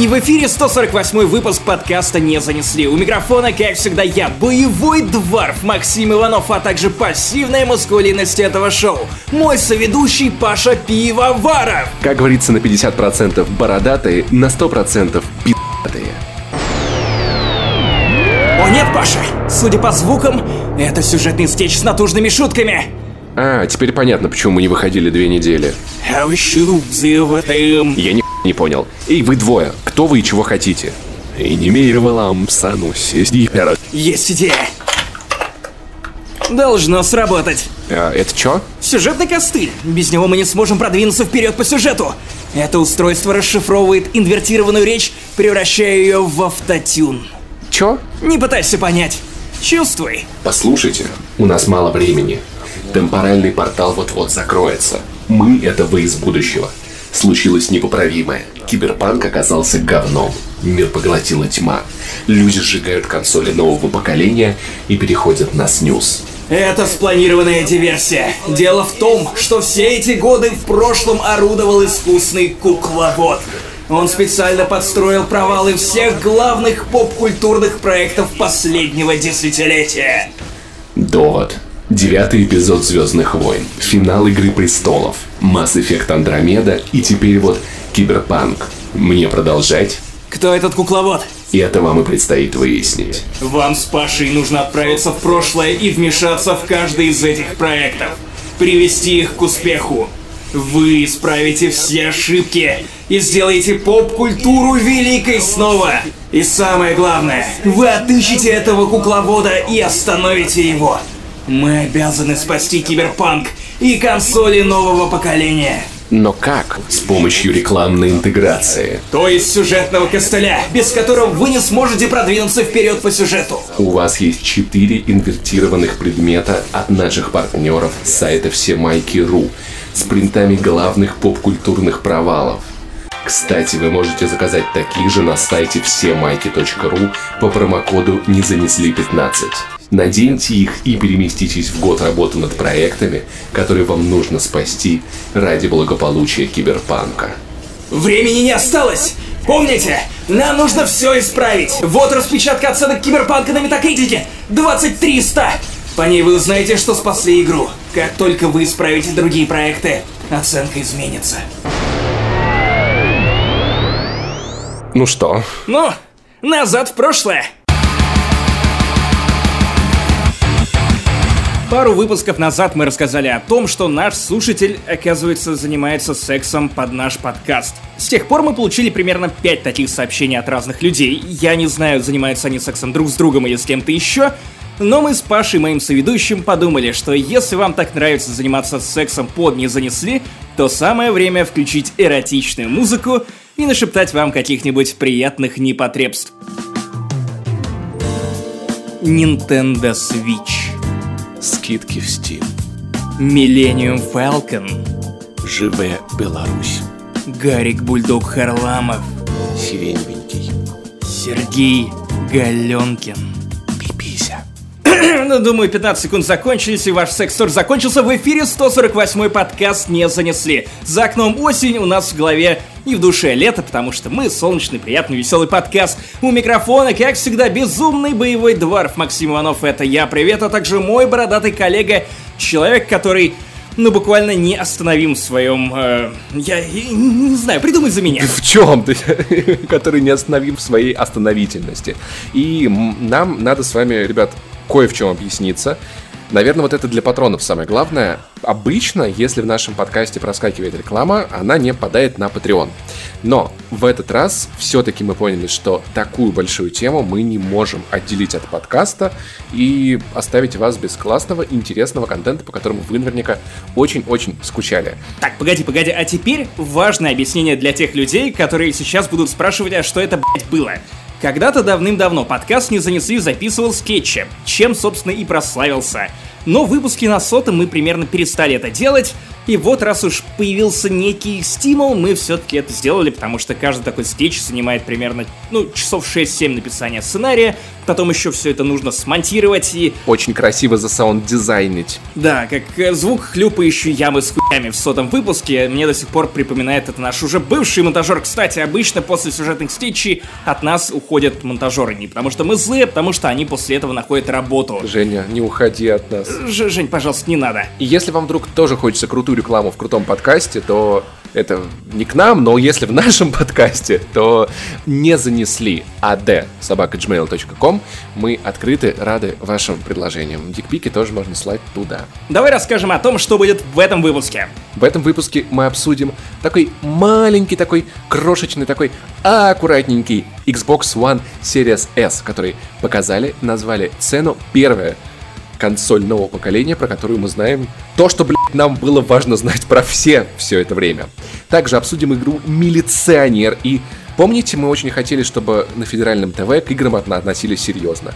И в эфире 148 выпуск подкаста «Не занесли». У микрофона, как всегда, я, боевой дворф Максим Иванов, а также пассивная маскулинность этого шоу. Мой соведущий Паша Пивоваров. Как говорится, на 50% бородатые, на 100% пи***тые. О нет, Паша! Судя по звукам, это сюжетный стечь с натужными шутками. А, теперь понятно, почему мы не выходили две недели. Я не понял. Эй, вы двое, кто вы и чего хотите? И не мировалам сану Есть идея. Должно сработать. А, это чё? Сюжетный костыль. Без него мы не сможем продвинуться вперед по сюжету. Это устройство расшифровывает инвертированную речь, превращая ее в автотюн. Чё? Не пытайся понять. Чувствуй. Послушайте, у нас мало времени. Темпоральный портал вот-вот закроется. Мы — это вы из будущего. Случилось непоправимое. Киберпанк оказался говном. Мир поглотила тьма. Люди сжигают консоли нового поколения и переходят на снюс. Это спланированная диверсия. Дело в том, что все эти годы в прошлом орудовал искусный кукловод. Он специально подстроил провалы всех главных поп-культурных проектов последнего десятилетия. Довод. Девятый эпизод Звездных войн, финал Игры престолов, Mass Effect Андромеда и теперь вот Киберпанк. Мне продолжать? Кто этот кукловод? И это вам и предстоит выяснить. Вам с Пашей нужно отправиться в прошлое и вмешаться в каждый из этих проектов. Привести их к успеху. Вы исправите все ошибки и сделаете поп-культуру великой снова. И самое главное, вы отыщете этого кукловода и остановите его. Мы обязаны спасти киберпанк и консоли нового поколения. Но как? С помощью рекламной интеграции. То есть сюжетного костыля, без которого вы не сможете продвинуться вперед по сюжету. У вас есть четыре инвертированных предмета от наших партнеров с сайта всемайки.ру с принтами главных поп-культурных провалов. Кстати, вы можете заказать такие же на сайте всемайки.ру по промокоду «Не занесли 15». Наденьте их и переместитесь в год работы над проектами, которые вам нужно спасти ради благополучия киберпанка. Времени не осталось! Помните, нам нужно все исправить. Вот распечатка оценок киберпанка на метакритике. 2300! По ней вы узнаете, что спасли игру. Как только вы исправите другие проекты, оценка изменится. Ну что? Ну, назад в прошлое. Пару выпусков назад мы рассказали о том, что наш слушатель, оказывается, занимается сексом под наш подкаст. С тех пор мы получили примерно 5 таких сообщений от разных людей. Я не знаю, занимаются они сексом друг с другом или с кем-то еще, но мы с Пашей, моим соведущим, подумали, что если вам так нравится заниматься сексом под «Не занесли», то самое время включить эротичную музыку и нашептать вам каких-нибудь приятных непотребств. Nintendo Switch Скидки в Steam. Millennium Falcon. Живе Беларусь. Гарик Бульдог Харламов. Сиреневенький. Сергей Галенкин. Пипися. ну, думаю, 15 секунд закончились, и ваш секс-тур закончился. В эфире 148-й подкаст «Не занесли». За окном осень, у нас в голове и в душе лето, потому что мы солнечный, приятный, веселый подкаст. У микрофона, как всегда, безумный боевой дворф Максим Иванов, это я, привет, а также мой бородатый коллега, человек, который ну, буквально не остановим в своем... Э, я, не знаю, придумай за меня. В чем ты? Который не остановим в своей остановительности. И нам надо с вами, ребят, кое в чем объясниться. Наверное, вот это для патронов самое главное. Обычно, если в нашем подкасте проскакивает реклама, она не попадает на Patreon. Но в этот раз все-таки мы поняли, что такую большую тему мы не можем отделить от подкаста и оставить вас без классного, интересного контента, по которому вы наверняка очень-очень скучали. Так, погоди, погоди, а теперь важное объяснение для тех людей, которые сейчас будут спрашивать, а что это, блядь, было? Когда-то давным-давно подкаст «Не занесли» записывал скетчи, чем, собственно, и прославился. Но выпуски на сотом мы примерно перестали это делать, И вот раз уж появился некий стимул, мы все-таки это сделали, потому что каждый такой скетч занимает примерно, ну, часов 6-7 написания сценария, потом еще все это нужно смонтировать и... Очень красиво за саунд дизайнить. Да, как э, звук хлюпающей ямы с хуями в сотом выпуске, мне до сих пор припоминает это наш уже бывший монтажер. Кстати, обычно после сюжетных стичей от нас уходят монтажеры, не потому что мы злые, а потому что они после этого находят работу. Женя, не уходи от нас. Жень, пожалуйста, не надо. И если вам вдруг тоже хочется крутую рекламу в крутом подкасте, то это не к нам, но если в нашем подкасте, то не занесли ад собака.gmail.com. Мы открыты, рады вашим предложениям. Дикпики тоже можно слать туда. Давай расскажем о том, что будет в этом выпуске. В этом выпуске мы обсудим такой маленький, такой крошечный, такой аккуратненький Xbox One Series S, который показали, назвали цену. Первая консоль нового поколения, про которую мы знаем то, что, блядь, нам было важно знать про все все это время. Также обсудим игру «Милиционер» и помните, мы очень хотели, чтобы на федеральном ТВ к играм относились серьезно.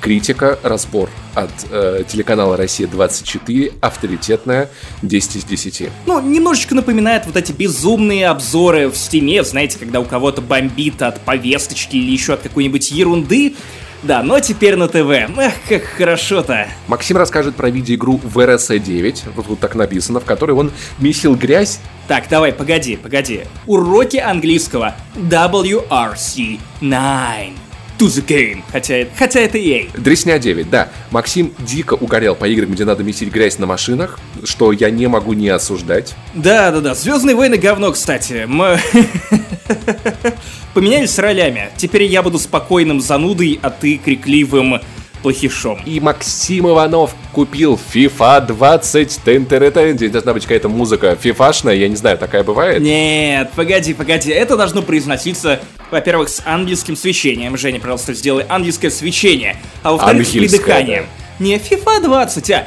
Критика, разбор от э, телеканала «Россия-24», авторитетная, 10 из 10. Ну, немножечко напоминает вот эти безумные обзоры в Steam е, знаете, когда у кого-то бомбит от повесточки или еще от какой-нибудь ерунды, да, но теперь на ТВ. Эх, как хорошо-то. Максим расскажет про видеоигру VRC 9, вот тут так написано, в которой он месил грязь. Так, давай, погоди, погоди. Уроки английского. WRC 9 to the game. Хотя, хотя это EA. Дресня 9, да. Максим дико угорел по играм, где надо месить грязь на машинах, что я не могу не осуждать. Да-да-да, Звездные войны говно, кстати. Мы... Поменялись ролями. Теперь я буду спокойным занудой, а ты крикливым плохишом. И Максим Иванов купил FIFA 20 ТНТРТ. Здесь должна быть какая-то музыка фифашная, я не знаю, такая бывает? Нет, погоди, погоди. Это должно произноситься, во-первых, с английским свечением. Женя, пожалуйста, сделай английское свечение. А во-вторых, с придыханием. Да. Не FIFA 20, а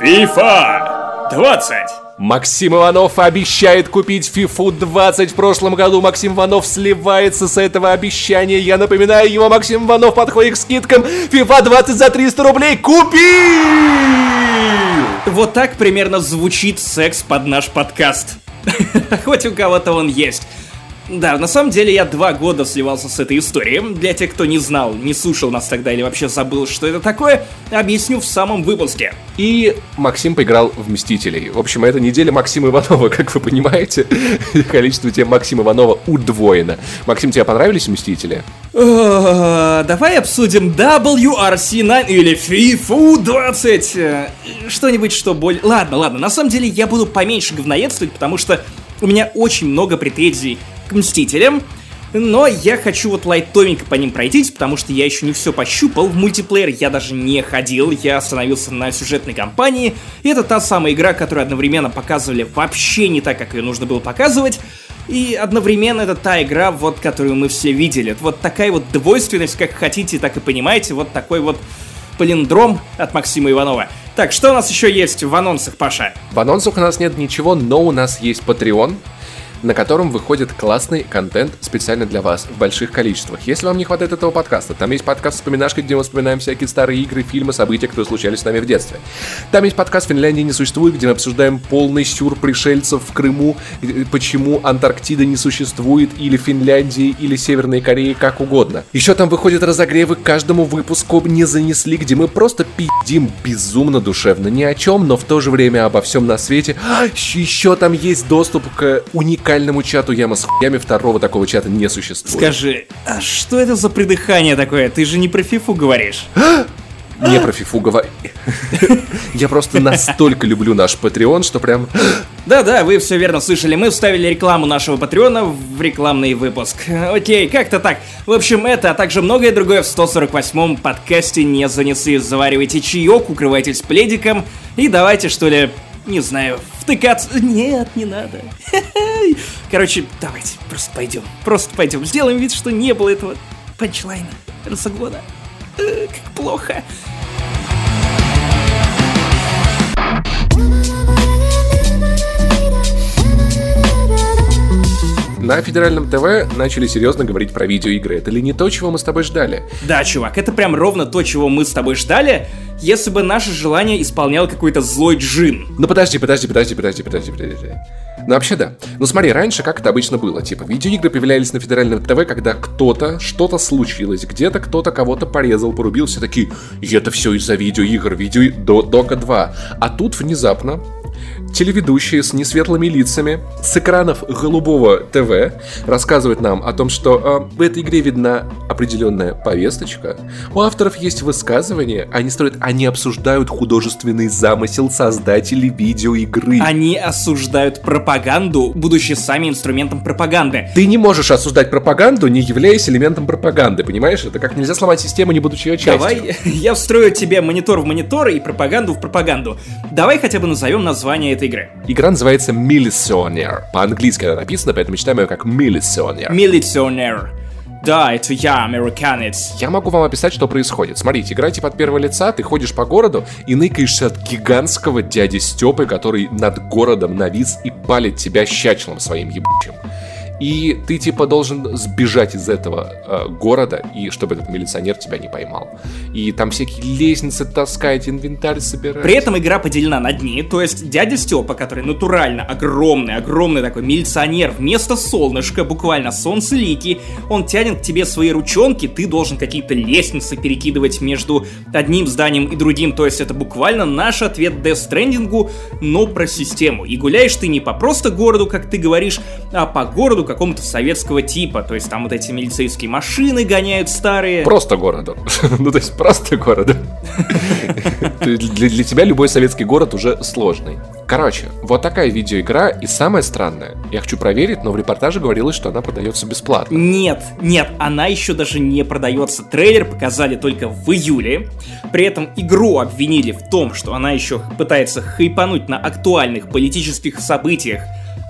FIFA 20. Максим Иванов обещает купить FIFA 20 в прошлом году. Максим Иванов сливается с этого обещания. Я напоминаю его, Максим Иванов подходит к скидкам. FIFA 20 за 300 рублей. Купи! Вот так примерно звучит секс под наш подкаст. Хоть у кого-то он есть. Да, на самом деле я два года сливался с этой историей. Для тех, кто не знал, не слушал нас тогда или вообще забыл, что это такое, объясню в самом выпуске. И Максим поиграл в Мстителей. В общем, это неделя Максима Иванова, как вы понимаете. Количество тем Максима Иванова удвоено. Максим, тебе понравились Мстители? Давай обсудим WRC9 или FIFA 20. Что-нибудь, что более... Ладно, ладно, на самом деле я буду поменьше говноедствовать, потому что у меня очень много претензий к Мстителям, но я хочу вот лайтовенько по ним пройтись, потому что я еще не все пощупал. В мультиплеер я даже не ходил, я остановился на сюжетной кампании. И это та самая игра, которую одновременно показывали вообще не так, как ее нужно было показывать. И одновременно это та игра, вот, которую мы все видели. Вот такая вот двойственность, как хотите, так и понимаете. Вот такой вот палиндром от Максима Иванова. Так, что у нас еще есть в анонсах, Паша? В анонсах у нас нет ничего, но у нас есть Patreon, на котором выходит классный контент специально для вас в больших количествах. Если вам не хватает этого подкаста, там есть подкаст «Вспоминашка», где мы вспоминаем всякие старые игры, фильмы, события, которые случались с нами в детстве. Там есть подкаст «Финляндии не существует», где мы обсуждаем полный сюр пришельцев в Крыму, почему Антарктида не существует, или Финляндии, или Северной Кореи, как угодно. Еще там выходят разогревы к каждому выпуску «Не занесли», где мы просто пиздим безумно душевно ни о чем, но в то же время обо всем на свете. А, еще там есть доступ к уникальному уникальному чату Яма с хуями, второго такого чата не существует. Скажи, а что это за придыхание такое? Ты же не про фифу говоришь. Не про фифу говорю. Я просто настолько люблю наш Patreon, что прям... Да-да, вы все верно слышали. Мы вставили рекламу нашего Патреона в рекламный выпуск. Окей, как-то так. В общем, это, а также многое другое в 148-м подкасте «Не занесли». Заваривайте чаек, укрывайтесь пледиком и давайте, что ли, не знаю, втыкаться. Нет, не надо. Короче, давайте, просто пойдем. Просто пойдем. Сделаем вид, что не было этого панчлайна. Разогона. Э, как плохо. На федеральном ТВ начали серьезно говорить про видеоигры. Это ли не то, чего мы с тобой ждали? Да, чувак, это прям ровно то, чего мы с тобой ждали, если бы наше желание исполнял какой-то злой джин. Ну подожди, подожди, подожди, подожди, подожди, подожди. Ну вообще да. Ну смотри, раньше как это обычно было. Типа, видеоигры появлялись на федеральном ТВ, когда кто-то, что-то случилось, где-то кто-то кого-то порезал, порубил, все такие, это все из-за видеоигр, видео до Дока 2. А тут внезапно телеведущие с несветлыми лицами с экранов голубого ТВ рассказывают нам о том, что э, в этой игре видна определенная повесточка. У авторов есть высказывания, они строят, они обсуждают художественный замысел создателей видеоигры. Они осуждают пропаганду, будучи сами инструментом пропаганды. Ты не можешь осуждать пропаганду, не являясь элементом пропаганды, понимаешь? Это как нельзя сломать систему, не будучи ее частью. Давай я встрою тебе монитор в монитор и пропаганду в пропаганду. Давай хотя бы назовем название этой игры. Игра называется Millisonier. По-английски она написана, поэтому читаем ее как Millisonier. Millisonier. Да, это я, американец. Я могу вам описать, что происходит. Смотрите, играете под первого лица, ты ходишь по городу и ныкаешься от гигантского дяди Степы, который над городом навис и палит тебя щачлом своим ебучим и ты типа должен сбежать из этого э, города, и чтобы этот милиционер тебя не поймал. И там всякие лестницы таскать, инвентарь собирать. При этом игра поделена на дни, то есть дядя Степа, который натурально огромный, огромный такой милиционер, вместо солнышка, буквально солнцеликий, он тянет к тебе свои ручонки, ты должен какие-то лестницы перекидывать между одним зданием и другим, то есть это буквально наш ответ Death но про систему. И гуляешь ты не по просто городу, как ты говоришь, а по городу какому-то советского типа. То есть там вот эти милицейские машины гоняют старые. Просто городу. ну, то есть просто городу. для, для тебя любой советский город уже сложный. Короче, вот такая видеоигра, и самое странное, я хочу проверить, но в репортаже говорилось, что она продается бесплатно. Нет, нет, она еще даже не продается. Трейлер показали только в июле. При этом игру обвинили в том, что она еще пытается хайпануть на актуальных политических событиях,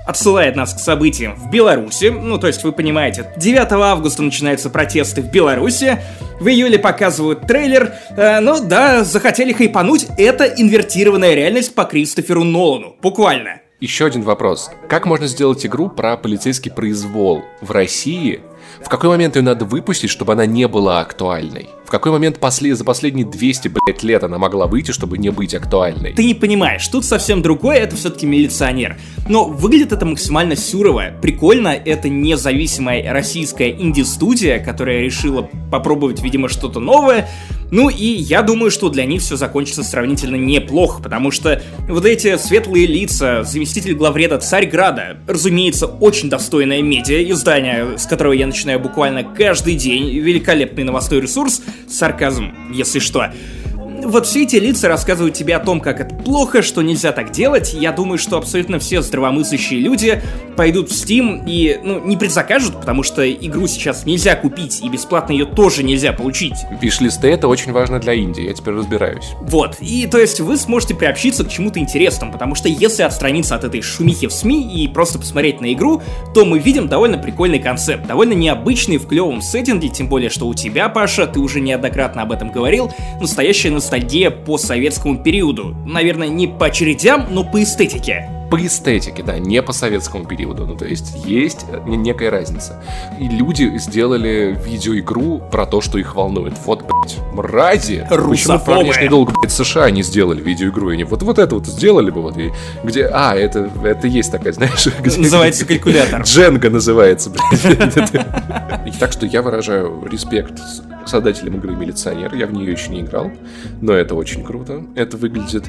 отсылает нас к событиям в Беларуси. Ну, то есть, вы понимаете, 9 августа начинаются протесты в Беларуси, в июле показывают трейлер. Э, ну да, захотели хайпануть, это инвертированная реальность по Кристоферу Нолану, буквально. Еще один вопрос. Как можно сделать игру про полицейский произвол в России, в какой момент ее надо выпустить, чтобы она не была актуальной? В какой момент после, за последние 200, блядь, лет она могла выйти, чтобы не быть актуальной? Ты не понимаешь, тут совсем другое, это все-таки милиционер. Но выглядит это максимально сюрово. Прикольно, это независимая российская инди-студия, которая решила попробовать, видимо, что-то новое. Ну и я думаю, что для них все закончится сравнительно неплохо, потому что вот эти светлые лица, заместитель главреда Царьграда, разумеется, очень достойное медиа, издание, с которого я начинаю буквально каждый день, великолепный новостной ресурс, сарказм, если что вот все эти лица рассказывают тебе о том, как это плохо, что нельзя так делать. Я думаю, что абсолютно все здравомыслящие люди пойдут в Steam и, ну, не предзакажут, потому что игру сейчас нельзя купить, и бесплатно ее тоже нельзя получить. Виш-листы это очень важно для Индии, я теперь разбираюсь. Вот, и то есть вы сможете приобщиться к чему-то интересному, потому что если отстраниться от этой шумихи в СМИ и просто посмотреть на игру, то мы видим довольно прикольный концепт, довольно необычный в клевом сеттинге, тем более, что у тебя, Паша, ты уже неоднократно об этом говорил, настоящая ностальгия по советскому периоду. Наверное, не по очередям, но по эстетике по эстетике, да, не по советскому периоду. Ну, то есть есть некая разница. И люди сделали видеоигру про то, что их волнует. Вот, блядь, мрази. Почему по внешний долг, блядь, США не сделали видеоигру? И они вот, вот это вот сделали бы, вот, и где, а, это, это есть такая, знаешь, где... Называется калькулятор. Дженга называется, блядь. Так что я выражаю респект создателем игры «Милиционер». Я в нее еще не играл, но это очень круто. Это выглядит,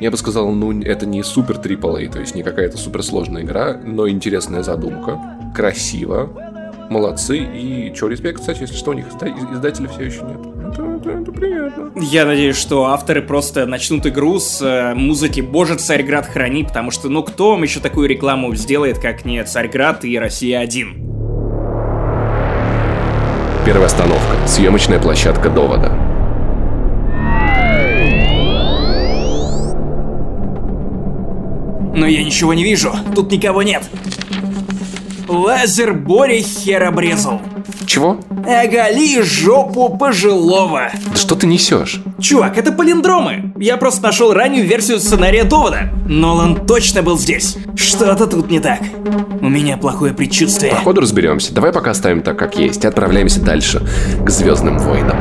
я бы сказал, ну, это не супер AAA, то есть не какая-то суперсложная игра, но интересная задумка, красиво, молодцы. И что, респект, кстати, если что, у них издателя все еще нет. Это, это, это приятно. Я надеюсь, что авторы просто начнут игру с э, музыки «Боже, Царьград храни», потому что, ну, кто вам еще такую рекламу сделает, как не Царьград и Россия-1? Первая остановка. Съемочная площадка довода. Но я ничего не вижу. Тут никого нет. Лазер Боря хер обрезал. Чего? Оголи жопу пожилого. Да что ты несешь? Чувак, это палиндромы. Я просто нашел раннюю версию сценария довода. Нолан точно был здесь. Что-то тут не так. У меня плохое предчувствие. По ходу разберемся. Давай пока оставим так, как есть, и отправляемся дальше, к Звездным войнам.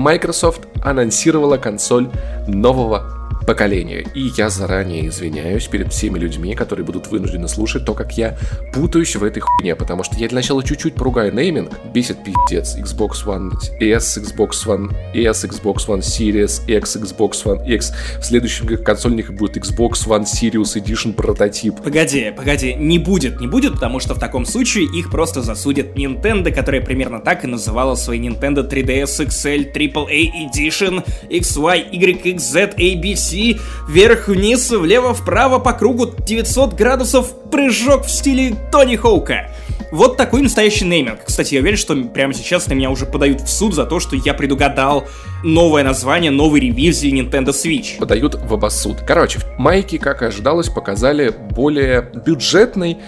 Microsoft анонсировала консоль нового поколения. И я заранее извиняюсь перед всеми людьми, которые будут вынуждены слушать то, как я путаюсь в этой хуйне, потому что я для начала чуть-чуть поругаю нейминг, бесит пиздец. Xbox One S, Xbox One S, Xbox One Series X, Xbox One X. В следующем консольник будет Xbox One Series Edition прототип. Погоди, погоди, не будет, не будет, потому что в таком случае их просто засудит Nintendo, которая примерно так и называла свой Nintendo 3DS XL AAA Edition XY, YXZ, ABC пути вверх-вниз, влево-вправо по кругу 900 градусов прыжок в стиле Тони Хоука. Вот такой настоящий нейминг. Кстати, я уверен, что прямо сейчас на меня уже подают в суд за то, что я предугадал новое название новой ревизии Nintendo Switch. Подают в обоссуд. Короче, майки, как и ожидалось, показали более бюджетный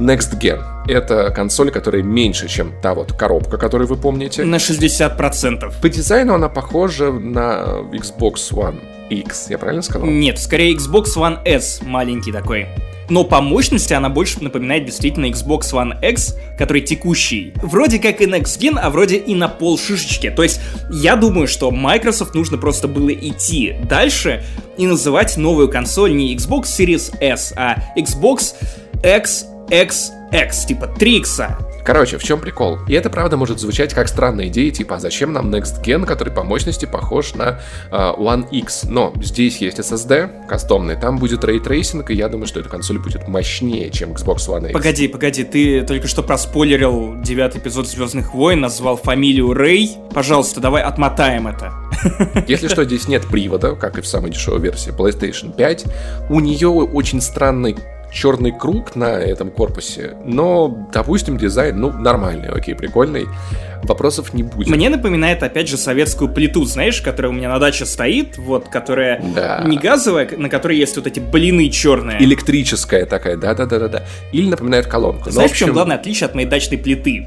Next Gen. Это консоль, которая меньше, чем та вот коробка, которую вы помните. На 60%. По дизайну она похожа на Xbox One X, я правильно сказал? Нет, скорее Xbox One S, маленький такой. Но по мощности она больше напоминает действительно Xbox One X, который текущий. Вроде как и Next Gen, а вроде и на пол шишечки. То есть я думаю, что Microsoft нужно просто было идти дальше и называть новую консоль не Xbox Series S, а Xbox X XX, типа 3 X. Короче, в чем прикол? И это правда может звучать как странная идея, типа, а зачем нам Next Gen, который по мощности похож на uh, One X? Но здесь есть SSD кастомный, там будет Tracing, и я думаю, что эта консоль будет мощнее, чем Xbox One X. Погоди, погоди, ты только что проспойлерил девятый эпизод Звездных войн, назвал фамилию Рэй. Пожалуйста, давай отмотаем это. Если что, здесь нет привода, как и в самой дешевой версии PlayStation 5. У нее очень странный черный круг на этом корпусе, но, допустим, дизайн, ну, нормальный, окей, прикольный, вопросов не будет. Мне напоминает, опять же, советскую плиту, знаешь, которая у меня на даче стоит, вот, которая да. не газовая, на которой есть вот эти блины черные. Электрическая такая, да-да-да-да. Или напоминает колонку. Знаешь, в чем главное отличие от моей дачной плиты?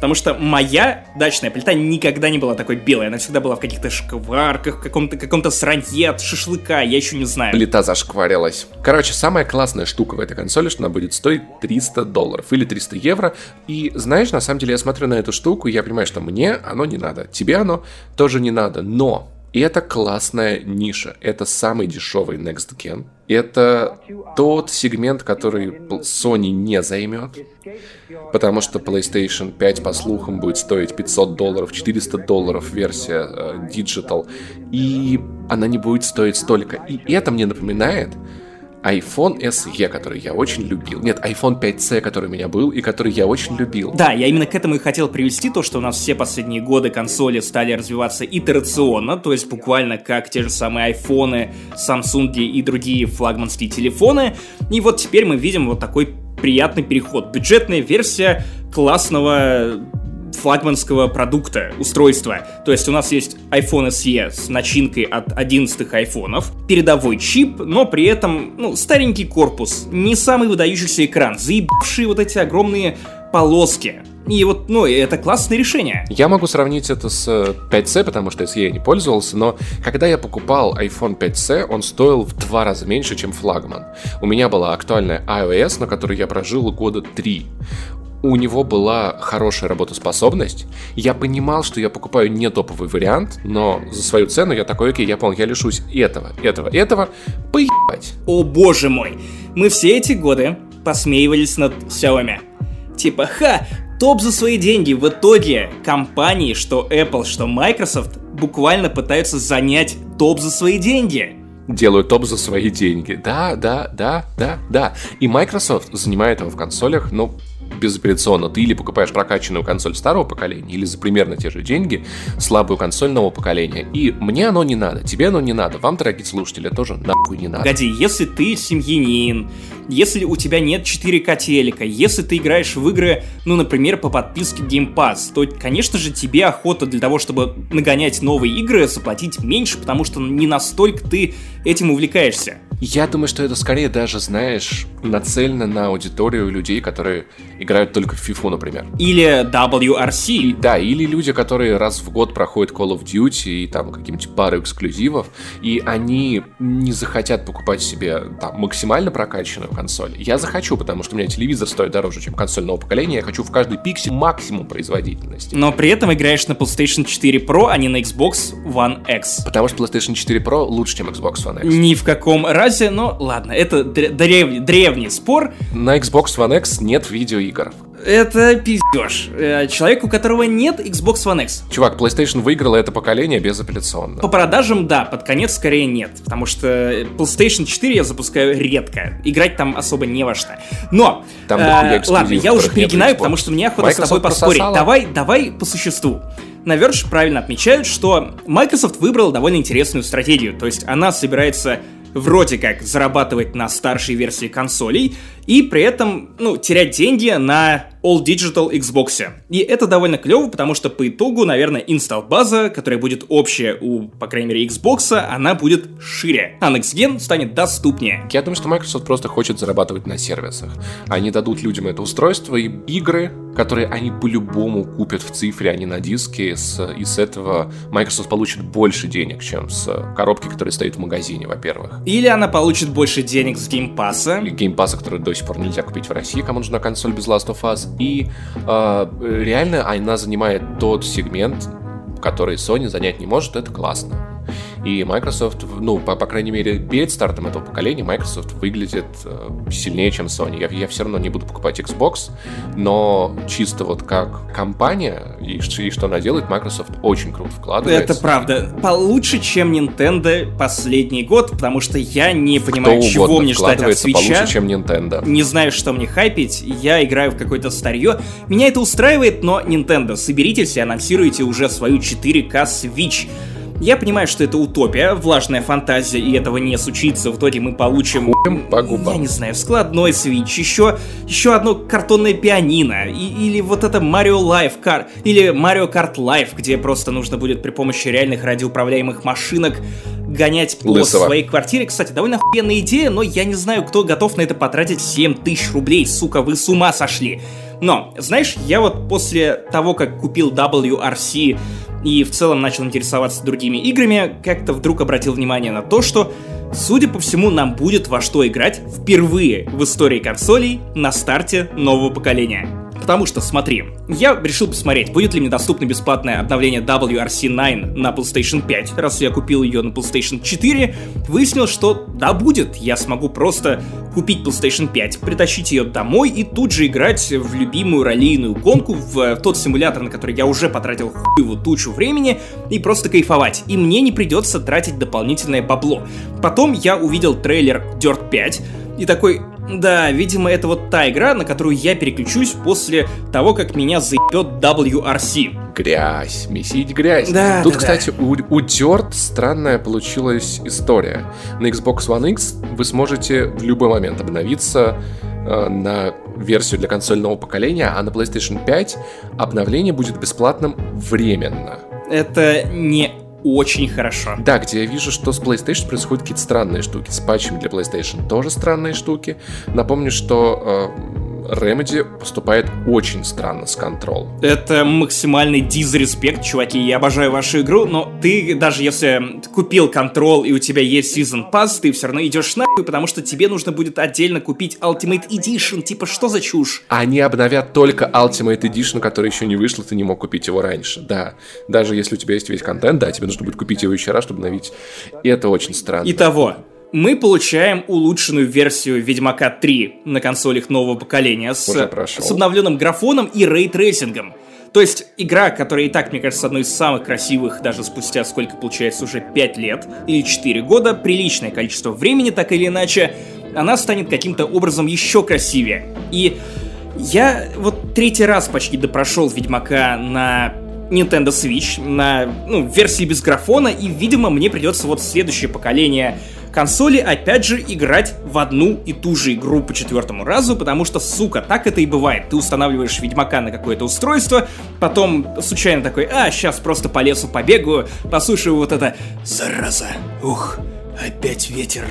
Потому что моя дачная плита никогда не была такой белой. Она всегда была в каких-то шкварках, каком-то каком-то сранье от шашлыка, я еще не знаю. Плита зашкварилась. Короче, самая классная штука в этой консоли, что она будет стоить 300 долларов или 300 евро. И знаешь, на самом деле я смотрю на эту штуку, и я понимаю, что мне оно не надо. Тебе оно тоже не надо. Но и это классная ниша. Это самый дешевый Next Gen. Это тот сегмент, который Sony не займет. Потому что PlayStation 5, по слухам, будет стоить 500 долларов, 400 долларов версия э, Digital. И она не будет стоить столько. И это мне напоминает iPhone SE, который я очень любил. Нет, iPhone 5C, который у меня был и который я очень любил. Да, я именно к этому и хотел привести то, что у нас все последние годы консоли стали развиваться итерационно, то есть буквально как те же самые айфоны, Samsung и другие флагманские телефоны. И вот теперь мы видим вот такой приятный переход. Бюджетная версия классного флагманского продукта, устройства. То есть у нас есть iPhone SE с начинкой от 11 айфонов, передовой чип, но при этом, ну, старенький корпус, не самый выдающийся экран, заебавшие вот эти огромные полоски. И вот, ну, это классное решение. Я могу сравнить это с 5C, потому что SE я не пользовался, но когда я покупал iPhone 5C, он стоил в два раза меньше, чем флагман. У меня была актуальная iOS, на которой я прожил года три у него была хорошая работоспособность. Я понимал, что я покупаю не топовый вариант, но за свою цену я такой, окей, я понял, я лишусь этого, этого, этого, поебать. О боже мой, мы все эти годы посмеивались над Xiaomi. Типа, ха, топ за свои деньги. В итоге компании, что Apple, что Microsoft, буквально пытаются занять топ за свои деньги делают топ за свои деньги. Да, да, да, да, да. И Microsoft занимает его в консолях, ну, безапелляционно. Ты или покупаешь прокачанную консоль старого поколения, или за примерно те же деньги слабую консоль нового поколения. И мне оно не надо, тебе оно не надо, вам, дорогие слушатели, тоже нахуй не надо. Погоди, если ты семьянин, если у тебя нет 4К телека, если ты играешь в игры, ну, например, по подписке Game Pass, то, конечно же, тебе охота для того, чтобы нагонять новые игры, заплатить меньше, потому что не настолько ты этим увлекаешься. Я думаю, что это скорее даже, знаешь, нацелено на аудиторию людей, которые играют только в FIFA, например. Или WRC. И, да, или люди, которые раз в год проходят Call of Duty и там какие-нибудь пары эксклюзивов, и они не захотят покупать себе там максимально прокачанную консоль. Я захочу, потому что у меня телевизор стоит дороже, чем консоль нового поколения, я хочу в каждый пиксель максимум производительности. Но при этом играешь на PlayStation 4 Pro, а не на Xbox One X. Потому что PlayStation 4 Pro лучше, чем Xbox One X. Ни в каком разе но ладно, это древ... древний спор. На Xbox One X нет видеоигр. Это пиздеж. Э, человек, у которого нет Xbox One X. Чувак, PlayStation выиграла это поколение безапелляционно. По продажам, да, под конец скорее нет. Потому что PlayStation 4 я запускаю редко. Играть там особо не во что. Но, там э, ладно, я уже перегинаю, потому что мне охота Microsoft с тобой поспорить. Прососала. Давай, давай по существу. На Verge правильно отмечают, что Microsoft выбрала довольно интересную стратегию. То есть она собирается вроде как зарабатывать на старшей версии консолей и при этом, ну, терять деньги на All Digital Xbox. И это довольно клево, потому что по итогу, наверное, инсталл-база, которая будет общая у, по крайней мере, Xbox, она будет шире, а Next Gen станет доступнее. Я думаю, что Microsoft просто хочет зарабатывать на сервисах. Они дадут людям это устройство и игры, которые они по-любому купят в цифре, а не на диске, с, и с этого Microsoft получит больше денег, чем с коробки, которая стоит в магазине, во-первых. Или она получит больше денег с Pass. Game Pass, который до сих пор нельзя купить в России, кому нужна консоль без Last of Us. И э, реально она занимает тот сегмент, который Sony занять не может, это классно. И Microsoft, ну, по, по крайней мере, перед стартом этого поколения Microsoft выглядит э, сильнее, чем Sony. Я, я все равно не буду покупать Xbox, но чисто вот как компания и, и что она делает, Microsoft очень круто вкладывается. Это правда. Получше, чем Nintendo последний год, потому что я не понимаю, чего мне ждать от Switch. получше, чем Nintendo. Не знаю, что мне хайпить. Я играю в какое-то старье. Меня это устраивает, но Nintendo, соберитесь и анонсируйте уже свою 4К Switch. Я понимаю, что это утопия, влажная фантазия, и этого не случится. В итоге мы получим... по губам. Я не знаю, складной Switch, еще, еще одно картонное пианино, и, или вот это Mario Life Car, или Mario Kart Life, где просто нужно будет при помощи реальных радиоуправляемых машинок гонять по Лысого. своей квартире. Кстати, довольно охуенная идея, но я не знаю, кто готов на это потратить 7 тысяч рублей. Сука, вы с ума сошли. Но, знаешь, я вот после того, как купил WRC и в целом начал интересоваться другими играми, как-то вдруг обратил внимание на то, что, судя по всему, нам будет во что играть впервые в истории консолей на старте нового поколения. Потому что, смотри, я решил посмотреть, будет ли мне доступно бесплатное обновление WRC9 на PlayStation 5. Раз я купил ее на PlayStation 4, выяснил, что да, будет. Я смогу просто купить PlayStation 5, притащить ее домой и тут же играть в любимую раллийную гонку, в тот симулятор, на который я уже потратил хуевую тучу времени, и просто кайфовать. И мне не придется тратить дополнительное бабло. Потом я увидел трейлер Dirt 5, и такой, да, видимо, это вот та игра, на которую я переключусь после того, как меня заебет WRC. Грязь, месить грязь. Да, Тут, да, кстати, да. У, у Dirt странная получилась история. На Xbox One X вы сможете в любой момент обновиться э, на версию для консольного поколения, а на PlayStation 5 обновление будет бесплатным временно. Это не очень хорошо. Да, где я вижу, что с PlayStation происходят какие-то странные штуки. С патчами для PlayStation тоже странные штуки. Напомню, что э, Remedy поступает очень странно с Control. Это максимальный дизреспект, чуваки. Я обожаю вашу игру, но ты, даже если купил Control и у тебя есть Season Pass, ты все равно идешь нахуй, потому что тебе нужно будет отдельно купить Ultimate Edition. Типа, что за чушь? Они обновят только Ultimate Edition, который еще не вышел, ты не мог купить его раньше. Да, даже если у тебя есть весь контент, да, тебе нужно будет купить его еще раз, чтобы обновить. И это очень странно. Итого, мы получаем улучшенную версию Ведьмака 3 на консолях нового поколения с, с обновленным графоном и ray tracing ом. То есть игра, которая и так, мне кажется, одной из самых красивых, даже спустя сколько получается уже 5 лет или 4 года, приличное количество времени, так или иначе, она станет каким-то образом еще красивее. И Я вот третий раз почти допрошел Ведьмака на Nintendo Switch, на ну, версии без графона, и, видимо, мне придется вот следующее поколение консоли опять же играть в одну и ту же игру по четвертому разу, потому что, сука, так это и бывает. Ты устанавливаешь Ведьмака на какое-то устройство, потом случайно такой, а, сейчас просто по лесу побегаю, послушаю вот это «Зараза, ух, опять ветер,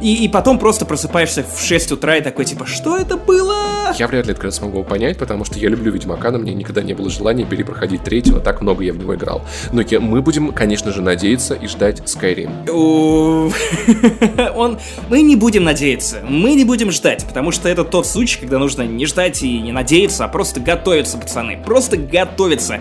и, и потом просто просыпаешься в 6 утра и такой, типа, что это было? Я вряд ли это смогу понять, потому что я люблю Ведьмака, но мне никогда не было желания перепроходить третьего, так много я в него играл. Но я, мы будем, конечно же, надеяться и ждать Skyrim. Он... Мы не будем надеяться, мы не будем ждать, потому что это тот случай, когда нужно не ждать и не надеяться, а просто готовиться, пацаны, просто готовиться.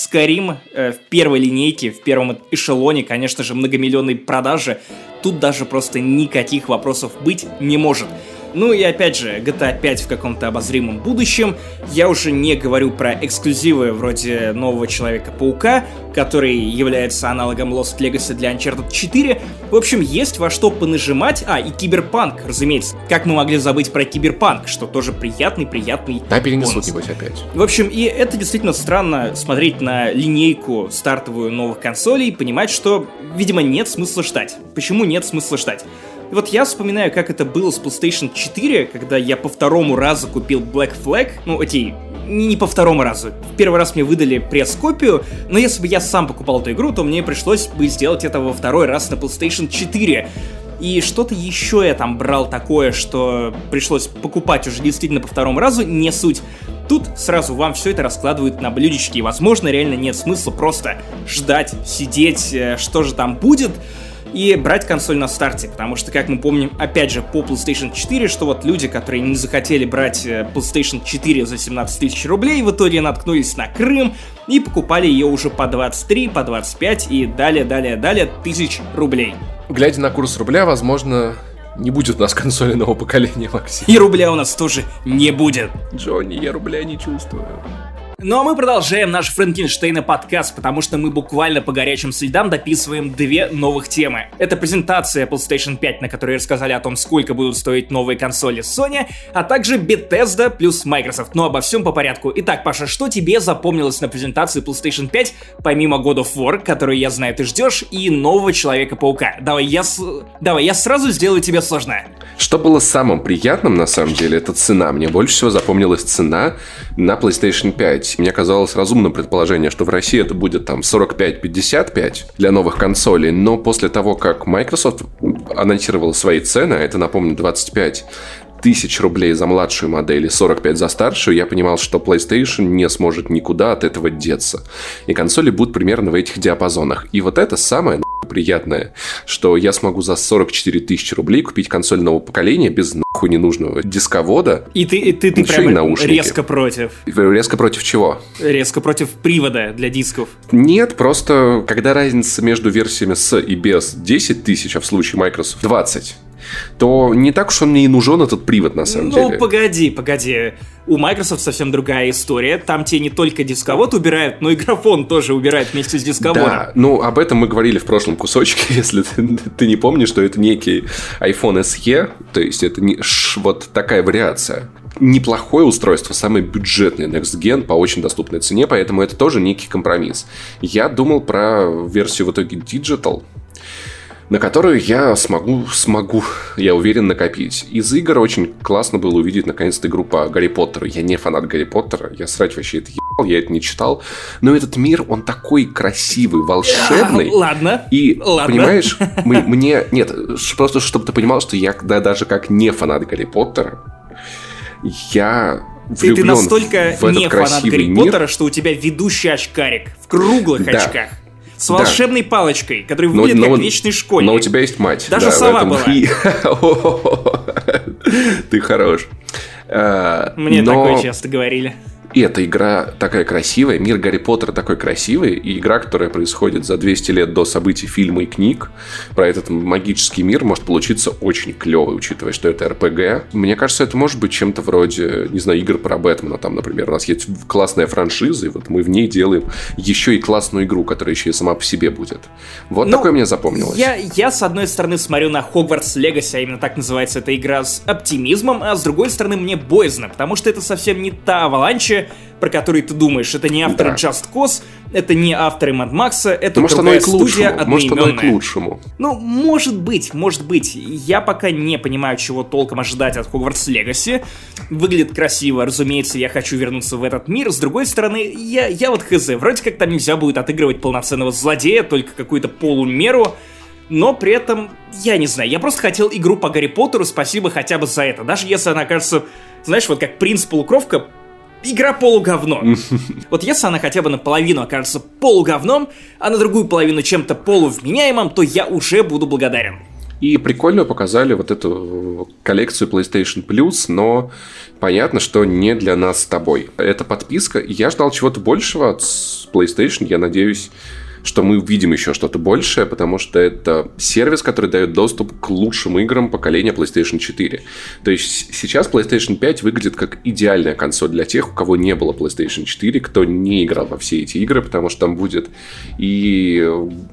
Скарим э, в первой линейке, в первом эшелоне, конечно же, многомиллионной продажи. Тут даже просто никаких вопросов быть не может. Ну и опять же, GTA 5 в каком-то обозримом будущем. Я уже не говорю про эксклюзивы вроде нового Человека-паука, который является аналогом Lost Legacy для Uncharted 4. В общем, есть во что понажимать. А, и Киберпанк, разумеется. Как мы могли забыть про Киберпанк, что тоже приятный-приятный Да, перенесут, небось, опять. В общем, и это действительно странно смотреть на линейку стартовую новых консолей и понимать, что, видимо, нет смысла ждать. Почему нет смысла ждать? И вот я вспоминаю, как это было с PlayStation 4, когда я по второму разу купил Black Flag, ну, окей, не, по второму разу. В первый раз мне выдали пресс-копию, но если бы я сам покупал эту игру, то мне пришлось бы сделать это во второй раз на PlayStation 4. И что-то еще я там брал такое, что пришлось покупать уже действительно по второму разу, не суть. Тут сразу вам все это раскладывают на блюдечки, и, возможно, реально нет смысла просто ждать, сидеть, э, что же там будет и брать консоль на старте, потому что, как мы помним, опять же, по PlayStation 4, что вот люди, которые не захотели брать э, PlayStation 4 за 17 тысяч рублей, в итоге наткнулись на Крым и покупали ее уже по 23, по 25 и далее, далее, далее тысяч рублей. Глядя на курс рубля, возможно, не будет у нас консоли нового поколения, Максим. И рубля у нас тоже не будет. Джонни, я рубля не чувствую. Ну а мы продолжаем наш Франкенштейна подкаст, потому что мы буквально по горячим следам дописываем две новых темы. Это презентация PlayStation 5, на которой рассказали о том, сколько будут стоить новые консоли Sony, а также Bethesda плюс Microsoft. Но обо всем по порядку. Итак, Паша, что тебе запомнилось на презентации PlayStation 5, помимо God of War, который я знаю ты ждешь, и нового Человека-паука? Давай я, с... Давай я сразу сделаю тебе сложное. Что было самым приятным, на самом деле, это цена. Мне больше всего запомнилась цена на PlayStation 5 есть мне казалось разумным предположение, что в России это будет там 45-55 для новых консолей, но после того, как Microsoft анонсировал свои цены, а это, напомню, 25 тысяч рублей за младшую модель и 45 за старшую, я понимал, что PlayStation не сможет никуда от этого деться. И консоли будут примерно в этих диапазонах. И вот это самое приятное, что я смогу за 44 тысячи рублей купить консоль нового поколения без нахуй ненужного дисковода. И ты, и ты, ты прям резко против. Резко против чего? Резко против привода для дисков. Нет, просто когда разница между версиями с и без 10 тысяч, а в случае Microsoft 20, то не так уж он мне и нужен этот привод, на самом ну, деле. Ну, погоди, погоди. У Microsoft совсем другая история. Там тебе не только дисковод убирают, но и графон тоже убирают вместе с дисководом. Да, ну, об этом мы говорили в прошлом кусочке, если ты, ты не помнишь, что это некий iPhone SE, то есть это не, ш, вот такая вариация неплохое устройство, самое бюджетное Next Gen по очень доступной цене, поэтому это тоже некий компромисс. Я думал про версию в итоге Digital, на которую я смогу, смогу, я уверен, накопить. Из игр очень классно было увидеть наконец-то игру по Гарри Поттеру. Я не фанат Гарри Поттера, я срать вообще это ебал, я это не читал. Но этот мир, он такой красивый, волшебный. Ладно. И, ладно. понимаешь, мы, мне... Нет, просто чтобы ты понимал, что я да, даже как не фанат Гарри Поттера, я ты, ты настолько в не фанат Гарри мир. Поттера, что у тебя ведущий очкарик в круглых да. очках с волшебной да. палочкой, который выглядит но, как но, вечный школьник. Но у тебя есть мать. Даже да, сова была. Ты хорош. Мне такое часто говорили. И эта игра такая красивая, мир Гарри Поттера такой красивый, и игра, которая происходит за 200 лет до событий фильма и книг, про этот магический мир может получиться очень клевый, учитывая, что это РПГ. Мне кажется, это может быть чем-то вроде, не знаю, игр про Бэтмена. Там, например, у нас есть классная франшиза, и вот мы в ней делаем еще и классную игру, которая еще и сама по себе будет. Вот ну, такое мне запомнилось. Я, я, с одной стороны, смотрю на Хогвартс Легаси, а именно так называется эта игра, с оптимизмом, а с другой стороны, мне боязно, потому что это совсем не та аваланча, про который ты думаешь. Это не авторы да. Just Cause, это не авторы Mad Max, это может, другая оно и к студия лучшему. Может, оно и к лучшему. Ну, может быть, может быть. Я пока не понимаю, чего толком ожидать от Hogwarts Legacy. Выглядит красиво, разумеется, я хочу вернуться в этот мир. С другой стороны, я, я вот хз, вроде как там нельзя будет отыгрывать полноценного злодея, только какую-то полумеру но при этом, я не знаю, я просто хотел игру по Гарри Поттеру, спасибо хотя бы за это. Даже если она кажется, знаешь, вот как принц полукровка, игра полуговно. Вот если она хотя бы наполовину окажется полуговном, а на другую половину чем-то полувменяемым, то я уже буду благодарен. И прикольно показали вот эту коллекцию PlayStation Plus, но понятно, что не для нас с тобой. Это подписка. Я ждал чего-то большего от PlayStation. Я надеюсь, что мы увидим еще что-то большее, потому что это сервис, который дает доступ к лучшим играм поколения PlayStation 4. То есть сейчас PlayStation 5 выглядит как идеальная консоль для тех, у кого не было PlayStation 4, кто не играл во все эти игры, потому что там будет и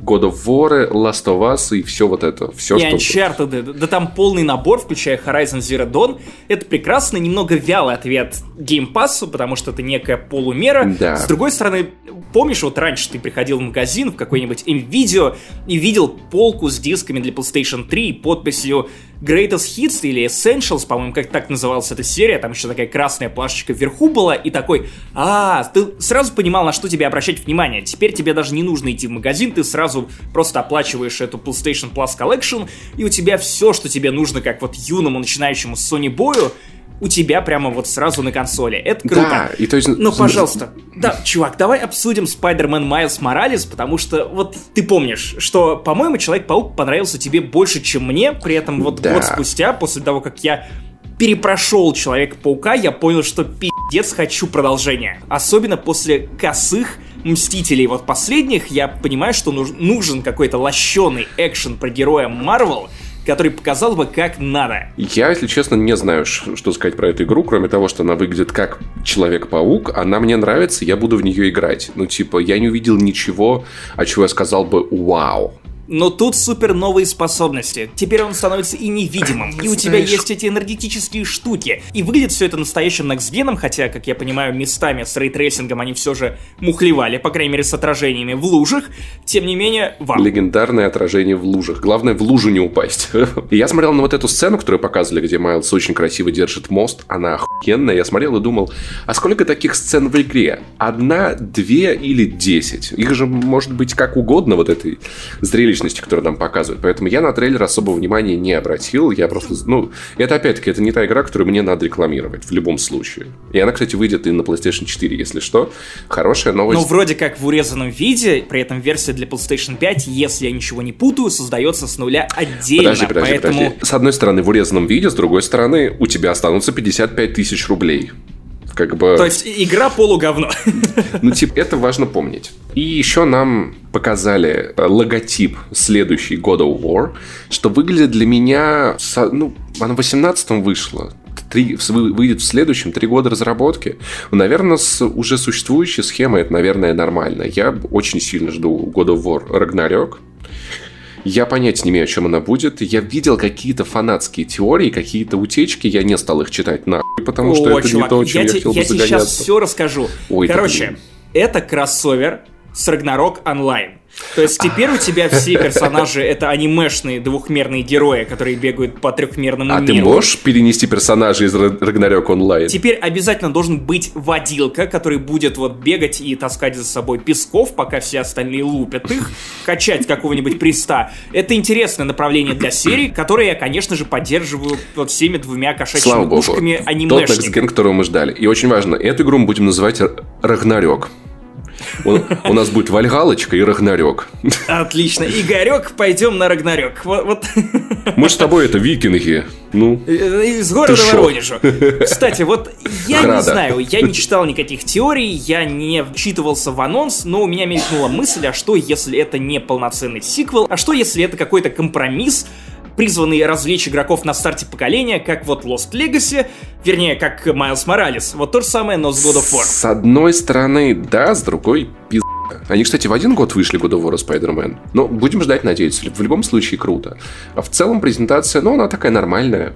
God of War, Last of Us и все вот это. Все, и что... Uncharted, да там полный набор, включая Horizon Zero Dawn. Это прекрасный, немного вялый ответ Game Pass, потому что это некая полумера. Да. С другой стороны, помнишь, вот раньше ты приходил в магазин, магазин, в какой-нибудь NVIDIA и видел полку с дисками для PlayStation 3 и подписью Greatest Hits или Essentials, по-моему, как так называлась эта серия, там еще такая красная плашечка вверху была, и такой, а, ты сразу понимал, на что тебе обращать внимание. Теперь тебе даже не нужно идти в магазин, ты сразу просто оплачиваешь эту PlayStation Plus Collection, и у тебя все, что тебе нужно, как вот юному начинающему Sony бою, у тебя прямо вот сразу на консоли. Это круто. Да, и то есть... Но, пожалуйста, да, чувак, давай обсудим Spider-Man Miles Morales, потому что вот ты помнишь, что, по-моему, Человек-паук понравился тебе больше, чем мне, при этом вот да. год спустя, после того, как я перепрошел Человека-паука, я понял, что пиздец хочу продолжения. Особенно после косых Мстителей вот последних, я понимаю, что нужен какой-то лощеный экшен про героя Марвел, который показал бы, как надо. Я, если честно, не знаю, что сказать про эту игру, кроме того, что она выглядит как Человек-паук, она мне нравится, я буду в нее играть. Ну, типа, я не увидел ничего, о чего я сказал бы «Вау». Но тут супер новые способности. Теперь он становится и невидимым, и у тебя есть эти энергетические штуки. И выглядит все это настоящим Next хотя, как я понимаю, местами с ray tracing ом они все же мухлевали, по крайней мере, с отражениями в лужах. Тем не менее, вам. Легендарное отражение в лужах. Главное, в лужу не упасть. И я смотрел на вот эту сцену, которую показывали, где Майлз очень красиво держит мост. Она охуенная. Я смотрел и думал, а сколько таких сцен в игре? Одна, две или десять? Их же может быть как угодно, вот этой зрелищной личности, которую нам показывают. Поэтому я на трейлер особого внимания не обратил. Я просто... Ну, это опять-таки, это не та игра, которую мне надо рекламировать в любом случае. И она, кстати, выйдет и на PlayStation 4, если что. Хорошая новость. Ну, вроде как в урезанном виде, при этом версия для PlayStation 5, если я ничего не путаю, создается с нуля отдельно. Подожди, подожди, поэтому... подожди. С одной стороны, в урезанном виде, с другой стороны, у тебя останутся 55 тысяч рублей как бы... То есть игра полуговно. Ну, типа, это важно помнить. И еще нам показали э, логотип следующий God of War, что выглядит для меня... Ну, она в 18-м вышла. Три, выйдет в следующем, три года разработки. Наверное, с уже существующей схемой это, наверное, нормально. Я очень сильно жду God of War Ragnarok. Я понятия не имею, о чем она будет. Я видел какие-то фанатские теории, какие-то утечки, я не стал их читать нахуй, потому что О, это чувак, не то, чем я, я хотел я бы. Я тебе сейчас все расскажу. Ой, Короче, это кроссовер с Ragnarok Online. То есть теперь у тебя все персонажи это анимешные двухмерные герои, которые бегают по трехмерному а миру. А ты можешь перенести персонажей из Рагнарёк онлайн? Теперь обязательно должен быть водилка, который будет вот бегать и таскать за собой песков, пока все остальные лупят их, качать какого-нибудь приста. Это интересное направление для серии, которое я, конечно же, поддерживаю вот всеми двумя кошачьими Слава ушками анимешниками. Тот Next Gen, которого мы ждали. И очень важно, эту игру мы будем называть Рагнарёк. У, у нас будет Вальгалочка и Рагнарёк. Отлично. Игорек, пойдем на Рагнарёк. Вот, вот. Мы с тобой это викинги. Ну, из города Воронежа. Кстати, вот я Града. не знаю, я не читал никаких теорий, я не вчитывался в анонс, но у меня мелькнула мысль, а что если это не полноценный сиквел, а что если это какой-то компромисс, призванный развлечь игроков на старте поколения, как вот Lost Legacy, вернее, как Miles Morales. Вот то же самое, но с God of War. С одной стороны, да, с другой, пиз... Они, кстати, в один год вышли God of War и Spider-Man. Но будем ждать, надеяться. В любом случае, круто. А в целом презентация, ну, она такая нормальная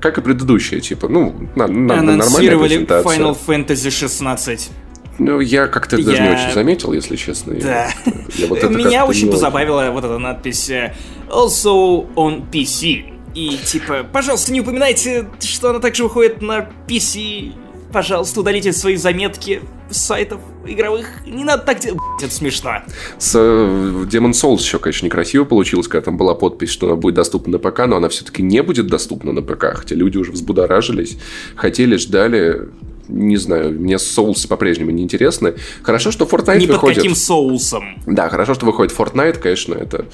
как и предыдущая, типа, ну, на, на, нормальная презентация. Final Fantasy 16. Ну, я как-то я... даже не очень заметил, если честно. Да. Я, я вот Меня очень позабавила вот эта надпись э, Also on PC. И типа, пожалуйста, не упоминайте, что она также выходит на PC. Пожалуйста, удалите свои заметки с сайтов игровых. Не надо так делать. Это смешно. С uh, Demon Souls еще, конечно, некрасиво получилось, когда там была подпись, что она будет доступна на ПК, но она все-таки не будет доступна на ПК, хотя люди уже взбудоражились, хотели, ждали не знаю, мне соусы по-прежнему не интересны. Хорошо, что Fortnite не выходит... под каким соусом. Да, хорошо, что выходит Fortnite, конечно, это...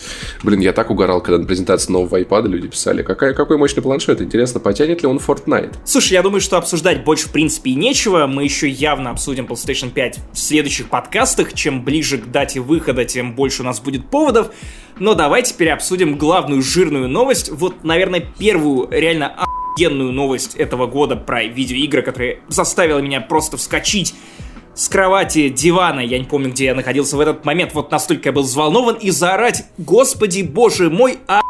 Блин, я так угорал, когда на презентации нового iPad люди писали, какая, какой мощный планшет, интересно, потянет ли он Fortnite? Слушай, я думаю, что обсуждать больше в принципе и нечего, мы еще явно обсудим PlayStation 5 в следующих подкастах, чем ближе к дате выхода, тем больше у нас будет поводов. Но давай теперь обсудим главную жирную новость, вот, наверное, первую реально офигенную новость этого года про видеоигры, которая заставила меня просто вскочить с кровати, дивана, я не помню, где я находился в этот момент, вот настолько я был взволнован, и заорать «Господи, боже мой, а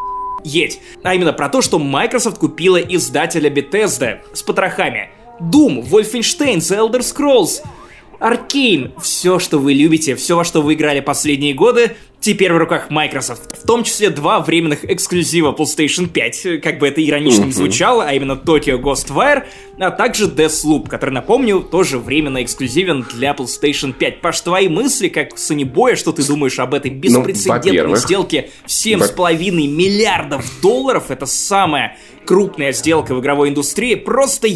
есть. А именно про то, что Microsoft купила издателя Bethesda с потрохами. Doom, Wolfenstein, The Elder Scrolls, Arkane. Все, что вы любите, все, во что вы играли последние годы, теперь в руках Microsoft. В том числе два временных эксклюзива PlayStation 5, как бы это иронично не звучало, а именно Tokyo Ghostwire, а также Deathloop, который, напомню, тоже временно эксклюзивен для PlayStation 5. Паш, твои мысли, как Санибоя, что ты думаешь об этой ну, беспрецедентной ну, сделке в 7,5 миллиардов долларов? Это самая крупная сделка в игровой индустрии. Просто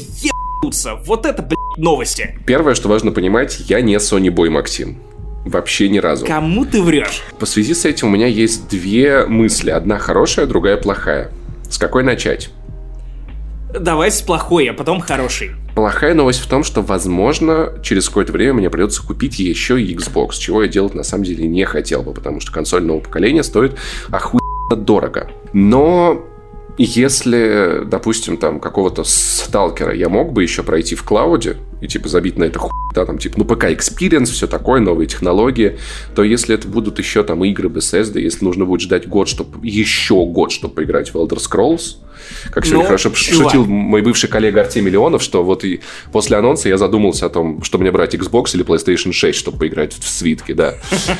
ебутся. Вот это, блядь, новости. Первое, что важно понимать, я не Sony Boy Максим. Вообще ни разу. Кому ты врешь? По связи с этим у меня есть две мысли. Одна хорошая, другая плохая. С какой начать? Давай с плохой, а потом хороший. Плохая новость в том, что, возможно, через какое-то время мне придется купить еще и Xbox, чего я делать на самом деле не хотел бы, потому что консоль нового поколения стоит охуенно дорого. Но если, допустим, там какого-то сталкера я мог бы еще пройти в клауде и типа забить на это хуй, да, там типа, ну ПК Experience, все такое, новые технологии, то если это будут еще там игры Bethesda, если нужно будет ждать год, чтобы еще год, чтобы поиграть в Elder Scrolls, как сегодня Но, хорошо чувак. шутил мой бывший коллега Артемий Миллионов, что вот и после анонса я задумался о том, что мне брать Xbox или PlayStation 6, чтобы поиграть в свитки, да.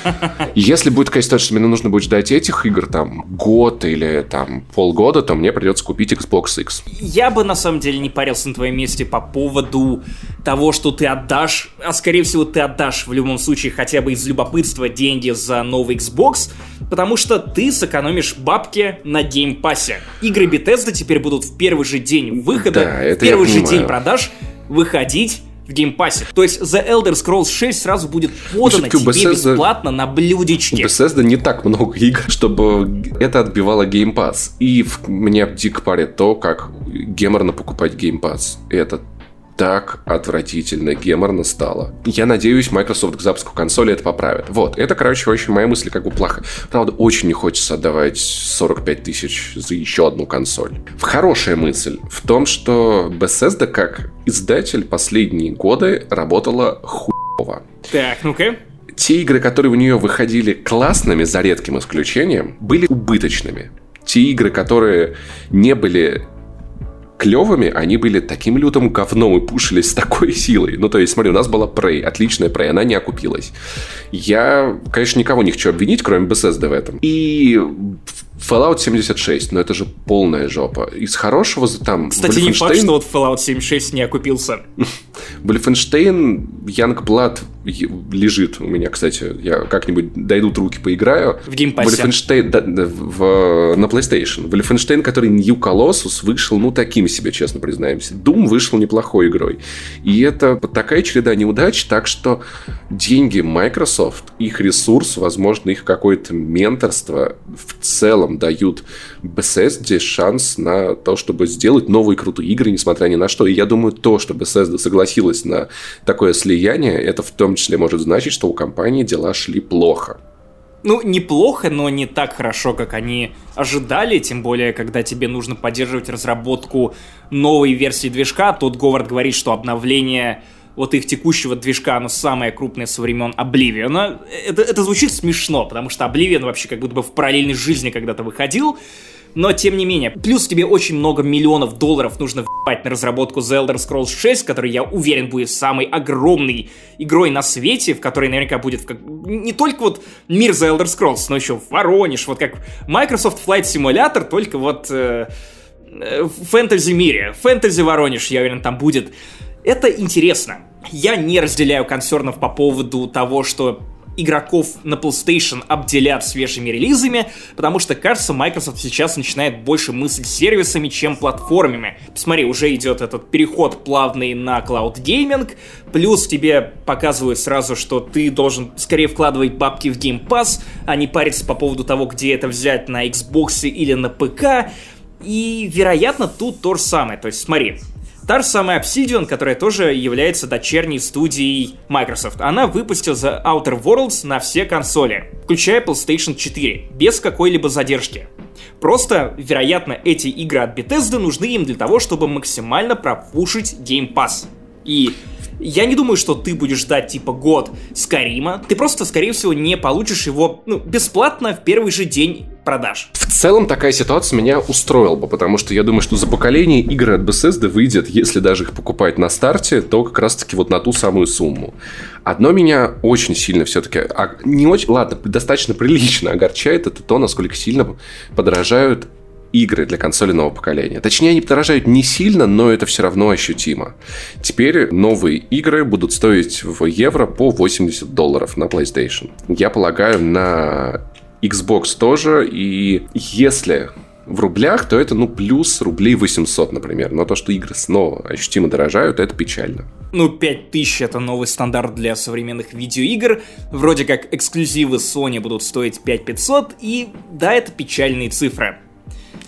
Если будет такая ситуация, что мне нужно будет ждать этих игр там год или там полгода, то мне придется купить Xbox X. Я бы на самом деле не парился на твоем месте по поводу того, что ты отдашь, а скорее всего ты отдашь в любом случае хотя бы из любопытства деньги за новый Xbox, потому что ты сэкономишь бабки на Game Pass е. Игры Bethesda теперь будут в первый же день выхода, да, в первый же день продаж выходить в Game Pass е. То есть The Elder Scrolls 6 сразу будет подано тебе Bethesda... бесплатно на блюдечке. Bethesda не так много игр, чтобы это отбивало Game Pass. И в... мне дико парит то, как геморно покупать Game Pass. Это так отвратительно, геморно стало. Я надеюсь, Microsoft к запуску консоли это поправит. Вот, это, короче, очень моя мысль как бы плохо. Правда, очень не хочется отдавать 45 тысяч за еще одну консоль. Хорошая мысль в том, что Bethesda как издатель последние годы работала хуево. Так, ну-ка те игры, которые у нее выходили классными, за редким исключением, были убыточными. Те игры, которые не были клевыми, они были таким лютым говном и пушились с такой силой. Ну, то есть, смотри, у нас была Prey, отличная Prey, она не окупилась. Я, конечно, никого не хочу обвинить, кроме Bethesda в этом. И Fallout 76, но это же полная жопа. Из хорошего там... Кстати, не факт, что вот Fallout 76 не окупился. Wolfenstein, Youngblood лежит у меня, кстати, я как-нибудь дойдут руки, поиграю. В Game Pass е. Wolfenstein, да, в, на PlayStation. Wolfenstein, который New Colossus вышел, ну, таким себе, честно признаемся. Doom вышел неплохой игрой. И это такая череда неудач, так что деньги Microsoft, их ресурс, возможно, их какое-то менторство в целом дают Bethesda шанс на то, чтобы сделать новые крутые игры, несмотря ни на что. И я думаю, то, что Bethesda согласилась на такое слияние, это в том числе может значить, что у компании дела шли плохо. Ну, неплохо, но не так хорошо, как они ожидали, тем более, когда тебе нужно поддерживать разработку новой версии движка. Тут Говард говорит, что обновление вот их текущего движка, оно самое крупное со времен Обливиона. Это, это звучит смешно, потому что Обливион вообще как будто бы в параллельной жизни когда-то выходил. Но тем не менее, плюс тебе очень много миллионов долларов нужно вбать на разработку The Elder Scrolls 6, который, я уверен, будет самой огромной игрой на свете, в которой наверняка будет как... не только вот мир The Elder Scrolls, но еще Воронеж, вот как Microsoft Flight Simulator, только вот э, э, в фэнтези-мире. Фэнтези Воронеж, я уверен, там будет. Это интересно. Я не разделяю консернов по поводу того, что игроков на PlayStation обделят свежими релизами, потому что, кажется, Microsoft сейчас начинает больше мыслить сервисами, чем платформами. Посмотри, уже идет этот переход плавный на Cloud Gaming, плюс тебе показывают сразу, что ты должен скорее вкладывать бабки в Game Pass, а не париться по поводу того, где это взять на Xbox или на ПК. И, вероятно, тут то же самое. То есть, смотри, Та же самая Obsidian, которая тоже является дочерней студией Microsoft, она выпустила The Outer Worlds на все консоли, включая PlayStation 4, без какой-либо задержки. Просто, вероятно, эти игры от Bethesda нужны им для того, чтобы максимально пропушить Game Pass. И я не думаю, что ты будешь ждать типа год Скарима. Ты просто, скорее всего, не получишь его ну, бесплатно в первый же день продаж. В целом такая ситуация меня устроила бы, потому что я думаю, что за поколение игры от Bethesda выйдет, если даже их покупать на старте, то как раз-таки вот на ту самую сумму. Одно меня очень сильно все-таки, а, не очень, ладно, достаточно прилично огорчает, это то, насколько сильно подорожают игры для консоли нового поколения. Точнее, они подорожают не сильно, но это все равно ощутимо. Теперь новые игры будут стоить в евро по 80 долларов на PlayStation. Я полагаю, на Xbox тоже. И если в рублях, то это, ну, плюс рублей 800, например. Но то, что игры снова ощутимо дорожают, это печально. Ну, 5000 это новый стандарт для современных видеоигр. Вроде как эксклюзивы Sony будут стоить 5500, и да, это печальные цифры.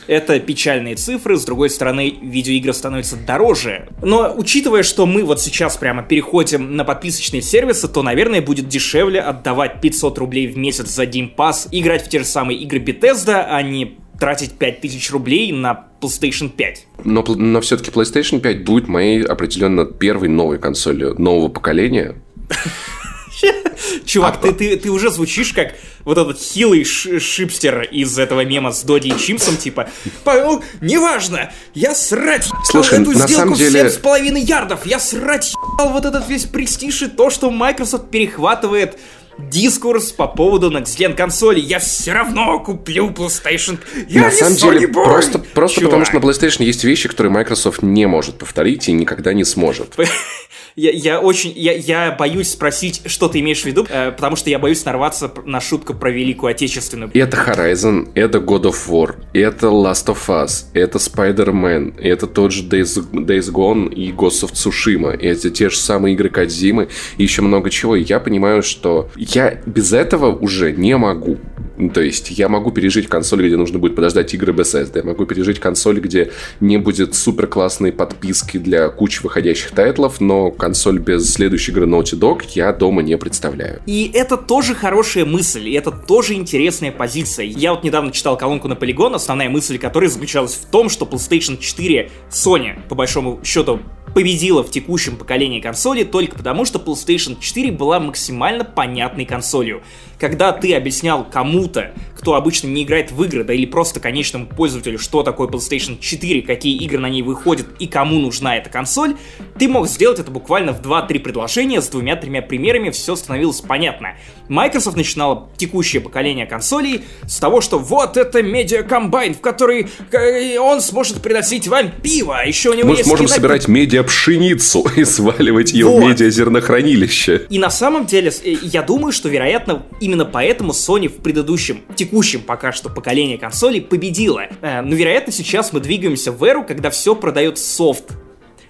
Это печальные цифры, с другой стороны, видеоигры становятся дороже. Но учитывая, что мы вот сейчас прямо переходим на подписочные сервисы, то, наверное, будет дешевле отдавать 500 рублей в месяц за Game Pass, играть в те же самые игры Bethesda, а не тратить 5000 рублей на PlayStation 5. Но, но все-таки PlayStation 5 будет моей определенно первой новой консолью нового поколения. Чувак, ты, ты, ты уже звучишь как вот этот хилый шипстер из этого мема с Доди и Чимсом, типа, ну, неважно, я срать Слушай, эту на сделку самом деле... с половиной ярдов, я срать вот этот весь престиж и то, что Microsoft перехватывает дискурс по поводу Next Gen консоли. Я все равно куплю PlayStation. Я на самом деле, Boy. просто, просто потому что на PlayStation есть вещи, которые Microsoft не может повторить и никогда не сможет. Я, я очень, я, я боюсь спросить, что ты имеешь в виду, э, потому что я боюсь нарваться на шутку про Великую Отечественную. Это Horizon, это God of War, это Last of Us, это Spider-Man, это тот же Days, Days Gone и Ghost of Tsushima, это те же самые игры Кадзимы и еще много чего. Я понимаю, что я без этого уже не могу. То есть я могу пережить консоль, где нужно будет подождать игры Bethesda, я могу пережить консоль, где не будет супер классной подписки для кучи выходящих тайтлов, но консоль без следующей игры Naughty Dog я дома не представляю. И это тоже хорошая мысль, и это тоже интересная позиция. Я вот недавно читал колонку на Polygon, основная мысль которой заключалась в том, что PlayStation 4 Sony, по большому счету, победила в текущем поколении консоли только потому, что PlayStation 4 была максимально понятной консолью. когда ты объяснял кому-то, кто обычно не играет в игры, да или просто конечному пользователю, что такое PlayStation 4, какие игры на ней выходят и кому нужна эта консоль, ты мог сделать это буквально в 2-3 предложения с двумя-тремя примерами, все становилось понятно. Microsoft начинала текущее поколение консолей с того, что вот это медиа-комбайн, в который э, он сможет приносить вам пиво, а еще у него Мы есть сможем кино- собирать медиа-пшеницу и сваливать ее Вот. в медиа-зернохранилище. И на самом деле, э, я думаю, что, вероятно, именно поэтому Sony в предыдущем, текущем пока что поколении консолей победила. Э, Но, вероятно, сейчас мы двигаемся в эру, когда все продает софт,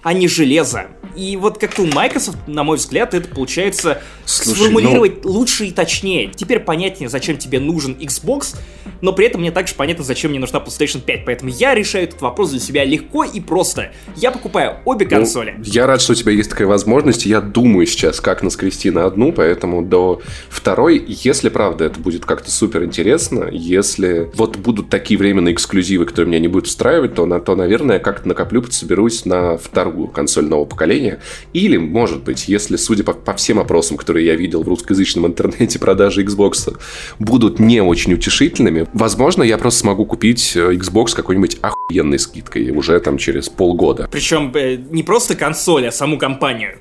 а не железо. И вот как-то у Microsoft, на мой взгляд, это получается Слушай, сформулировать лучше и точнее. Теперь понятнее, зачем тебе нужен Xbox, но при этом мне также понятно, зачем мне нужна PlayStation 5. Поэтому я решаю этот вопрос для себя легко и просто. Я покупаю обе Ну, консоли. я рад, что у тебя есть такая возможность. Я думаю сейчас, как наскрести на одну, поэтому до второй, если правда это будет как-то супер интересно, если вот будут такие временные эксклюзивы, которые меня не будут устраивать, то, на, то наверное, как-то накоплю, подсоберусь на вторую консоль нового поколения. Или, может быть, если, судя по, по всем опросам, которые я видел в русскоязычном интернете, продажи Xbox будут не очень утешительными, возможно, я просто смогу купить э, Xbox какой-нибудь охуенной скидкой уже там через полгода. Причем э, не просто консоль, а саму компанию.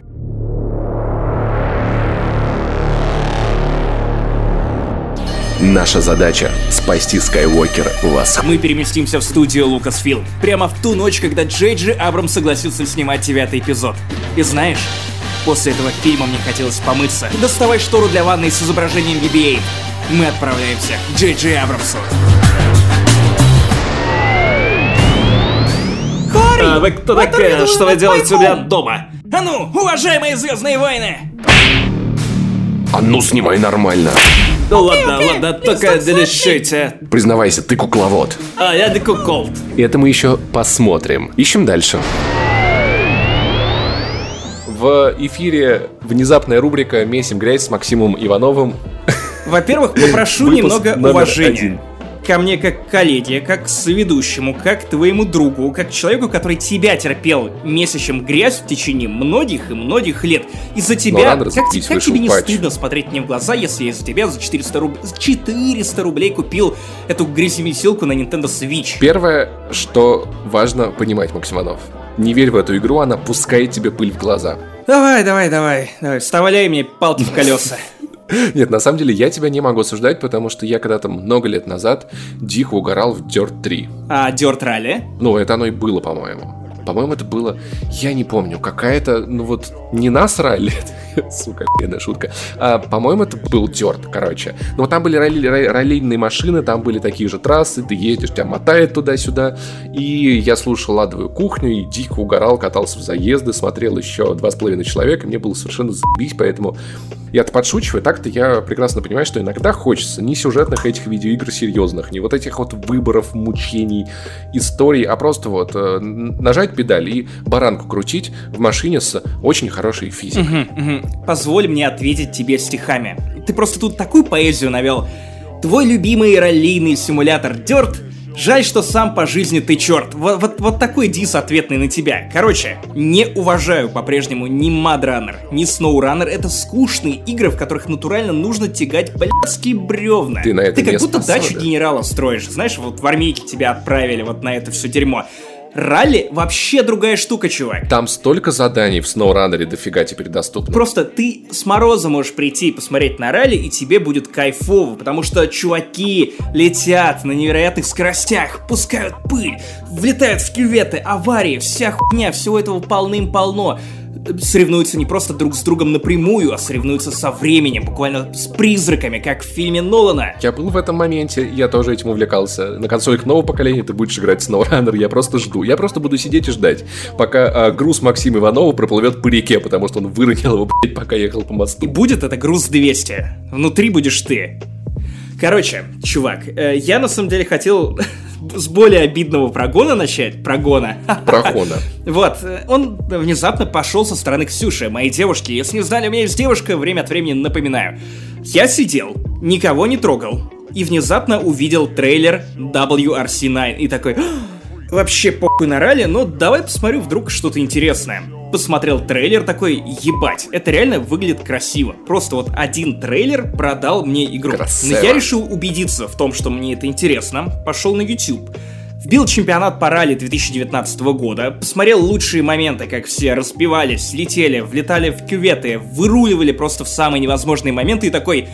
Наша задача — спасти Скайуокер вас. Мы переместимся в студию Lucasfilm. Прямо в ту ночь, когда Джей Джи Абрам согласился снимать девятый эпизод. И знаешь, после этого фильма мне хотелось помыться. Доставай штору для ванной с изображением BB-8. Мы отправляемся к Джей Джи Абрамсу. А вы кто такая? Что вы делаете у меня дома? А ну, уважаемые Звездные войны! А ну, снимай нормально. Ну ладно, ладно, только не решите. Признавайся, ты кукловод. А, я декуколд. И это мы еще посмотрим. Ищем дальше. В эфире внезапная рубрика «Месим грязь» с Максимом Ивановым. Во-первых, попрошу Выпуск немного номер уважения. один. Ко мне как к коллеге, как к соведущему, как к твоему другу, как к человеку, который тебя терпел месящим грязь в течение многих и многих лет. Из-за тебя... рано как, как тебе не патч. стыдно смотреть мне в глаза, если я из-за тебя за 400, руб... за 400 рублей купил эту гряземесилку на Nintendo Switch? Первое, что важно понимать, Максим Иванов. Не верь в эту игру, она пускает тебе пыль в глаза. Давай, давай, давай, давай, вставляй мне палки в колеса. Нет, на самом деле я тебя не могу осуждать, потому что я когда-то много лет назад дико угорал в Dirt 3. А Dirt Rally? Ну, это оно и было, по-моему. По-моему, это было, я не помню, какая-то, ну вот, не нас ралли, сука, охуенная шутка, а, по-моему, это был Дёрт, короче. Но вот там были ралли, ра- раллийные машины, там были такие же трассы, ты едешь, тебя мотает туда-сюда, и я слушал «Адовую кухню» и дико угорал, катался в заезды, смотрел еще два с половиной человека, мне было совершенно заебись, поэтому я-то подшучиваю, так-то я прекрасно понимаю, что иногда хочется не сюжетных этих видеоигр серьезных, не вот этих вот выборов, мучений, историй, а просто вот э, нажать педаль и баранку крутить в машине с очень хорошей физикой. Мгм, мгм. Позволь мне ответить тебе стихами. Ты просто тут такую поэзию навел. Твой любимый раллийный симулятор Dirt. Жаль, что сам по жизни ты черт. Вот, вот, вот такой дис ответный на тебя. Короче, не уважаю по-прежнему ни Mudrunner, ни SnowRunner. Это скучные игры, в которых натурально нужно тягать блядские бревна. Ты на это Ты как будто способен. дачу генерала строишь. Знаешь, вот в армейке тебя отправили вот на это все дерьмо. Ралли вообще другая штука, чувак. Там столько заданий в SnowRunner дофига теперь доступно. Просто ты с мороза можешь прийти и посмотреть на ралли, и тебе будет кайфово, потому что чуваки летят на невероятных скоростях, пускают пыль, влетают в кюветы, аварии, вся хуйня, всего этого полным-полно. Соревнуются не просто друг с другом напрямую, а соревнуются со временем, буквально с призраками, как в фильме Нолана. Я был в этом моменте, я тоже этим увлекался. На консолях нового поколения ты будешь играть в SnowRunner, я просто жду. Я просто буду сидеть и ждать, пока а, груз Максима Иванова проплывет по реке, потому что он выронил его, блядь, пока ехал по И мосту. будет это груз 200. Внутри будешь ты. Короче, чувак, э, я на самом деле хотел с более обидного прогона начать. Прогона. Прохона. Вот, э, он внезапно пошел со стороны Ксюши, моей девушки. Если не знали, у меня есть девушка, время от времени напоминаю. Я сидел, никого не трогал, и внезапно увидел трейлер WRC9 и такой... «А, Вообще похуй на ралли, но давай посмотрю вдруг что-то интересное. Посмотрел трейлер такой, ебать, это реально выглядит красиво. Просто вот один трейлер продал мне игру. Красиво. Но я решил убедиться в том, что мне это интересно. Пошел на YouTube. Вбил чемпионат по ралли 2019 года, посмотрел лучшие моменты, как все распевались, летели, влетали в кюветы, выруливали просто в самые невозможные моменты и такой,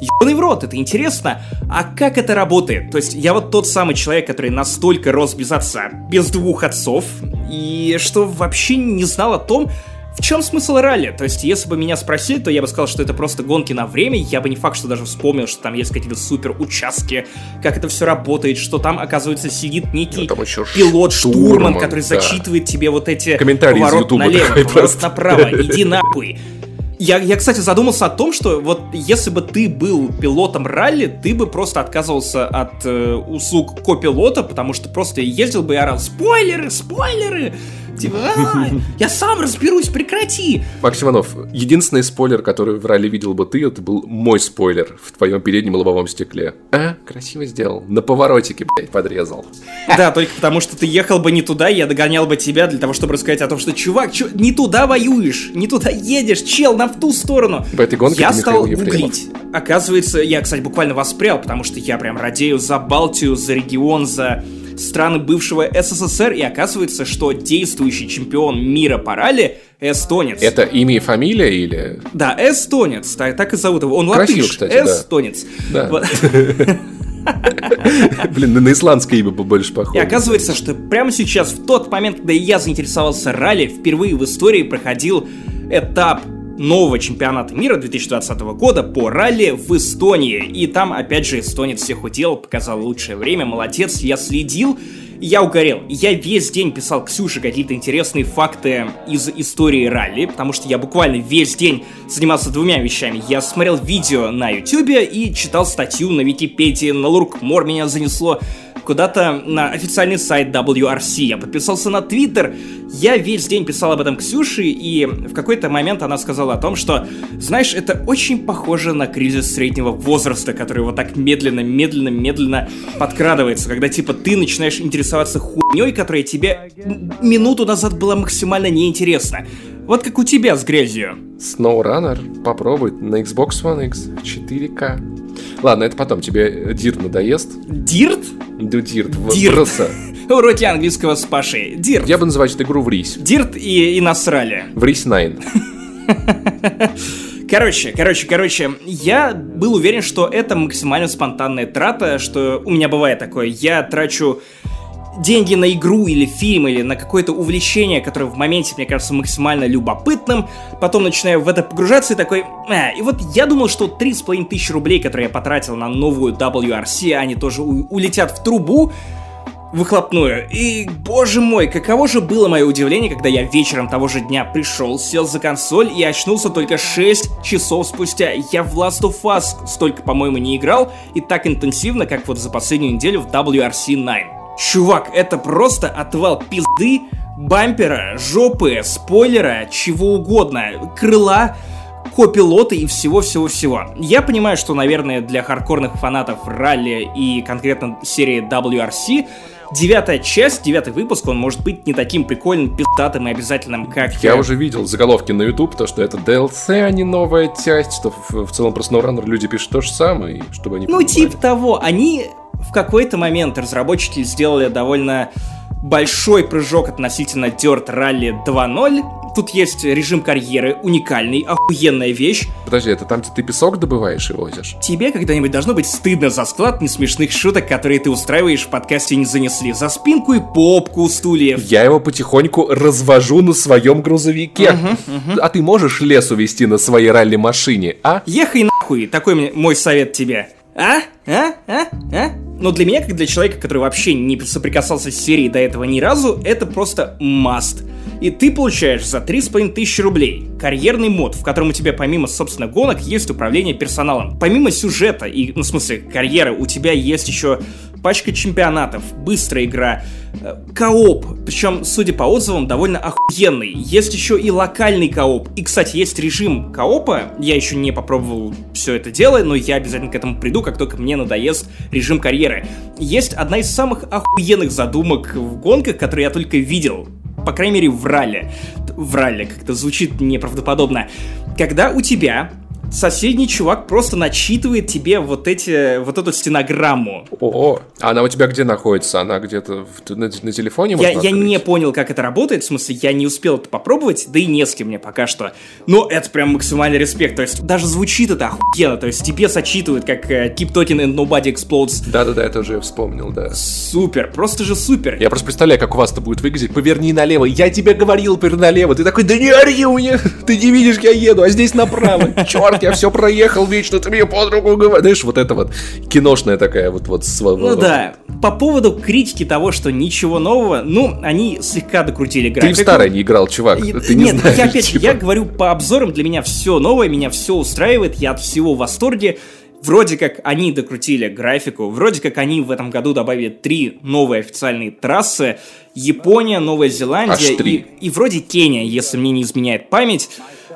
Ебаный в рот, это интересно. А как это работает? То есть я вот тот самый человек, который настолько рос без отца, без двух отцов, и что вообще не знал о том, в чем смысл ралли? То есть, если бы меня спросили, то я бы сказал, что это просто гонки на время. Я бы не факт, что даже вспомнил, что там есть какие-то супер участки, как это все работает, что там, оказывается, сидит некий Ну, пилот, штурман, штурман, который да. зачитывает тебе вот эти Комментарий из поворот налево, поворот просто. направо, иди нахуй. Я, я, кстати, задумался о том, что вот если бы ты был пилотом ралли, ты бы просто отказывался от э, услуг копилота, потому что просто ездил бы и орал «Спойлеры! Спойлеры!» Типа, «А, я сам разберусь, прекрати! Макс Иванов, единственный спойлер, который в ралли видел бы ты, это был мой спойлер в твоем переднем лобовом стекле. А, красиво сделал. На поворотике, блядь, подрезал. Да, только потому что ты ехал бы не туда, я догонял бы тебя для того, чтобы рассказать о том, что, чувак, чё, не туда воюешь, не туда едешь, чел, нам в ту сторону. В этой гонке я ты стал гуглить. Оказывается, я, кстати, буквально воспрял, потому что я прям радею за Балтию, за регион, за страны бывшего СССР, и оказывается, что действующий чемпион мира по ралли эстонец. Это имя и фамилия или... Да, эстонец, так, так и зовут его. Он Красиво, латыш, кстати, эстонец. Да. Вот. Блин, на- исландское имя бы больше похоже. И оказывается, что прямо сейчас, в тот момент, когда я заинтересовался ралли, впервые в истории проходил этап нового чемпионата мира 2020 года по ралли в Эстонии. И там, опять же, эстонец всех удел, показал лучшее время, молодец, я следил, я угорел. Я весь день писал Ксюше какие-то интересные факты из истории ралли, потому что я буквально весь день занимался двумя вещами. Я смотрел видео на ютюбе и читал статью на Википедии, на Луркмор меня занесло куда-то на официальный сайт WRC. Я подписался на Твиттер. Я весь день писал об этом Ксюше, и в какой-то момент она сказала о том, что, знаешь, это очень похоже на кризис среднего возраста, который вот так медленно, медленно, медленно подкрадывается, когда типа ты начинаешь интересоваться хуйней, которая тебе минуту назад была максимально неинтересна. Вот как у тебя с грязью. SnowRunner попробуй на Xbox One X в 4К. Ладно, это потом. Тебе Дирт надоест? Дирт? Да, Дирт. Дирт. Просто. Уроки английского с Пашей. Дирт. Я бы называть эту игру в рись. Дирт и, и насрали. В рись 9. Короче, короче, короче, я был уверен, что это максимально спонтанная трата, что у меня бывает такое, я трачу деньги на игру или фильм, или на какое-то увлечение, которое в моменте мне кажется максимально любопытным, потом начинаю в это погружаться и такой, «А». и вот я думал, что 3,5 тысячи рублей, которые я потратил на новую WRC, они тоже улетят в трубу, выхлопную. И, боже мой, каково же было мое удивление, когда я вечером того же дня пришел, сел за консоль и очнулся только 6 часов спустя. Я в Last of Us столько, по-моему, не играл, и так интенсивно, как вот за последнюю неделю в WRC 9. Чувак, это просто отвал пизды, бампера, жопы, спойлера, чего угодно, крыла, копилоты и всего-всего-всего. Я понимаю, что, наверное, для хардкорных фанатов ралли и конкретно серии WRC девятая часть, девятый выпуск, он может быть не таким прикольным, пиздатым и обязательным, как Я уже видел заголовки на YouTube, то, что это DLC, а не новая часть, что в, в целом про SnowRunner люди пишут то же самое, чтобы они Ну, понимали. типа того, они в какой-то момент, разработчики, сделали довольно большой прыжок относительно Dirt Rally 2.0. Тут есть режим карьеры, уникальный, охуенная вещь. Подожди, это там, где ты песок добываешь и возишь? Тебе когда-нибудь должно быть стыдно за склад несмешных шуток, которые ты устраиваешь в подкасте не занесли. За спинку и попку стульев. Я его потихоньку развожу на своем грузовике. А ты можешь лес увезти на своей ралли-машине, а? Ехай нахуй, такой мой совет тебе. А? А? А? А? Но для меня, как для человека, который вообще не соприкасался с серией до этого ни разу, это просто маст. И ты получаешь за 3,5 тысячи рублей карьерный мод, в котором у тебя помимо, собственно, гонок есть управление персоналом. Помимо сюжета и, ну, в смысле, карьеры, у тебя есть еще пачка чемпионатов, быстрая игра, э, кооп, причем, судя по отзывам, довольно охуенный. Есть еще и локальный кооп. И, кстати, есть режим коопа, я еще не попробовал все это дело, но я обязательно к этому приду, как только мне надоест режим карьеры. Есть одна из самых охуенных задумок в гонках, которые я только видел. по крайней мере, в ралли. В ралли как-то звучит неправдоподобно. Когда у тебя соседний чувак просто начитывает тебе вот эти, вот эту стенограмму. О, а она у тебя где находится? Она где-то в- на, на телефоне? Я, можно я не понял, как это работает, в смысле, я не успел это попробовать, да и не с кем мне пока что. Но это прям максимальный респект, то есть даже звучит это охуенно, то есть тебе сочитывают, как э, Keep Talking and Nobody Explodes. Да-да-да, это уже вспомнил, да. Супер, просто же супер. Я просто представляю, как у вас это будет выглядеть. Поверни налево. Я тебе говорил, поверни налево. Ты такой, да не ори у меня. Ты не видишь, я еду, а здесь направо. Черт, я все проехал вечно, ты мне под руку говоришь. Знаешь, вот это вот киношная такая вот вот. Ну да, по поводу критики того, что ничего нового, ну, они слегка докрутили Ты графику. в старое не играл, чувак. И- Ты не Нет, знаешь, я опять, типа. я говорю по обзорам, для меня все новое, меня все устраивает, я от всего в восторге. Вроде как они докрутили графику, вроде как они в этом году добавили три новые официальные трассы. Япония, Новая Зеландия и, и вроде Кения, если мне не изменяет память.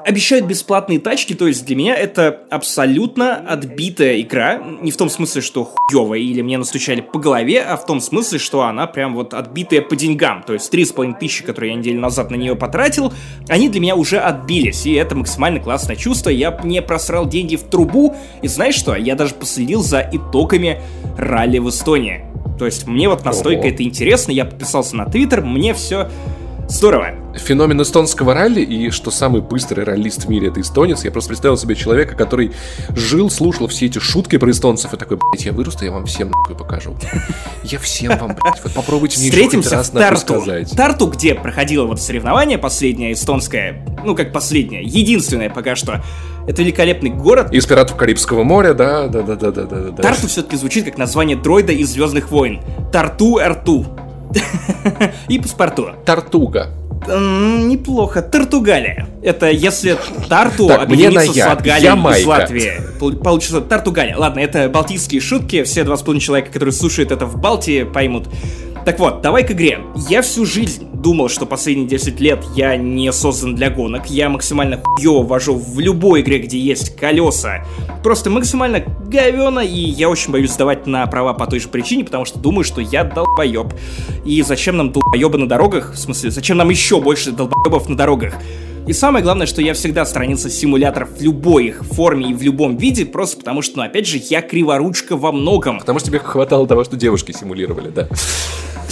Обещают бесплатные тачки, то есть для меня это абсолютно отбитая игра. Не в том смысле, что хуёвая или мне настучали по голове, а в том смысле, что она прям вот отбитая по деньгам. То есть 3,5 тысячи, которые я неделю назад на нее потратил, они для меня уже отбились. И это максимально классное чувство. Я не просрал деньги в трубу. И знаешь что? Я даже последил за итогами ралли в Эстонии. То есть мне вот настолько Ого. это интересно. Я подписался на Твиттер, мне все здорово. Феномен эстонского ралли и что самый быстрый раллист в мире это эстонец. Я просто представил себе человека, который жил, слушал все эти шутки про эстонцев и такой, блядь, я вырасту, я вам всем нахуй покажу. Я всем вам, блядь, вот попробуйте мне Встретимся раз в Тарту. сказать. Тарту, где проходило вот соревнование последнее эстонское, ну как последнее, единственное пока что. Это великолепный город. Из пиратов Карибского моря, да, да, да, да, да, да, да. Тарту все-таки звучит как название дроида из Звездных войн. Тарту Эрту. И паспорту. Тартуга. Неплохо. Тартугалия. Это если Тарту Так, объединится с. Латгалией из Латвии. Пол- Получится Тартугалия. Ладно, это балтийские шутки. Все два с половиной человека, которые слушают это в Балтии, поймут. Так вот, давай к игре. Я всю жизнь думал, что последние 10 лет я не создан для гонок. Я максимально хуёво вожу в любой игре, где есть колеса. Просто максимально говёно, и я очень боюсь сдавать на права по той же причине, потому что думаю, что я долбоеб. И зачем нам долбоебы на дорогах? В смысле, зачем нам еще больше долбоебов на дорогах? И самое главное, что я всегда сторонился симуляторов в любой их форме и в любом виде, просто потому что, ну, опять же, я криворучка во многом. Потому что тебе хватало того, что девушки симулировали, да.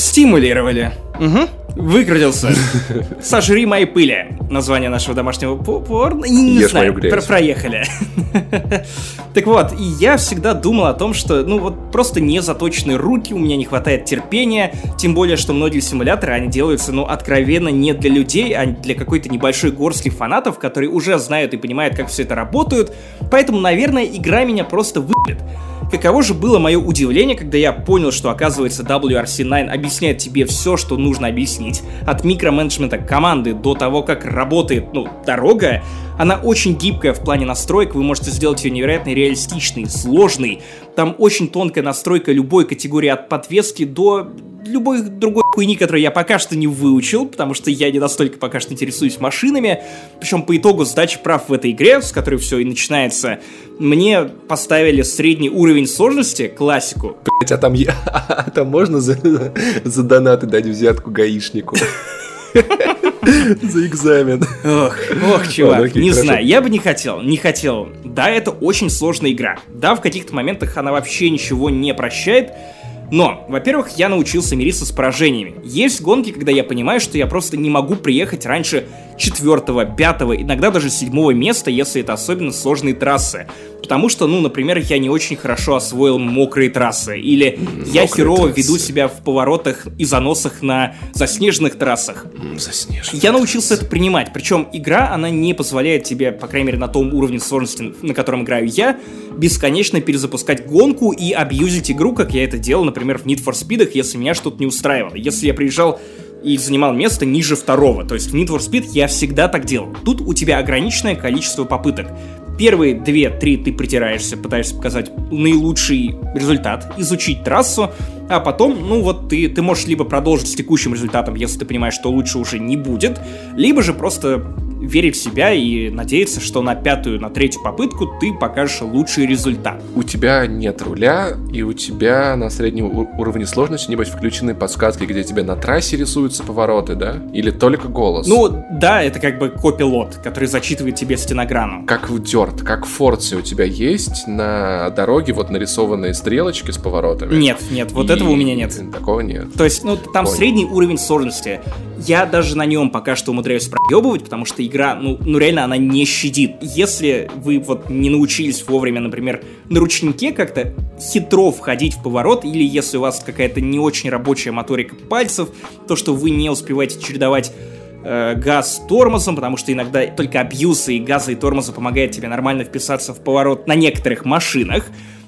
Стимулировали. Угу. Выкрутился. Сожри мои пыли. Название нашего домашнего по- порно. Не, Ешь знаю, про- проехали. Так вот, и я всегда думал о том, что, ну вот, просто не заточены руки, у меня не хватает терпения, тем более, что многие симуляторы, они делаются, ну, откровенно не для людей, а для какой-то небольшой горстки фанатов, которые уже знают и понимают, как все это работает, поэтому, наверное, игра меня просто выпьет. Каково же было мое удивление, когда я понял, что, оказывается, WRC9 объясняет тебе все, что нужно объяснить. От микроменеджмента команды до того, как работает, ну, дорога. Она очень гибкая в плане настроек, вы можете сделать ее невероятно реалистичной, сложной. Там очень тонкая настройка любой категории от подвески до любой другой хуйни, которую я пока что не выучил, потому что я не настолько пока что интересуюсь машинами. Причем по итогу сдачи прав в этой игре, с которой все и начинается, мне поставили средний уровень сложности, классику. Блять, а там, а там можно за, за донаты дать взятку гаишнику? За экзамен. Ох, ох, чувак, Ладно, окей, не хорошо. знаю, я бы не хотел, не хотел. Да, это очень сложная игра. Да, в каких-то моментах она вообще ничего не прощает. Но, во-первых, я научился мириться с поражениями. Есть гонки, когда я понимаю, что я просто не могу приехать раньше четвертого, пятого, иногда даже седьмого места, если это особенно сложные трассы. Потому что, ну, например, я не очень хорошо освоил мокрые трассы. Или я мокрые херово трассы. веду себя в поворотах и заносах на заснеженных трассах. Заснежен. Я научился это принимать, причем игра, она не позволяет тебе, по крайней мере, на том уровне сложности, на котором играю я, бесконечно перезапускать гонку и абьюзить игру, как я это делал, например, в Need for Speed, если меня что-то не устраивало. Если я приезжал и занимал место ниже второго, то есть в Need for Speed я всегда так делал. Тут у тебя ограниченное количество попыток. Первые две-три ты притираешься, пытаешься показать наилучший результат, изучить трассу, а потом, ну вот ты, ты можешь либо продолжить с текущим результатом, если ты понимаешь, что лучше уже не будет, либо же просто верить в себя и надеяться, что на пятую, на третью попытку ты покажешь лучший результат. У тебя нет руля, и у тебя на среднем уровне сложности, небось, включены подсказки, где тебе на трассе рисуются повороты, да? Или только голос? Ну, да, это как бы копилот, который зачитывает тебе стенограмму. Как в Dirt, как в Форце у тебя есть на дороге вот нарисованные стрелочки с поворотами? Нет, нет, вот и... этого у меня нет. Такого нет. То есть, ну, там Понял. средний уровень сложности. Я даже на нем пока что умудряюсь проебывать, потому что игра, ну, ну реально, она не щадит. Если вы вот не научились вовремя, например, на ручнике как-то хитро входить в поворот, или если у вас какая-то не очень рабочая моторика пальцев, то, что вы не успеваете чередовать э, газ с тормозом, потому что иногда только абьюзы и газа и тормоза помогает тебе нормально вписаться в поворот на некоторых машинах.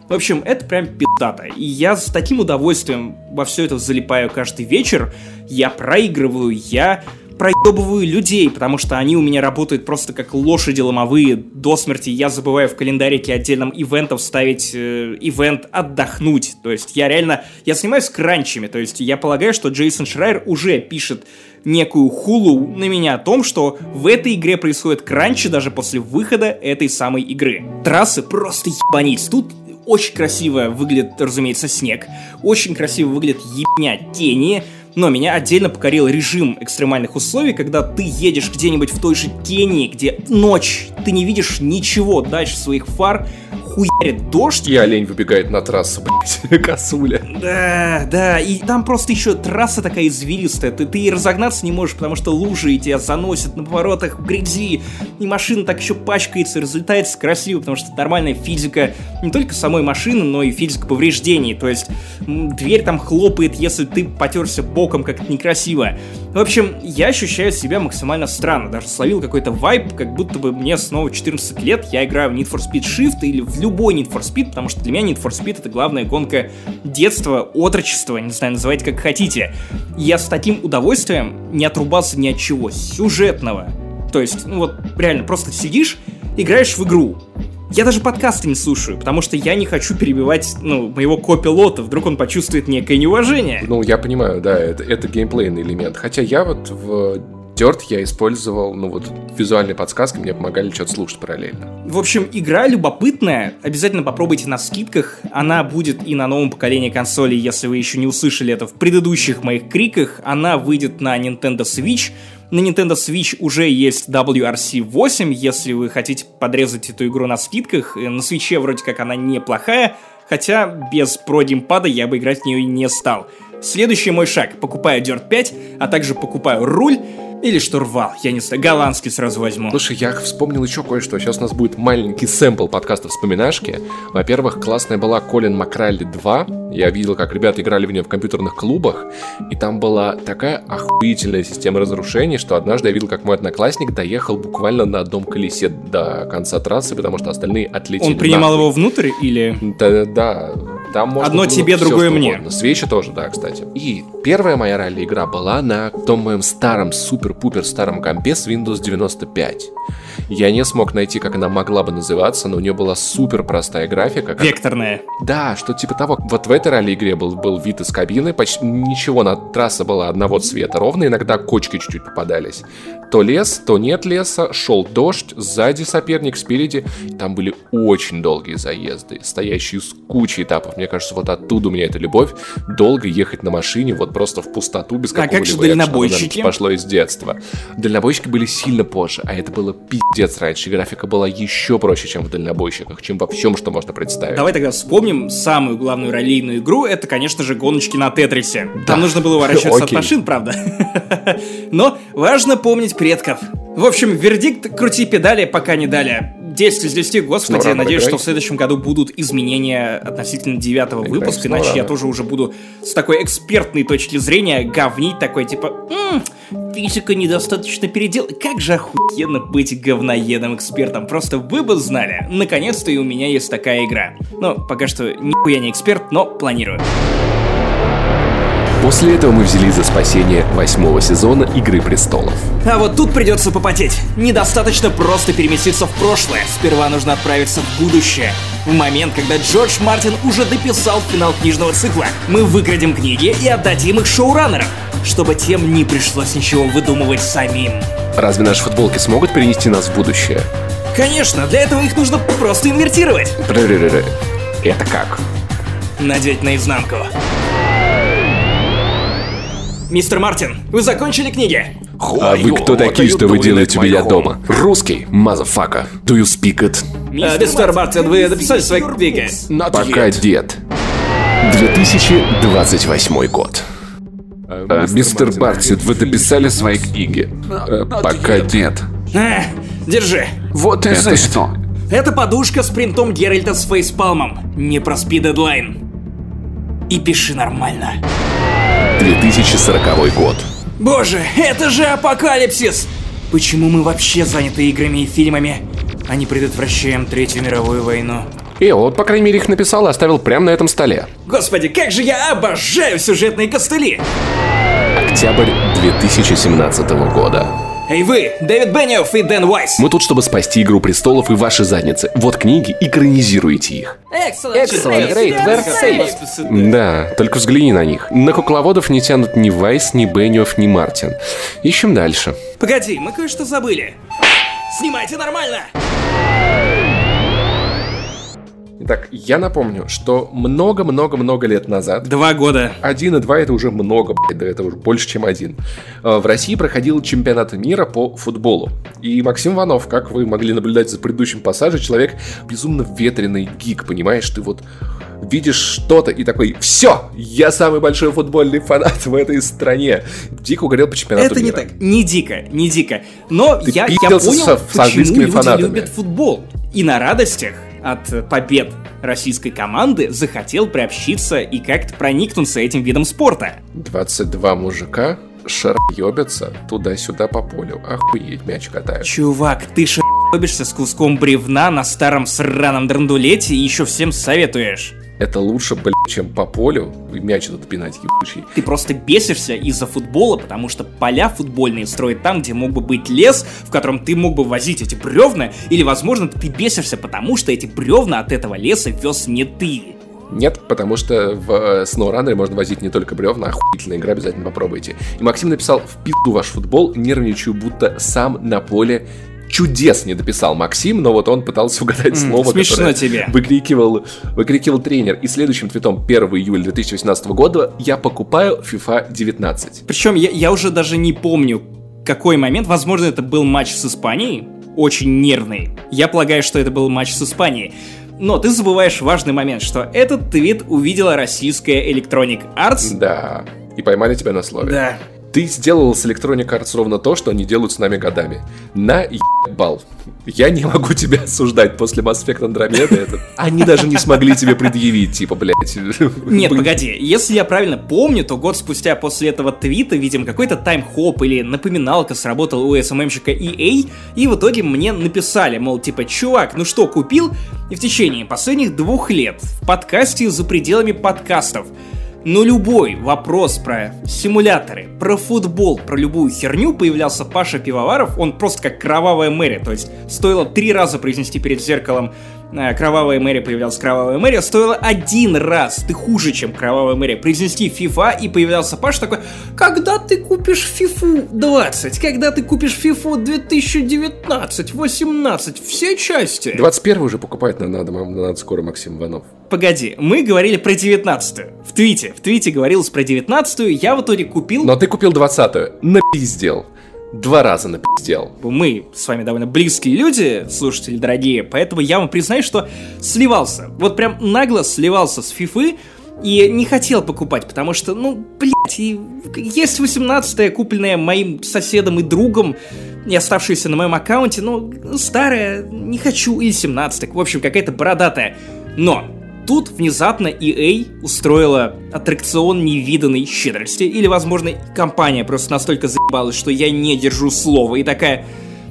В общем, это прям пиздата. И я с таким удовольствием во все это залипаю каждый вечер. Я проигрываю, я проебываю людей, потому что они у меня работают просто как лошади ломовые до смерти. Я забываю в календарике отдельном ивентов ставить э, ивент отдохнуть. То есть я реально, я занимаюсь кранчами. То есть я полагаю, что Джейсон Шрайер уже пишет некую хулу на меня о том, что в этой игре происходит кранчи даже после выхода этой самой игры. Трассы просто ебанить. Тут очень красиво выглядит, разумеется, снег. Очень красиво выглядит ебня тени. Но меня отдельно покорил режим экстремальных условий, когда ты едешь где-нибудь в той же Кении, где ночь, ты не видишь ничего дальше своих фар, хуярит дождь. И олень выбегает на трассу, блядь, косуля. Да, да, и там просто еще трасса такая извилистая, ты, ты разогнаться не можешь, потому что лужи и тебя заносят на поворотах в грязи, и машина так еще пачкается, результат красиво, потому что нормальная физика не только самой машины, но и физика повреждений, то есть дверь там хлопает, если ты потерся боком, как это некрасиво. В общем, я ощущаю себя максимально странно, даже словил какой-то вайп, как будто бы мне снова 14 лет, я играю в Need for Speed Shift или в любой Need for Speed, потому что для меня Need for Speed это главная гонка детства, отрочества, не знаю, называйте как хотите. Я с таким удовольствием не отрубался ни от чего сюжетного. То есть, ну вот, реально, просто сидишь, играешь в игру. Я даже подкасты не слушаю, потому что я не хочу перебивать, ну, моего копилота, вдруг он почувствует некое неуважение. Ну, я понимаю, да, это, это геймплейный элемент. Хотя я вот в Dirt я использовал, ну вот, визуальные подсказки, мне помогали что-то слушать параллельно. В общем, игра любопытная, обязательно попробуйте на скидках, она будет и на новом поколении консолей, если вы еще не услышали это в предыдущих моих криках, она выйдет на Nintendo Switch, на Nintendo Switch уже есть WRC 8, если вы хотите подрезать эту игру на скидках. На Switch вроде как она неплохая, хотя без Gamepad я бы играть в нее не стал. Следующий мой шаг. Покупаю Dirt 5, а также покупаю руль, или штурвал, я не знаю, голландский сразу возьму. Слушай, я вспомнил еще кое-что. Сейчас у нас будет маленький сэмпл подкаста «Вспоминашки». Во-первых, классная была Колин Макралли 2. Я видел, как ребята играли в нее в компьютерных клубах, и там была такая охуительная система разрушений, что однажды я видел, как мой одноклассник доехал буквально на одном колесе до конца трассы, потому что остальные отлетели. Он принимал нахуй. его внутрь или... Да, да. Там можно Одно тебе, другое мне. Свечи тоже, да, кстати. И первая моя ралли-игра была на том моем старом супер супер-пупер старом компе с Windows 95. Я не смог найти, как она могла бы называться, но у нее была супер простая графика. Как... Векторная. Да, что типа того. Вот в этой ралли-игре был, был вид из кабины, почти ничего, на трасса была одного цвета, ровно иногда кочки чуть-чуть попадались. То лес, то нет леса, шел дождь, сзади соперник, спереди. Там были очень долгие заезды, стоящие с кучей этапов. Мне кажется, вот оттуда у меня эта любовь. Долго ехать на машине, вот просто в пустоту, без какого-либо А как же дальнобойщики? Пошло из детства. Дальнобойщики были сильно позже, а это было пиздец раньше. Графика была еще проще, чем в дальнобойщиках, чем во всем, что можно представить. Давай тогда вспомним самую главную раллийную игру. Это, конечно же, гоночки на Тетрисе. Да. Там нужно было уворачиваться от машин, правда. Но важно помнить предков. В общем, вердикт «крути педали, пока не дали». 10 из 10, господи, Снова надеюсь, играть. что в следующем году будут изменения относительно девятого выпуска, иначе я тоже уже буду с такой экспертной точки зрения говнить такой, типа, м-м, физика недостаточно передел. Как же охуенно быть говноедом-экспертом, просто вы бы знали. Наконец-то и у меня есть такая игра. Но пока что нихуя не эксперт, но планирую. После этого мы взялись за спасение восьмого сезона «Игры престолов». А вот тут придется попотеть. Недостаточно просто переместиться в прошлое. Сперва нужно отправиться в будущее. В момент, когда Джордж Мартин уже дописал финал книжного цикла. Мы выкрадем книги и отдадим их шоураннерам, чтобы тем не пришлось ничего выдумывать самим. Разве наши футболки смогут перенести нас в будущее? Конечно, для этого их нужно просто инвертировать. Это как? Надеть наизнанку. Мистер Мартин, вы закончили книги? А вы кто такие, что вы делаете у меня дома? Русский, motherfucker. Do you speak it? Э, Мистер Мартин, вы написали свои книги? Пока нет. 2028 год. А, мистер Мартин, вы дописали свои книги? Э, Пока нет. А, держи. Вот это что? Это подушка с принтом Геральта с фейспалмом. Не проспи дедлайн. И пиши нормально. 2040 год. Боже, это же апокалипсис! Почему мы вообще заняты играми и фильмами, а не предотвращаем Третью мировую войну? И вот, по крайней мере, их написал и оставил прямо на этом столе. Господи, как же я обожаю сюжетные костыли! Октябрь 2017 года. Эй вы, Дэвид Бенниофф и Дэн Уайс! Мы тут, чтобы спасти Игру Престолов и ваши задницы. Вот книги, экранизируйте их. Excellent, great, safe. Да, только взгляни на них. На кукловодов не тянут ни Вайс, ни Бенниофф, ни Мартин. Ищем дальше. Погоди, мы кое-что забыли. Снимайте нормально! Итак, я напомню, что много-много-много лет назад Два года. Один и два это уже много, блядь, да это уже больше, чем один. Э, В России проходил чемпионат мира по футболу. И Максим Иванов, как вы могли наблюдать за предыдущим пассажем, человек безумно ветреный гик, понимаешь? Ты вот видишь что-то и такой, все, я самый большой футбольный фанат в этой стране. Дико угорел по чемпионату Это не мира. так, не дико, не дико. Но Ты я, я понял, со- почему люди фанатами. любят футбол. И на радостях от побед российской команды захотел приобщиться и как-то проникнуться этим видом спорта. 22 мужика шаръебятся туда-сюда по полю. Охуеть, мяч катают. Чувак, ты шебешься с куском бревна на старом сраном драндулете и еще всем советуешь. Это лучше, блядь, чем по полю мяч этот пинать ебучий. Ты просто бесишься из-за футбола, потому что поля футбольные строят там, где мог бы быть лес, в котором ты мог бы возить эти бревна, или, возможно, ты бесишься, потому что эти бревна от этого леса вез не ты. Нет, потому что в э, SnowRunner можно возить не только бревна, охуительная игра, обязательно попробуйте. И Максим написал «В пизду ваш футбол, нервничаю, будто сам на поле чудес не дописал Максим, но вот он пытался угадать слово, смешно которое тебе. Выкрикивал, выкрикивал тренер. И следующим твитом 1 июля 2018 года я покупаю FIFA 19. Причем я, я уже даже не помню, какой момент. Возможно, это был матч с Испанией. Очень нервный. Я полагаю, что это был матч с Испанией. Но ты забываешь важный момент, что этот твит увидела российская Electronic Arts. Да. И поймали тебя на слове. Да. Ты сделал с Electronic Arts ровно то, что они делают с нами годами. На ебал. Я не могу тебя осуждать после Mass Effect Andromeda. Это... Они даже не смогли тебе предъявить, типа, блядь. Нет, погоди, если я правильно помню, то год спустя после этого твита, видимо, какой-то тайм-хоп или напоминалка сработал у СММщика EA, и в итоге мне написали, мол, типа, чувак, ну что, купил? И в течение последних двух лет в подкасте за пределами подкастов но любой вопрос про симуляторы, про футбол, про любую херню появлялся Паша Пивоваров, он просто как кровавая Мэри, то есть стоило три раза произнести перед зеркалом Кровавая Мэри появлялась Кровавая Мэри, стоило один раз, ты хуже, чем Кровавая Мэри, произнести FIFA, и появлялся Паша такой, когда ты купишь FIFA 20, когда ты купишь FIFA 2019, 18, все части? 21 уже покупать надо, надо, надо скоро, Максим Иванов. Погоди, мы говорили про 19 В твите, в твите говорилось про 19 я в итоге купил... Но ты купил 20-ю. Напиздел. Два раза напиздел. Мы с вами довольно близкие люди, слушатели дорогие, поэтому я вам признаюсь, что сливался. Вот прям нагло сливался с фифы и не хотел покупать, потому что, ну, блядь, и есть 18-я, купленная моим соседом и другом, и оставшаяся на моем аккаунте, ну, старая, не хочу, или 17 в общем, какая-то бородатая. Но Тут внезапно EA устроила аттракцион невиданной щедрости, или, возможно, компания просто настолько заебалась, что я не держу слова, и такая...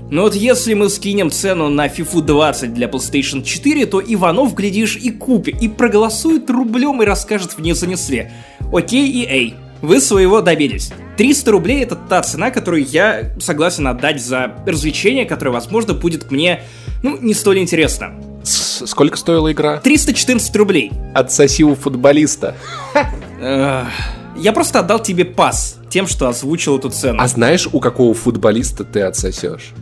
Ну вот если мы скинем цену на FIFA 20 для PlayStation 4, то Иванов, глядишь, и купит, и проголосует рублем и расскажет вне занесли. Окей, EA, вы своего добились. 300 рублей это та цена, которую я согласен отдать за развлечение, которое, возможно, будет мне, ну, не столь интересно. Сколько стоила игра? 314 рублей. Отсоси у футболиста. Я просто отдал тебе пас тем, что озвучил эту цену. А знаешь, у какого футболиста ты отсосешь?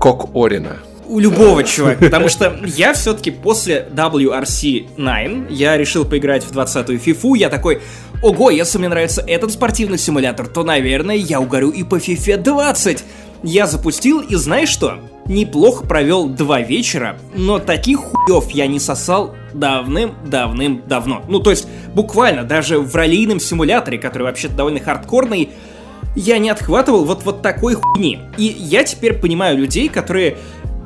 Кок Орина. У любого чувака, потому что я все-таки после WRC 9, я решил поиграть в 20-ю FIFA, я такой, ого, если мне нравится этот спортивный симулятор, то, наверное, я угорю и по FIFA 20. Я запустил, и знаешь что? Неплохо провел два вечера, но таких хуев я не сосал давным-давным-давно. Ну, то есть, буквально, даже в раллийном симуляторе, который вообще-то довольно хардкорный, я не отхватывал вот, вот такой хуйни. И я теперь понимаю людей, которые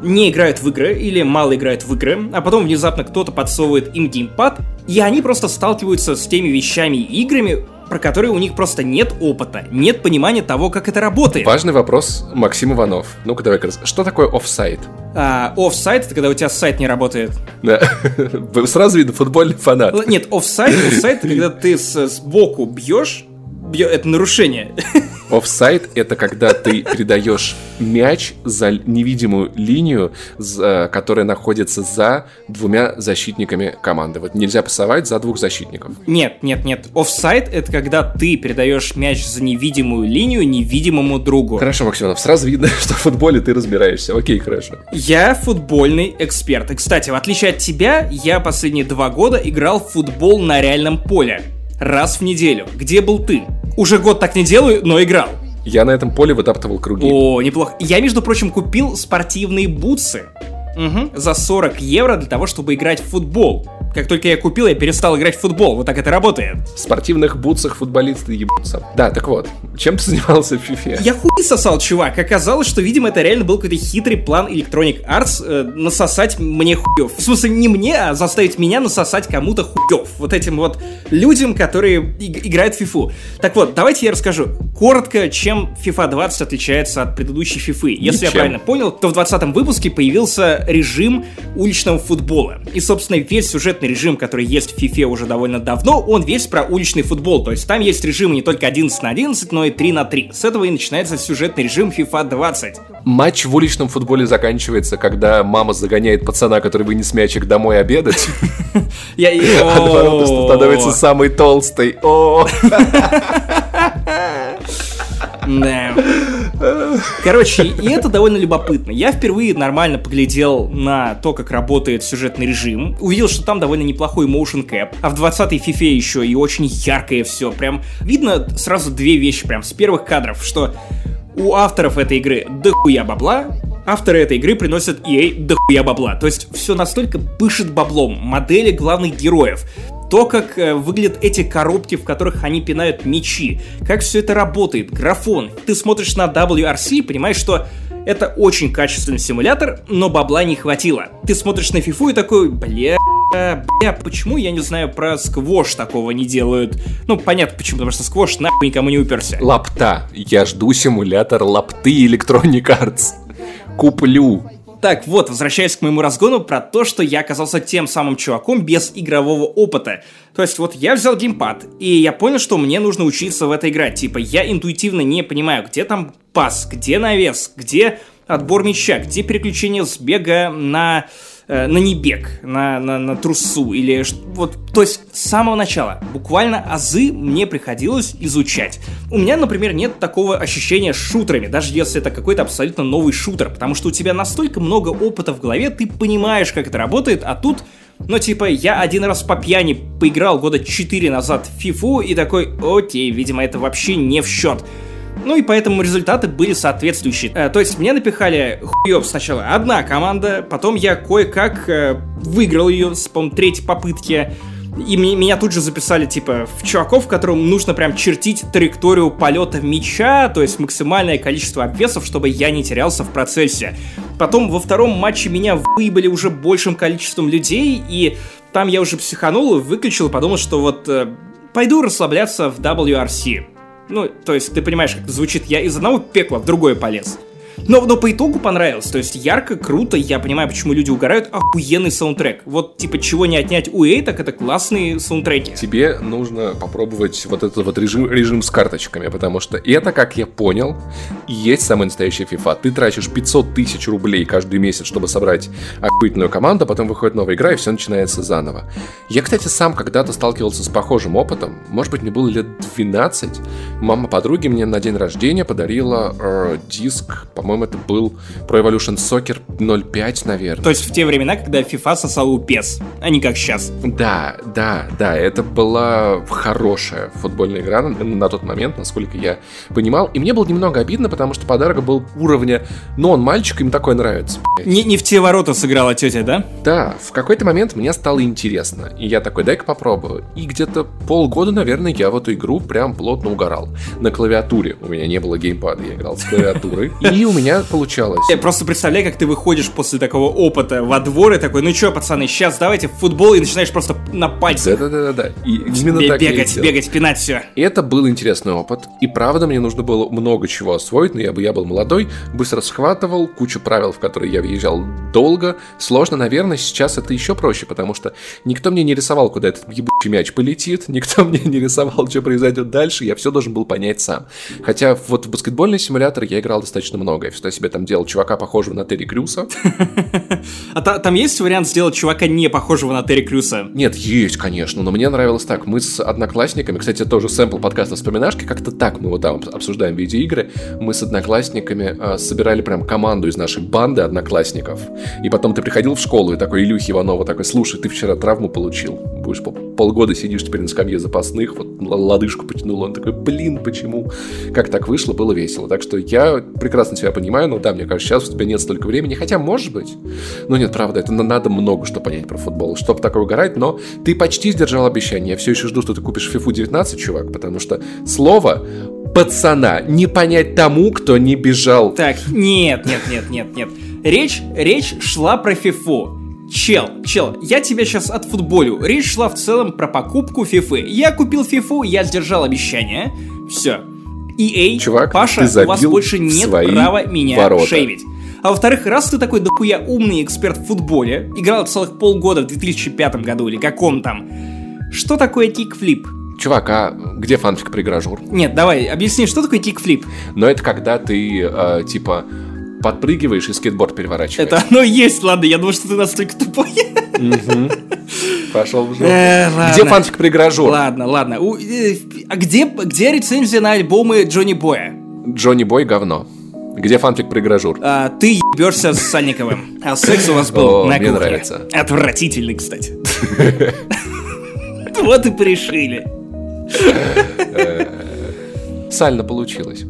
не играют в игры или мало играют в игры, а потом внезапно кто-то подсовывает им геймпад, и они просто сталкиваются с теми вещами и играми, про которые у них просто нет опыта, нет понимания того, как это работает. Важный вопрос, Максим Иванов. Ну-ка давай Что такое офсайт? А, офсайт это когда у тебя сайт не работает. Да. Сразу видно футбольный фанат. Нет, офсайт, офсайт это когда ты сбоку бьешь, это нарушение. Офсайд — это когда ты передаешь мяч за невидимую линию, которая находится за двумя защитниками команды. Вот нельзя пасовать за двух защитников. Нет, нет, нет. Офсайд — это когда ты передаешь мяч за невидимую линию невидимому другу. Хорошо, Максимов, сразу видно, что в футболе ты разбираешься. Окей, хорошо. Я футбольный эксперт. И, кстати, в отличие от тебя, я последние два года играл в футбол на реальном поле. Раз в неделю. Где был ты? Уже год так не делаю, но играл. Я на этом поле вытаптывал круги. О, неплохо. Я, между прочим, купил спортивные бутсы угу. за 40 евро для того, чтобы играть в футбол. Как только я купил, я перестал играть в футбол. Вот так это работает. В спортивных бутсах футболисты ебутся. Да, так вот. Чем ты занимался в FIFA? Я хуй сосал, чувак. Оказалось, что, видимо, это реально был какой-то хитрый план Electronic Arts э, насосать мне хуев. В смысле, не мне, а заставить меня насосать кому-то хуев. Вот этим вот людям, которые играют в FIFA. Так вот, давайте я расскажу коротко, чем FIFA 20 отличается от предыдущей FIFA. Если Ничем. я правильно понял, то в 20 выпуске появился режим уличного футбола. И, собственно, весь сюжетный режим, который есть в FIFA уже довольно давно, он весь про уличный футбол. То есть там есть режимы не только 11 на 11, но и 3 на 3. С этого и начинается сюжетный режим FIFA 20. Матч в уличном футболе заканчивается, когда мама загоняет пацана, который вынес мячик домой обедать. Я А становится самый толстый. Да. Короче, и это довольно любопытно. Я впервые нормально поглядел на то, как работает сюжетный режим. Увидел, что там довольно неплохой motion cap. А в 20-й FIFA еще и очень яркое все. Прям видно сразу две вещи прям с первых кадров, что у авторов этой игры дохуя бабла, авторы этой игры приносят EA дохуя бабла. То есть все настолько пышет баблом. Модели главных героев, то, как э, выглядят эти коробки, в которых они пинают мечи, как все это работает, графон. Ты смотришь на WRC и понимаешь, что это очень качественный симулятор, но бабла не хватило. Ты смотришь на FIFA и такой, бля, бля, почему я не знаю про сквош такого не делают? Ну, понятно почему, потому что сквош нахуй никому не уперся. Лапта. Я жду симулятор лапты Electronic Arts. Куплю. Так вот, возвращаясь к моему разгону про то, что я оказался тем самым чуваком без игрового опыта. То есть вот я взял геймпад, и я понял, что мне нужно учиться в это играть. Типа я интуитивно не понимаю, где там пас, где навес, где отбор мяча, где переключение с бега на Э, на небег, на, на, на трусу или вот, то есть с самого начала, буквально азы мне приходилось изучать. У меня, например, нет такого ощущения с шутерами, даже если это какой-то абсолютно новый шутер, потому что у тебя настолько много опыта в голове, ты понимаешь, как это работает, а тут ну, типа, я один раз по пьяни поиграл года 4 назад в FIFA и такой, окей, видимо, это вообще не в счет. Ну и поэтому результаты были соответствующие. Э, то есть мне напихали хуёв сначала одна команда, потом я кое-как э, выиграл ее с, по третьей попытки. И меня тут же записали, типа, в чуваков, которым нужно прям чертить траекторию полета мяча, то есть максимальное количество обвесов, чтобы я не терялся в процессе. Потом во втором матче меня выебали уже большим количеством людей, и там я уже психанул выключил, и подумал, что вот э, пойду расслабляться в WRC. Ну, то есть ты понимаешь, как звучит. Я из одного пекла в другое полез. Но, но по итогу понравилось. То есть ярко, круто, я понимаю, почему люди угорают. Охуенный саундтрек. Вот, типа, чего не отнять у EA, так это классные саундтреки. Тебе нужно попробовать вот этот вот режим, режим с карточками, потому что это, как я понял, есть самая настоящая FIFA. Ты тратишь 500 тысяч рублей каждый месяц, чтобы собрать охуительную команду, а потом выходит новая игра, и все начинается заново. Я, кстати, сам когда-то сталкивался с похожим опытом. Может быть, мне было лет 12. Мама подруги мне на день рождения подарила э, диск, по-моему, это был Pro Evolution Soccer 05, наверное. То есть в те времена, когда FIFA сосал у PES, а не как сейчас. Да, да, да, это была хорошая футбольная игра на, на тот момент, насколько я понимал. И мне было немного обидно, потому что подарок был уровня, ну, он мальчик, им такое нравится. Не, не в те ворота сыграла тетя, да? Да, в какой-то момент мне стало интересно. И я такой, дай-ка попробую. И где-то полгода, наверное, я в эту игру прям плотно угорал. На клавиатуре. У меня не было геймпада, я играл с клавиатуры. И у меня получалось. Я просто представляю, как ты выходишь после такого опыта во двор и такой, ну чё, пацаны, сейчас давайте в футбол и начинаешь просто на пальцах. Да-да-да-да. И именно так Бегать, бегать, пинать все. Это был интересный опыт, и правда мне нужно было много чего освоить, но я, бы, я был молодой, быстро схватывал, кучу правил, в которые я въезжал долго. Сложно, наверное, сейчас это еще проще, потому что никто мне не рисовал, куда этот ебучий мяч полетит, никто мне не рисовал, что произойдет дальше, я все должен был понять сам. Хотя вот в баскетбольный симулятор я играл достаточно много, я всегда себе там делал чувака, похожего на Терри Крюса. А та- там есть вариант сделать чувака не похожего на Терри Крюса? Нет, есть, конечно, но мне нравилось так. Мы с одноклассниками, кстати, тоже сэмпл подкаста «Вспоминашки», как-то так мы вот там обсуждаем видеоигры. Мы с одноклассниками э, собирали прям команду из нашей банды одноклассников. И потом ты приходил в школу и такой Илюхи Иванова такой, слушай, ты вчера травму получил. Будешь пол- полгода сидишь теперь на скамье запасных, вот лодыжку потянул. Он такой, блин, почему? Как так вышло, было весело. Так что я прекрасно тебя понимаю, но да, мне кажется, сейчас у тебя нет столько времени, хотя может быть. Но нет, правда, это на- надо много что понять про футбол, чтобы такое угорать, но ты почти сдержал обещание. Я все еще жду, что ты купишь FIFA 19, чувак, потому что слово пацана не понять тому, кто не бежал. Так, нет, нет, нет, нет, нет. Речь, речь шла про фифу. Чел, чел, я тебя сейчас отфутболю. Речь шла в целом про покупку фифы. Я купил фифу, я сдержал обещание. Все. EA, Чувак, Паша, ты у вас больше нет права меня ворота. шейвить. А во-вторых, раз ты такой дохуя умный эксперт в футболе, играл целых полгода в 2005 году или каком там, что такое кикфлип? Чувак, а где фанфик про игражур? Нет, давай, объясни, что такое кикфлип? Но это когда ты, э, типа, подпрыгиваешь и скейтборд переворачиваешь. Это оно есть, ладно, я думал, что ты настолько тупой. Пошел в жопу. Э. Где фанфик про игражур? Ладно, ладно. Э, А где, где рецензия на альбомы Джонни Боя? Джонни Бой говно. Где фанфик про игражур? А, ты ебешься с Сальниковым. А секс у вас был О, на мне кухне. нравится. Отвратительный, кстати. Вот и порешили. Сально получилось.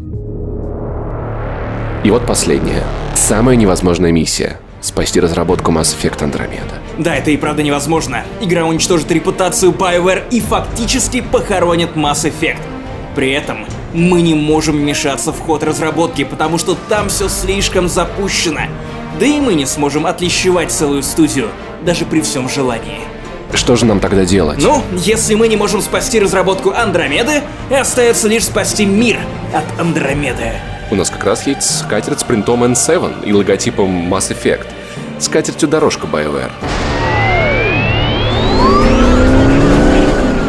И вот последняя. Самая невозможная миссия. Спасти разработку Mass Effect Andromeda. Да, это и правда невозможно. Игра уничтожит репутацию BioWare и фактически похоронит Mass Effect. При этом мы не можем вмешаться в ход разработки, потому что там все слишком запущено. Да и мы не сможем отлещевать целую студию, даже при всем желании. Что же нам тогда делать? Ну, если мы не можем спасти разработку Андромеды, остается лишь спасти мир от Андромеды. У нас как раз есть скатерть с принтом N7 и логотипом Mass Effect. Скатертью дорожка BioWare.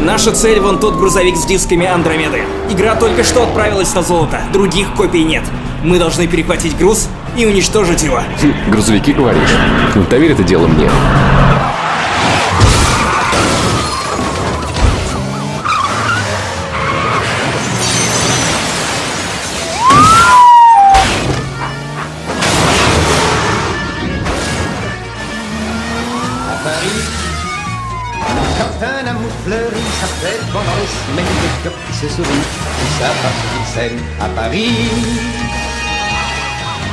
Наша цель вон тот грузовик с дисками Андромеды. Игра только что отправилась на золото, других копий нет. Мы должны перехватить груз и уничтожить его. Хм, грузовики, говоришь? Доверь это дело мне. Des cœurs qui se sourient, et ça passe une scène à Paris.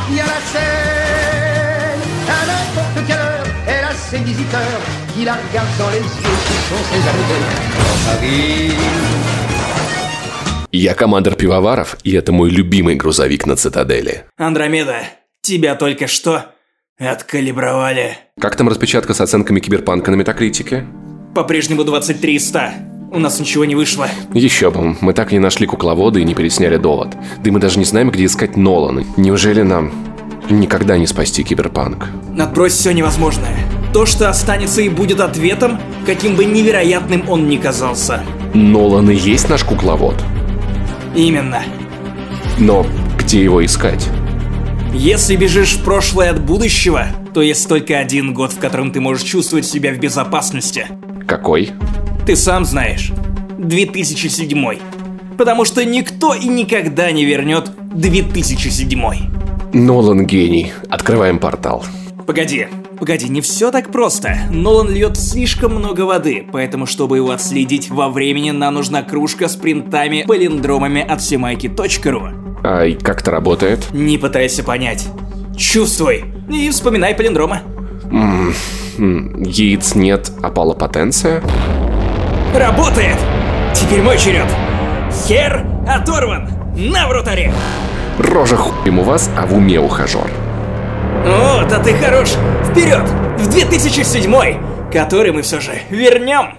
Il y a la scène, à n'importe quelle heure, elle a ses visiteurs, qui la regardent dans les yeux, qui sont ses amoureux. Dans Paris. Я командир Пивоваров, и это мой любимый грузовик на Цитадели. Андромеда, тебя только что откалибровали. Как там распечатка с оценками киберпанка на метакритике? По-прежнему 23 из 100. У нас ничего не вышло. Еще бы, мы так и не нашли кукловода и не пересняли довод. Да и мы даже не знаем, где искать Нолана. Неужели нам никогда не спасти киберпанк. Отбрось все невозможное. То, что останется и будет ответом, каким бы невероятным он ни казался. Нолан и есть наш кукловод. Именно. Но где его искать? Если бежишь в прошлое от будущего, то есть только один год, в котором ты можешь чувствовать себя в безопасности. Какой? Ты сам знаешь. 2007. Потому что никто и никогда не вернет 2007. Нолан гений. Открываем портал. Погоди, погоди, не все так просто. Нолан льет слишком много воды, поэтому, чтобы его отследить во времени, нам нужна кружка с принтами, палиндромами от всемайки.ру. А и как это работает? Не пытайся понять. Чувствуй и вспоминай палиндрома. М, Яиц нет, а потенция? Работает! Теперь мой черед. Хер оторван! На вратаре! Рожа хуем у вас, а в уме ухажер. О, да ты хорош! Вперед! В 2007 который мы все же вернем!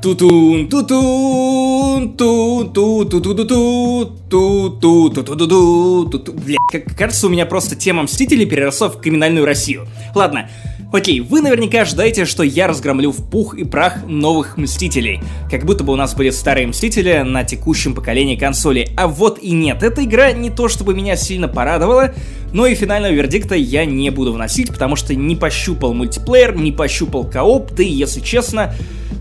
Тутун, тутун, ту ту ту ту ту ту ту ту ту ту ту ту Бля, как кажется, у меня просто тема Мстителей переросла в криминальную Россию. Ладно, Окей, вы наверняка ожидаете, что я разгромлю в пух и прах новых Мстителей. Как будто бы у нас были старые Мстители на текущем поколении консолей. А вот и нет, эта игра не то чтобы меня сильно порадовала, но и финального вердикта я не буду вносить, потому что не пощупал мультиплеер, не пощупал кооп, да и, если честно,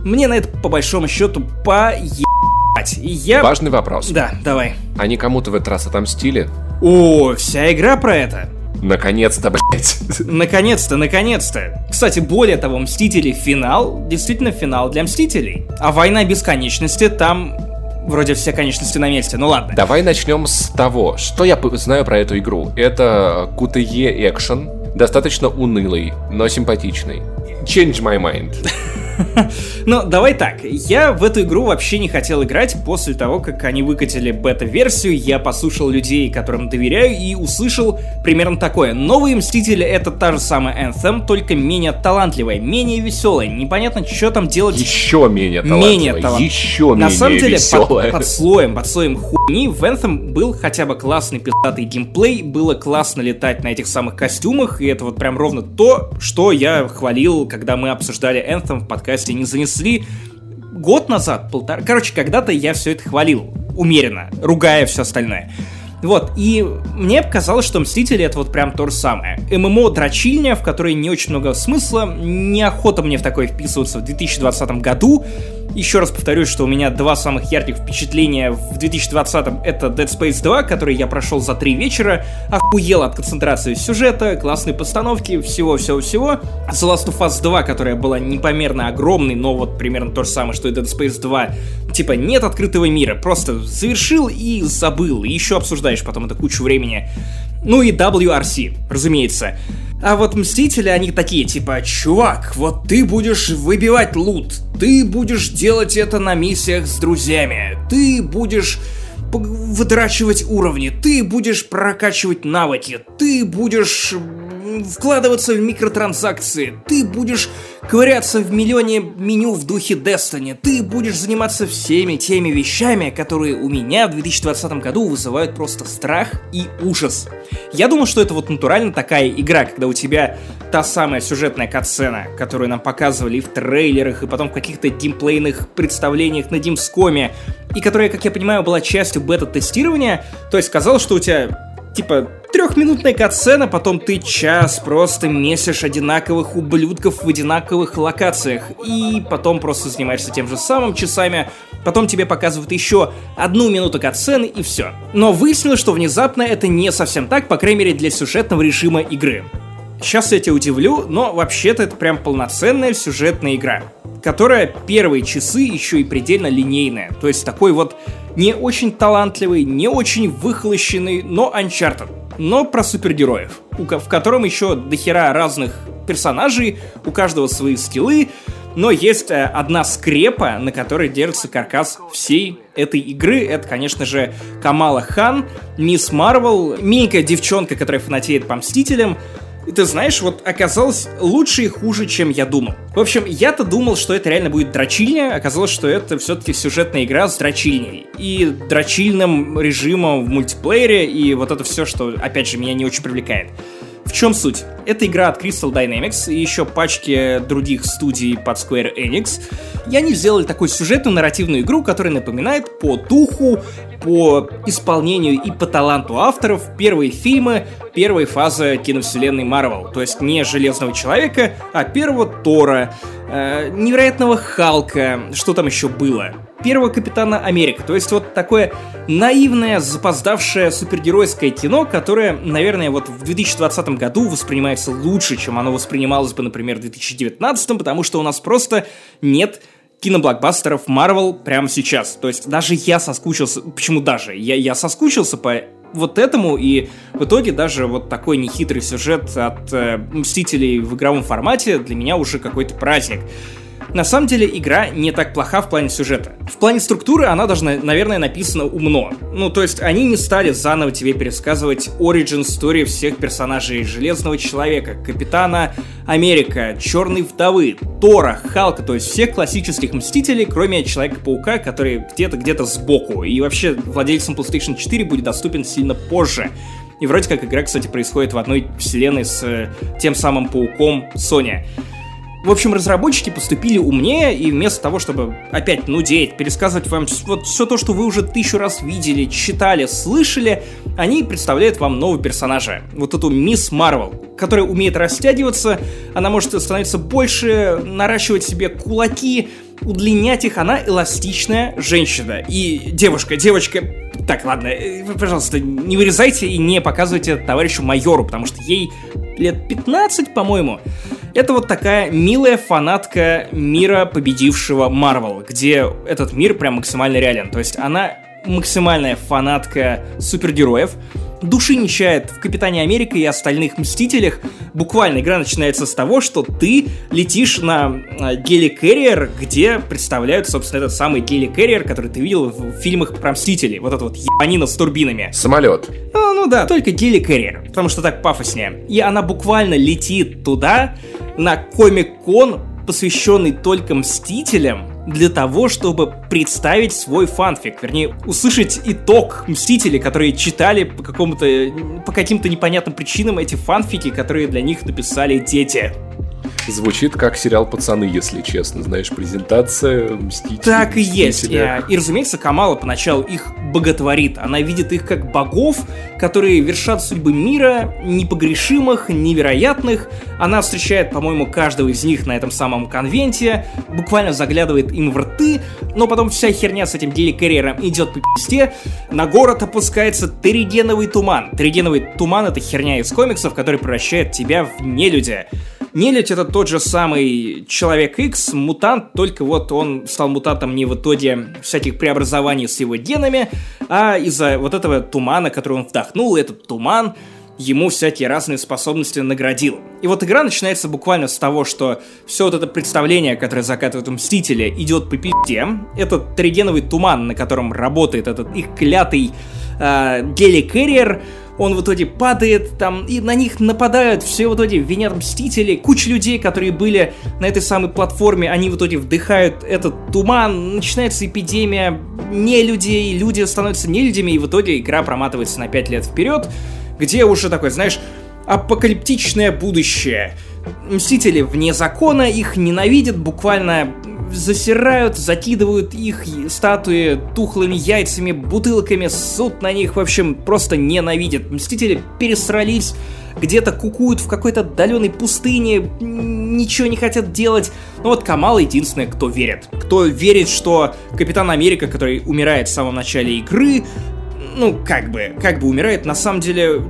мне на это по большому счету поебать. Я... Важный вопрос. Да, давай. Они кому-то в этот раз отомстили? О, вся игра про это. Наконец-то, блять. Наконец-то, наконец-то. Кстати, более того, Мстители финал, действительно финал для Мстителей. А Война Бесконечности там вроде все конечности на месте, ну ладно. Давай начнем с того, что я знаю про эту игру. Это QTE экшен, достаточно унылый, но симпатичный. Change my mind. Ну, давай так. Я в эту игру вообще не хотел играть после того, как они выкатили бета-версию. Я послушал людей, которым доверяю, и услышал примерно такое. Новые Мстители — это та же самая Anthem, только менее талантливая, менее веселая. Непонятно, что там делать. Еще менее талантливая. Менее талант... Еще На менее самом деле, веселая. Под, под слоем, под слоем хуйни в Anthem был хотя бы классный пиздатый геймплей, было классно летать на этих самых костюмах, и это вот прям ровно то, что я хвалил, когда мы обсуждали Anthem в подкасте подкасте не занесли год назад, полтора... Короче, когда-то я все это хвалил умеренно, ругая все остальное. Вот, и мне показалось, что Мстители это вот прям то же самое. ММО-дрочильня, в которой не очень много смысла, неохота мне в такое вписываться в 2020 году, еще раз повторюсь, что у меня два самых ярких впечатления в 2020-м это Dead Space 2, который я прошел за три вечера, охуел от концентрации сюжета, классной постановки, всего-всего-всего. The Last of Us 2, которая была непомерно огромной, но вот примерно то же самое, что и Dead Space 2. Типа нет открытого мира, просто завершил и забыл, и еще обсуждаешь потом это кучу времени. Ну и WRC, разумеется. А вот Мстители, они такие, типа, чувак, вот ты будешь выбивать лут, ты будешь делать это на миссиях с друзьями, ты будешь выдрачивать уровни, ты будешь прокачивать навыки, ты будешь вкладываться в микротранзакции, ты будешь ковыряться в миллионе меню в духе Destiny, ты будешь заниматься всеми теми вещами, которые у меня в 2020 году вызывают просто страх и ужас. Я думал, что это вот натурально такая игра, когда у тебя та самая сюжетная катсцена, которую нам показывали и в трейлерах, и потом в каких-то геймплейных представлениях на Димскоме, и которая, как я понимаю, была частью бета-тестирования, то есть казалось, что у тебя типа трехминутная катсцена, потом ты час просто месишь одинаковых ублюдков в одинаковых локациях, и потом просто занимаешься тем же самым часами, потом тебе показывают еще одну минуту катсцены и все. Но выяснилось, что внезапно это не совсем так, по крайней мере для сюжетного режима игры. Сейчас я тебя удивлю, но вообще-то это прям полноценная сюжетная игра, которая первые часы еще и предельно линейная. То есть такой вот не очень талантливый, не очень выхолощенный, но Uncharted. Но про супергероев, в котором еще дохера разных персонажей, у каждого свои скиллы, но есть э, одна скрепа, на которой держится каркас всей этой игры. Это, конечно же, Камала Хан, Мисс Марвел, миленькая девчонка, которая фанатеет по Мстителям, И ты знаешь, вот оказалось лучше и хуже, чем я думал. В общем, я-то думал, что это реально будет дрочильня, оказалось, что это все-таки сюжетная игра с дрочильней. И дрочильным режимом в мультиплеере, и вот это все, что, опять же, меня не очень привлекает. В чем суть? Это игра от Crystal Dynamics и еще пачки других студий под Square Enix. И они сделали такую сюжетную нарративную игру, которая напоминает по духу, по исполнению и по таланту авторов первые фильмы первой фазы киновселенной Марвел. То есть не Железного Человека, а первого Тора, э, невероятного Халка, что там еще было первого Капитана Америка. То есть вот такое наивное, запоздавшее супергеройское кино, которое, наверное, вот в 2020 году воспринимается лучше, чем оно воспринималось бы, например, в 2019, потому что у нас просто нет киноблокбастеров Marvel прямо сейчас. То есть даже я соскучился, почему даже? Я, я соскучился по вот этому, и в итоге даже вот такой нехитрый сюжет от э, Мстителей в игровом формате для меня уже какой-то праздник. На самом деле игра не так плоха в плане сюжета. В плане структуры она даже, наверное, написана умно. Ну, то есть они не стали заново тебе пересказывать origin story всех персонажей Железного Человека, Капитана Америка, Черной Вдовы, Тора, Халка, то есть всех классических Мстителей, кроме Человека-паука, который где-то где-то сбоку. И вообще владельцам PlayStation 4 будет доступен сильно позже. И вроде как игра, кстати, происходит в одной вселенной с э, тем самым пауком Sony. В общем, разработчики поступили умнее, и вместо того, чтобы опять нудеть, пересказывать вам вот все то, что вы уже тысячу раз видели, читали, слышали, они представляют вам нового персонажа. Вот эту Мисс Марвел, которая умеет растягиваться, она может становиться больше, наращивать себе кулаки, удлинять их, она эластичная женщина. И девушка, девочка... Так, ладно, э, пожалуйста, не вырезайте и не показывайте товарищу майору, потому что ей лет 15, по-моему. Это вот такая милая фанатка мира победившего Марвел, где этот мир прям максимально реален. То есть она максимальная фанатка супергероев, души не чает в Капитане Америка и остальных Мстителях. Буквально игра начинается с того, что ты летишь на а, геликэрриер, где представляют, собственно, этот самый геликэрриер, который ты видел в фильмах про Мстителей. Вот это вот ебанина с турбинами. Самолет. Ну, ну да, только геликэрриер, потому что так пафоснее. И она буквально летит туда, на Комик-кон, посвященный только Мстителям, для того, чтобы представить свой фанфик, вернее, услышать итог Мстителей, которые читали по какому-то, по каким-то непонятным причинам эти фанфики, которые для них написали дети. Звучит как сериал «Пацаны», если честно. Знаешь, презентация Мстителей. Так и есть. И, и, разумеется, Камала поначалу их боготворит. Она видит их как богов, которые вершат судьбы мира, непогрешимых, невероятных. Она встречает, по-моему, каждого из них на этом самом конвенте, буквально заглядывает им в рты, но потом вся херня с этим деликарьером идет по пизде. На город опускается терригеновый туман. Терригеновый туман — это херня из комиксов, который превращает тебя в нелюдя. Нелюдь это тот же самый Человек X, мутант, только вот он стал мутантом не в итоге всяких преобразований с его генами, а из-за вот этого тумана, который он вдохнул, этот туман ему всякие разные способности наградил. И вот игра начинается буквально с того, что все вот это представление, которое закатывают Мстители, идет по пизде. Этот тригеновый туман, на котором работает этот их клятый э, геликэрриер, он в итоге падает там, и на них нападают, все в итоге винят Мстители, куча людей, которые были на этой самой платформе, они в итоге вдыхают этот туман, начинается эпидемия не людей, люди становятся не людьми, и в итоге игра проматывается на 5 лет вперед, где уже такой, знаешь, апокалиптичное будущее. Мстители вне закона, их ненавидят, буквально засирают, закидывают их статуи тухлыми яйцами, бутылками, суд на них, в общем, просто ненавидят. Мстители пересрались, где-то кукуют в какой-то отдаленной пустыне, ничего не хотят делать. Но вот Камал единственный, кто верит. Кто верит, что Капитан Америка, который умирает в самом начале игры, ну, как бы, как бы умирает, на самом деле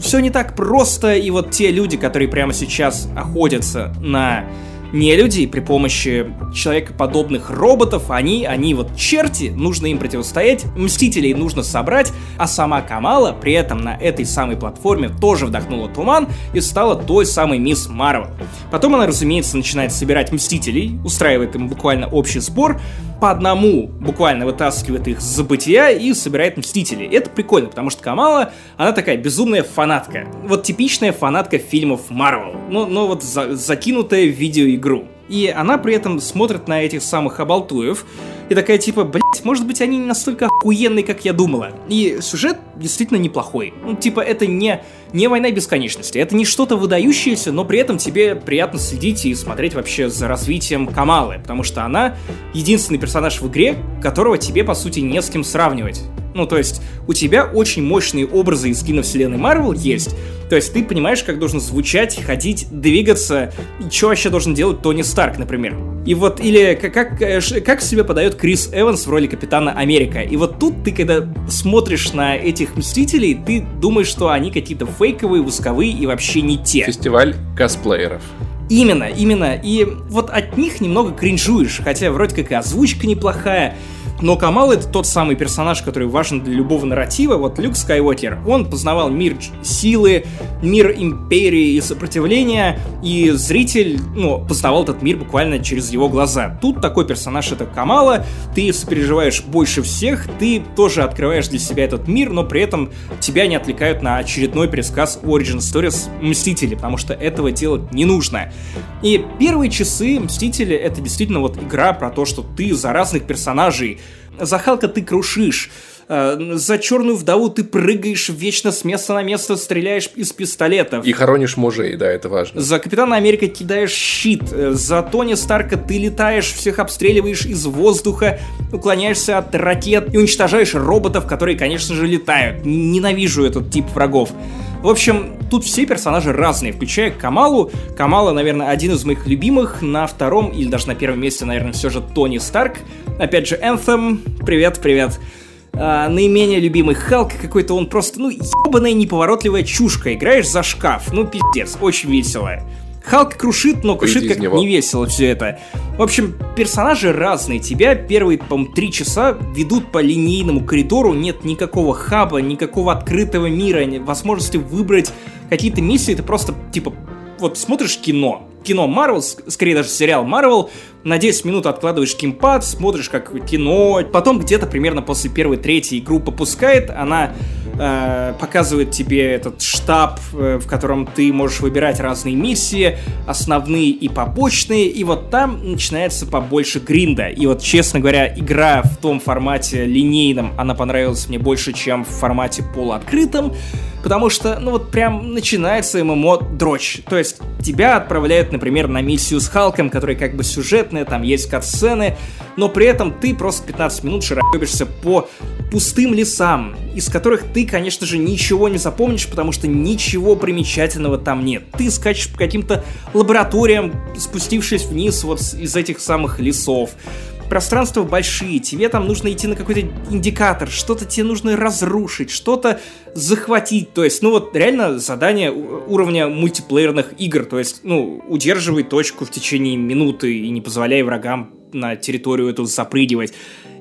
все не так просто, и вот те люди, которые прямо сейчас охотятся на не люди при помощи человекоподобных роботов, они, они вот черти, нужно им противостоять, мстителей нужно собрать, а сама Камала при этом на этой самой платформе тоже вдохнула туман и стала той самой мисс Марвел. Потом она, разумеется, начинает собирать мстителей, устраивает им буквально общий сбор, по одному буквально вытаскивает их с забытия и собирает Мстителей. Это прикольно, потому что Камала, она такая безумная фанатка. Вот типичная фанатка фильмов Марвел, но, но вот за, закинутая в видеоигру. И она при этом смотрит на этих самых обалтуев и такая типа, блять, может быть они не настолько охуенные, как я думала. И сюжет действительно неплохой. Ну, типа, это не, не война бесконечности, это не что-то выдающееся, но при этом тебе приятно следить и смотреть вообще за развитием Камалы, потому что она единственный персонаж в игре, которого тебе, по сути, не с кем сравнивать. Ну, то есть, у тебя очень мощные образы из киновселенной Марвел есть, то есть ты понимаешь, как должен звучать, ходить, двигаться, и что вообще должен делать Тони Старк, например. И вот, или как, как, э, как себя подает Крис Эванс в роли Капитана Америка. И вот тут ты, когда смотришь на этих Мстителей, ты думаешь, что они какие-то фейковые, восковые и вообще не те. Фестиваль косплееров. Именно, именно. И вот от них немного кринжуешь, хотя вроде как и озвучка неплохая, но Камал это тот самый персонаж, который важен для любого нарратива. Вот Люк Скайуокер, он познавал мир силы, мир империи и сопротивления, и зритель, ну, познавал этот мир буквально через его глаза. Тут такой персонаж это Камала, ты сопереживаешь больше всех, ты тоже открываешь для себя этот мир, но при этом тебя не отвлекают на очередной пересказ Origin Stories Мстители, потому что этого делать не нужно. И первые часы Мстители это действительно вот игра про то, что ты за разных персонажей за Халка ты крушишь, за черную вдову ты прыгаешь вечно с места на место, стреляешь из пистолетов. И хоронишь мужей, да, это важно. За Капитана Америка кидаешь щит, э, за Тони Старка ты летаешь, всех обстреливаешь из воздуха, уклоняешься от ракет и уничтожаешь роботов, которые, конечно же, летают. Ненавижу этот тип врагов. В общем, тут все персонажи разные, включая Камалу. Камала, наверное, один из моих любимых. На втором или даже на первом месте, наверное, все же Тони Старк. Опять же, Anthem. Привет, привет. А, наименее любимый Халк какой-то, он просто, ну, ебаная неповоротливая чушка. Играешь за шкаф. Ну, пиздец, очень весело. Халк крушит, но крушит как не весело все это. В общем, персонажи разные. Тебя первые, по три часа ведут по линейному коридору, нет никакого хаба, никакого открытого мира, возможности выбрать какие-то миссии, ты просто, типа, вот смотришь кино, кино Марвел, скорее даже сериал Марвел, на 10 минут откладываешь кимпад, смотришь как кино, потом где-то примерно после первой, третьей игру попускает, она э, показывает тебе этот штаб, э, в котором ты можешь выбирать разные миссии, основные и побочные, и вот там начинается побольше гринда. И вот, честно говоря, игра в том формате линейном, она понравилась мне больше, чем в формате полуоткрытом, потому что, ну вот прям начинается ММО дрочь. То есть тебя отправляют, например, на миссию с Халком, которая как бы сюжетная, там есть катсцены, но при этом ты просто 15 минут шарабишься по пустым лесам, из которых ты, конечно же, ничего не запомнишь, потому что ничего примечательного там нет. Ты скачешь по каким-то лабораториям, спустившись вниз вот из этих самых лесов пространства большие, тебе там нужно идти на какой-то индикатор, что-то тебе нужно разрушить, что-то захватить. То есть, ну вот реально задание уровня мультиплеерных игр. То есть, ну, удерживай точку в течение минуты и не позволяй врагам на территорию эту запрыгивать.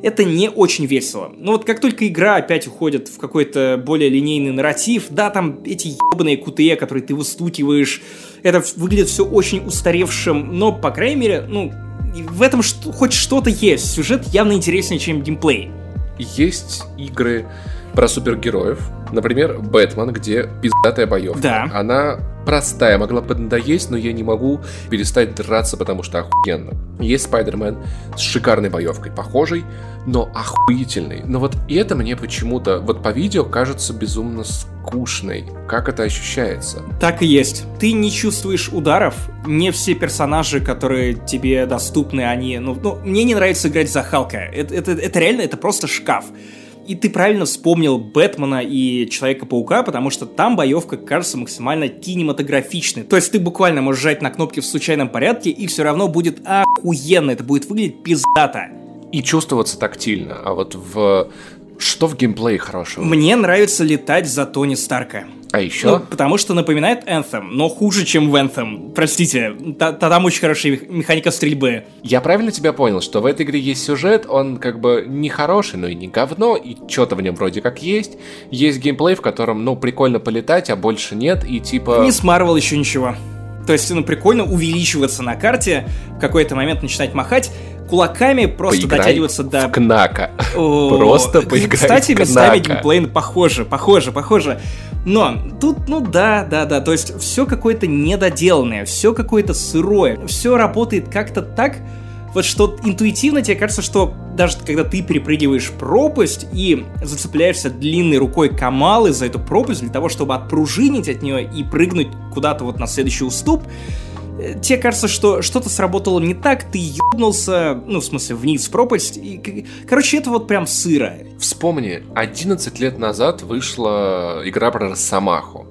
Это не очень весело. Но вот как только игра опять уходит в какой-то более линейный нарратив, да, там эти ебаные QTE, которые ты выстукиваешь, это выглядит все очень устаревшим, но, по крайней мере, ну, в этом хоть что-то есть. Сюжет явно интереснее, чем геймплей. Есть игры про супергероев. Например, Бэтмен, где пиздатая боевка. Да. Она простая, могла бы надоесть, но я не могу перестать драться, потому что охуенно. Есть Спайдермен с шикарной боевкой, похожей, но охуительной. Но вот это мне почему-то, вот по видео кажется безумно скучной. Как это ощущается? Так и есть. Ты не чувствуешь ударов. Не все персонажи, которые тебе доступны, они... Ну, ну мне не нравится играть за Халка. Это, это, это реально, это просто шкаф. И ты правильно вспомнил Бэтмена и Человека-паука, потому что там боевка кажется максимально кинематографичной. То есть ты буквально можешь жать на кнопки в случайном порядке, и все равно будет охуенно, это будет выглядеть пиздато. И чувствоваться тактильно. А вот в что в геймплее хорошего? Мне нравится летать за Тони Старка. А еще? Ну, потому что напоминает Anthem, но хуже, чем в Anthem. Простите, там очень хорошая механика стрельбы. Я правильно тебя понял, что в этой игре есть сюжет, он как бы не хороший, но и не говно, и что-то в нем вроде как есть. Есть геймплей, в котором, ну, прикольно полетать, а больше нет, и типа... Не с Marvel еще ничего. То есть, ну, прикольно увеличиваться на карте, в какой-то момент начинать махать. кулаками просто Поиграй дотягиваться до... в Кнака. О, Просто поиграй Кстати, в местами Кнака. геймплей похоже, похоже, похоже. Но тут, ну да, да, да, то есть все какое-то недоделанное, все какое-то сырое, все работает как-то так, вот что интуитивно тебе кажется, что даже когда ты перепрыгиваешь пропасть и зацепляешься длинной рукой Камалы за эту пропасть для того, чтобы отпружинить от нее и прыгнуть куда-то вот на следующий уступ, э, тебе кажется, что что-то сработало не так, ты ебнулся, ну, в смысле, вниз в пропасть, и, короче, это вот прям сыро. Вспомни, 11 лет назад вышла игра про Росомаху.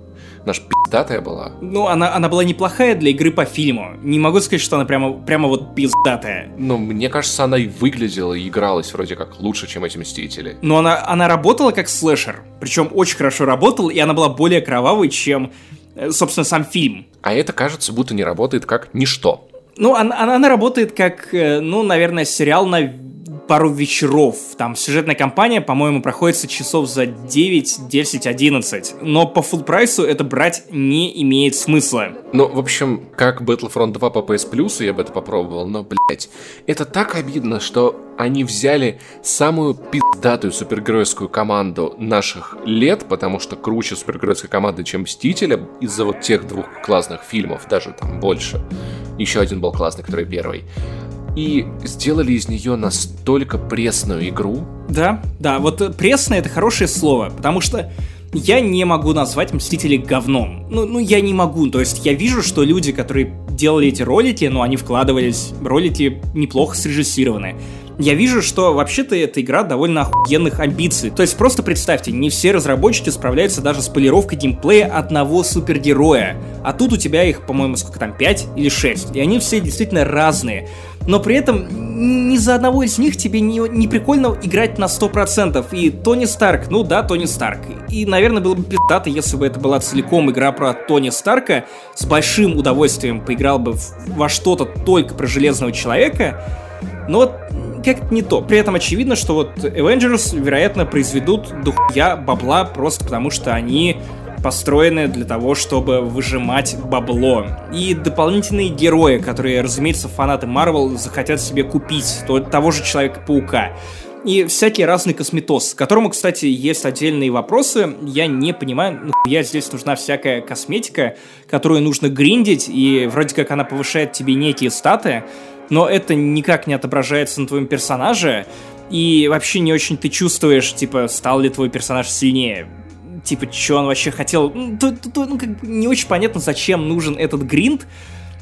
Наш пиздатая была. Ну, она, она была неплохая для игры по фильму. Не могу сказать, что она прямо, прямо вот пиздатая. Но мне кажется, она и выглядела, и игралась вроде как лучше, чем эти Мстители. Но она, она работала как слэшер. Причем очень хорошо работала, и она была более кровавой, чем, э, собственно, сам фильм. А это, кажется, будто не работает как ничто. Ну, она, она, она работает как, э, ну, наверное, сериал на пару вечеров. Там сюжетная кампания, по-моему, проходится часов за 9, 10, 11. Но по full прайсу это брать не имеет смысла. Ну, в общем, как Battlefront 2 по PS Plus, я бы это попробовал, но, блять, это так обидно, что они взяли самую пиздатую супергеройскую команду наших лет, потому что круче супергеройской команды, чем Мстителя, из-за вот тех двух классных фильмов, даже там больше. Еще один был классный, который первый. И сделали из нее настолько пресную игру. Да, да, вот э, пресное это хорошее слово, потому что я не могу назвать Мстителей говном. Ну, ну, я не могу. То есть я вижу, что люди, которые делали эти ролики, ну, они вкладывались, ролики неплохо срежиссированы. Я вижу, что вообще-то эта игра довольно охуенных амбиций. То есть просто представьте, не все разработчики справляются даже с полировкой геймплея одного супергероя. А тут у тебя их, по-моему, сколько там, 5 или 6. И они все действительно разные. Но при этом ни за одного из них тебе не, не прикольно играть на 100%. И Тони Старк, ну да, Тони Старк. И, наверное, было бы пиздато, если бы это была целиком игра про Тони Старка. С большим удовольствием поиграл бы во что-то только про Железного Человека. Но вот как-то не то. При этом очевидно, что вот Avengers, вероятно, произведут дохуя бабла просто потому, что они построены для того, чтобы выжимать бабло. И дополнительные герои, которые, разумеется, фанаты Марвел захотят себе купить, то, того же Человека-паука. И всякий разный косметоз, к которому, кстати, есть отдельные вопросы. Я не понимаю, я здесь нужна всякая косметика, которую нужно гриндить, и вроде как она повышает тебе некие статы, но это никак не отображается на твоем персонаже, и вообще не очень ты чувствуешь, типа, стал ли твой персонаж сильнее. Типа, что он вообще хотел. Ну, то- то- ну, как бы не очень понятно, зачем нужен этот гринд.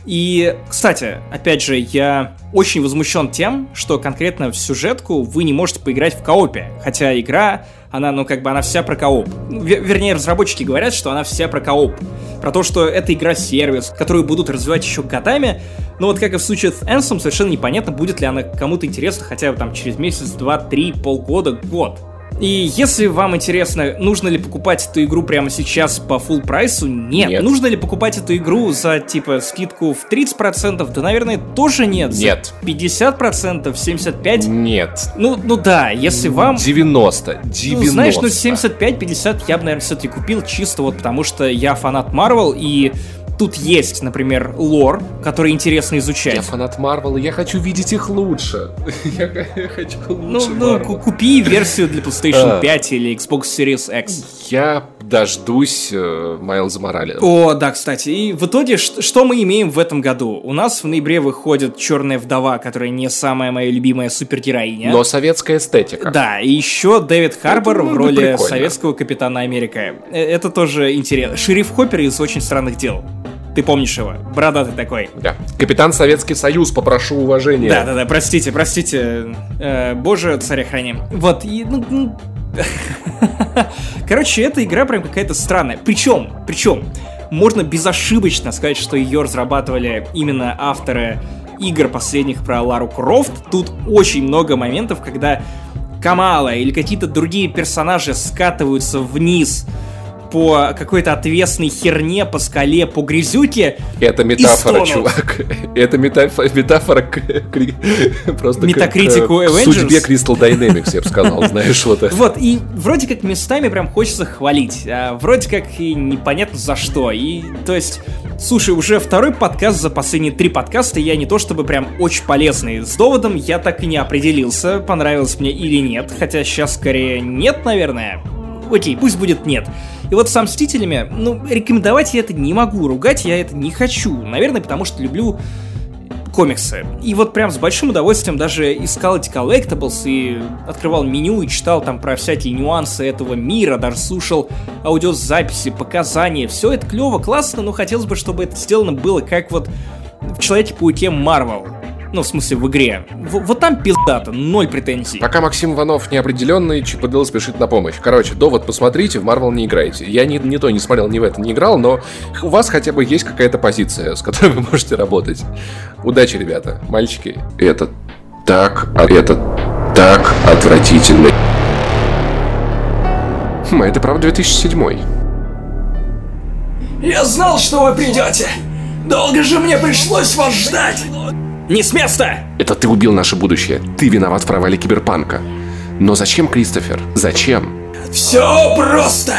И, кстати, опять же, я очень возмущен тем, что конкретно в сюжетку вы не можете поиграть в коопе. Хотя игра, она, ну, как бы, она вся про кооп. Ну, ве- вернее, разработчики говорят, что она вся про кооп. Про то, что это игра-сервис, которую будут развивать еще годами. Но вот как и в случае с Anthem, совершенно непонятно, будет ли она кому-то интересна хотя бы там через месяц, два, три, полгода, год. И если вам интересно, нужно ли покупать эту игру прямо сейчас по full прайсу, нет. Нет. Нужно ли покупать эту игру за, типа, скидку в 30%? Да, наверное, тоже нет. За Нет. 50%, 75%? Нет. Ну, ну да, если вам... 90. 90. Ну, знаешь, ну 75-50 я бы, наверное, все-таки купил чисто вот потому, что я фанат Марвел, и тут есть, например, лор, который интересно изучать. Я фанат Марвела, я хочу видеть их лучше. Я хочу Ну, лучше ну, ку- купи версию для PlayStation А. 5 или Xbox Series X. Я дождусь э, Майлза Моралеса. О, да, кстати. И в итоге, что мы имеем в этом году? У нас в ноябре выходит Черная вдова, которая не самая моя любимая супергероиня. Но советская эстетика. Да, и еще Дэвид Харбор ну, в да роли прикольно. советского капитана Америка. Э, Это тоже интересно. Шериф Хоппер из «Очень странных дел». Ты помнишь его? Бородатый такой. Да. Капитан Советский Союз, попрошу уважения. Да, да, да, простите, простите. Э, боже, царя храни. Вот, и, ну, ну, Короче, эта игра прям какая-то странная. Причем, причем, можно безошибочно сказать, что ее разрабатывали именно авторы игр последних про Лару Крофт. Тут очень много моментов, когда Камала или какие-то другие персонажи скатываются вниз по какой-то отвесной херне, по скале, по грязюке. Это метафора, чувак. Это метафора, метафора к, к- просто к- Метакритику к, Avengers. судьбе Crystal Dynamics, я бы сказал, знаешь, вот это. Вот, и вроде как местами прям хочется хвалить, а вроде как и непонятно за что. И, то есть, Слушай, уже второй подкаст за последние три подкаста, я не то чтобы прям очень полезный. С доводом я так и не определился, понравилось мне или нет, хотя сейчас скорее нет, наверное. Окей, пусть будет нет. И вот сам Мстителями, ну, рекомендовать я это не могу, ругать я это не хочу. Наверное, потому что люблю комиксы. И вот прям с большим удовольствием даже искал эти collectibles и открывал меню и читал там про всякие нюансы этого мира, даже слушал аудиозаписи, показания. Все это клево, классно, но хотелось бы, чтобы это сделано было как вот в Человеке-пауке Марвел. Ну, в смысле, в игре. В- вот там пиздато, ноль претензий. Пока Максим Иванов неопределенный, ЧПДЛ спешит на помощь. Короче, довод посмотрите, в Марвел не играйте. Я ни, ни то не смотрел, ни в это не играл, но у вас хотя бы есть какая-то позиция, с которой вы можете работать. Удачи, ребята, мальчики. Это так, а это так отвратительно. Хм, а это правда 2007 Я знал, что вы придете. Долго же мне пришлось вас ждать. Не с места! Это ты убил наше будущее. Ты виноват в провале киберпанка. Но зачем, Кристофер? Зачем? Все просто.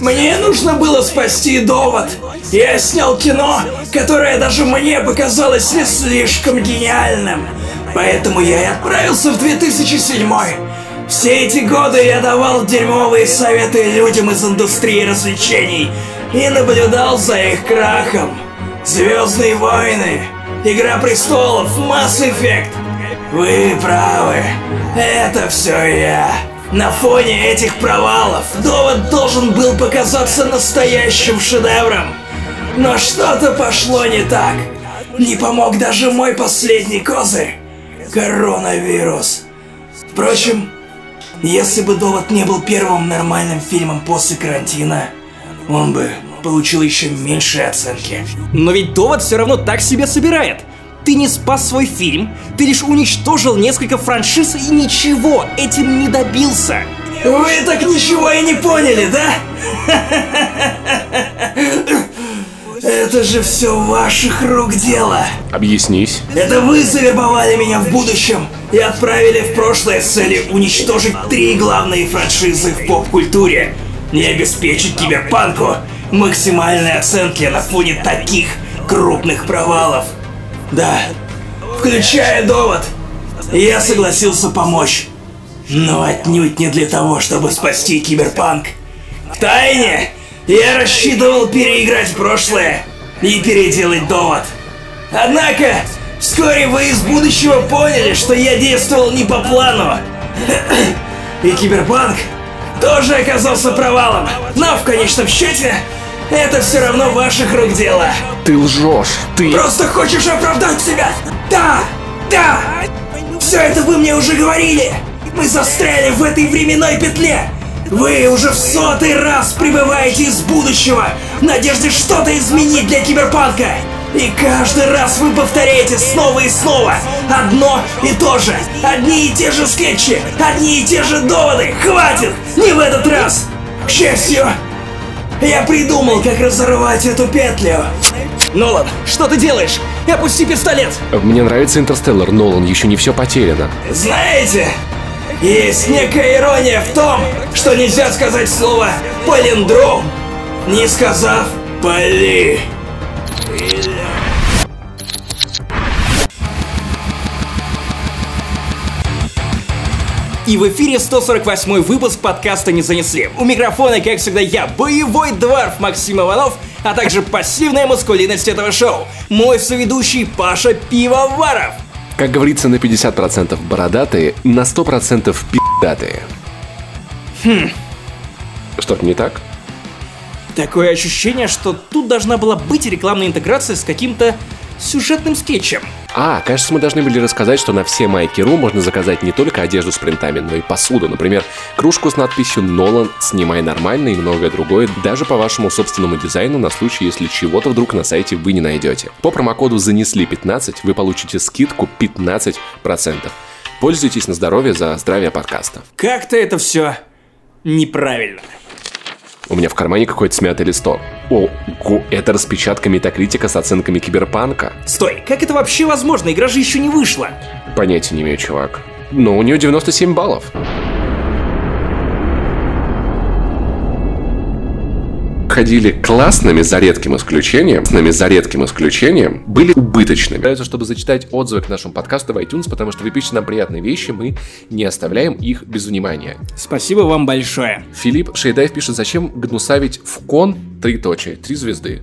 Мне нужно было спасти довод. Я снял кино, которое даже мне показалось не слишком гениальным. Поэтому я и отправился в 2007 Все эти годы я давал дерьмовые советы людям из индустрии развлечений и наблюдал за их крахом. Звездные войны, Игра престолов, Mass Effect. Вы правы. Это все я. На фоне этих провалов довод должен был показаться настоящим шедевром. Но что-то пошло не так. Не помог даже мой последний козырь. Коронавирус. Впрочем, если бы довод не был первым нормальным фильмом после карантина, он бы получил еще меньшие оценки. Но ведь довод все равно так себе собирает. Ты не спас свой фильм, ты лишь уничтожил несколько франшиз и ничего этим не добился. Вы так ничего и не поняли, да? Это же все ваших рук дело. Объяснись. Это вы завербовали меня в будущем и отправили в прошлое с целью уничтожить три главные франшизы в поп-культуре и обеспечить киберпанку максимальные оценки на фоне таких крупных провалов. Да, включая довод, я согласился помочь. Но отнюдь не для того, чтобы спасти киберпанк. В тайне я рассчитывал переиграть прошлое и переделать довод. Однако, вскоре вы из будущего поняли, что я действовал не по плану. И киберпанк тоже оказался провалом. Но в конечном счете, это все равно ваших рук дело. Ты лжешь. Ты... Просто хочешь оправдать себя? Да! Да! Все это вы мне уже говорили! Мы застряли в этой временной петле! Вы уже в сотый раз прибываете из будущего в надежде что-то изменить для киберпанка! И каждый раз вы повторяете снова и снова одно и то же. Одни и те же скетчи, одни и те же доводы. Хватит! Не в этот раз! К счастью, я придумал, как разорвать эту петлю. Нолан, что ты делаешь? Опусти пистолет! Мне нравится Интерстеллар, Нолан, еще не все потеряно. Знаете, есть некая ирония в том, что нельзя сказать слово «палиндром», не сказав «поли». И в эфире 148 выпуск подкаста «Не занесли». У микрофона, как всегда, я, боевой дворф Максим Иванов, а также пассивная маскулинность этого шоу. Мой соведущий Паша Пивоваров. Как говорится, на 50% бородатые, на 100% пи***датые. Хм. Что-то не так? Такое ощущение, что тут должна была быть рекламная интеграция с каким-то сюжетным скетчем. А, кажется, мы должны были рассказать, что на все майки.ру можно заказать не только одежду с принтами, но и посуду. Например, кружку с надписью «Нолан, снимай нормально» и многое другое, даже по вашему собственному дизайну на случай, если чего-то вдруг на сайте вы не найдете. По промокоду «Занесли15» вы получите скидку 15%. Пользуйтесь на здоровье за здравие подкаста. Как-то это все неправильно. У меня в кармане какой-то смятый листок. О, го, это распечатка метакритика с оценками киберпанка. Стой, как это вообще возможно? Игра же еще не вышла. Понятия не имею, чувак. Но у нее 97 баллов. Ходили классными, за редким исключением, с нами за редким исключением, были убыточными. Нравится, чтобы зачитать отзывы к нашему подкасту в iTunes, потому что вы пишете нам приятные вещи, мы не оставляем их без внимания. Спасибо вам большое. Филипп Шейдаев пишет, зачем гнусавить в кон три точки, три звезды.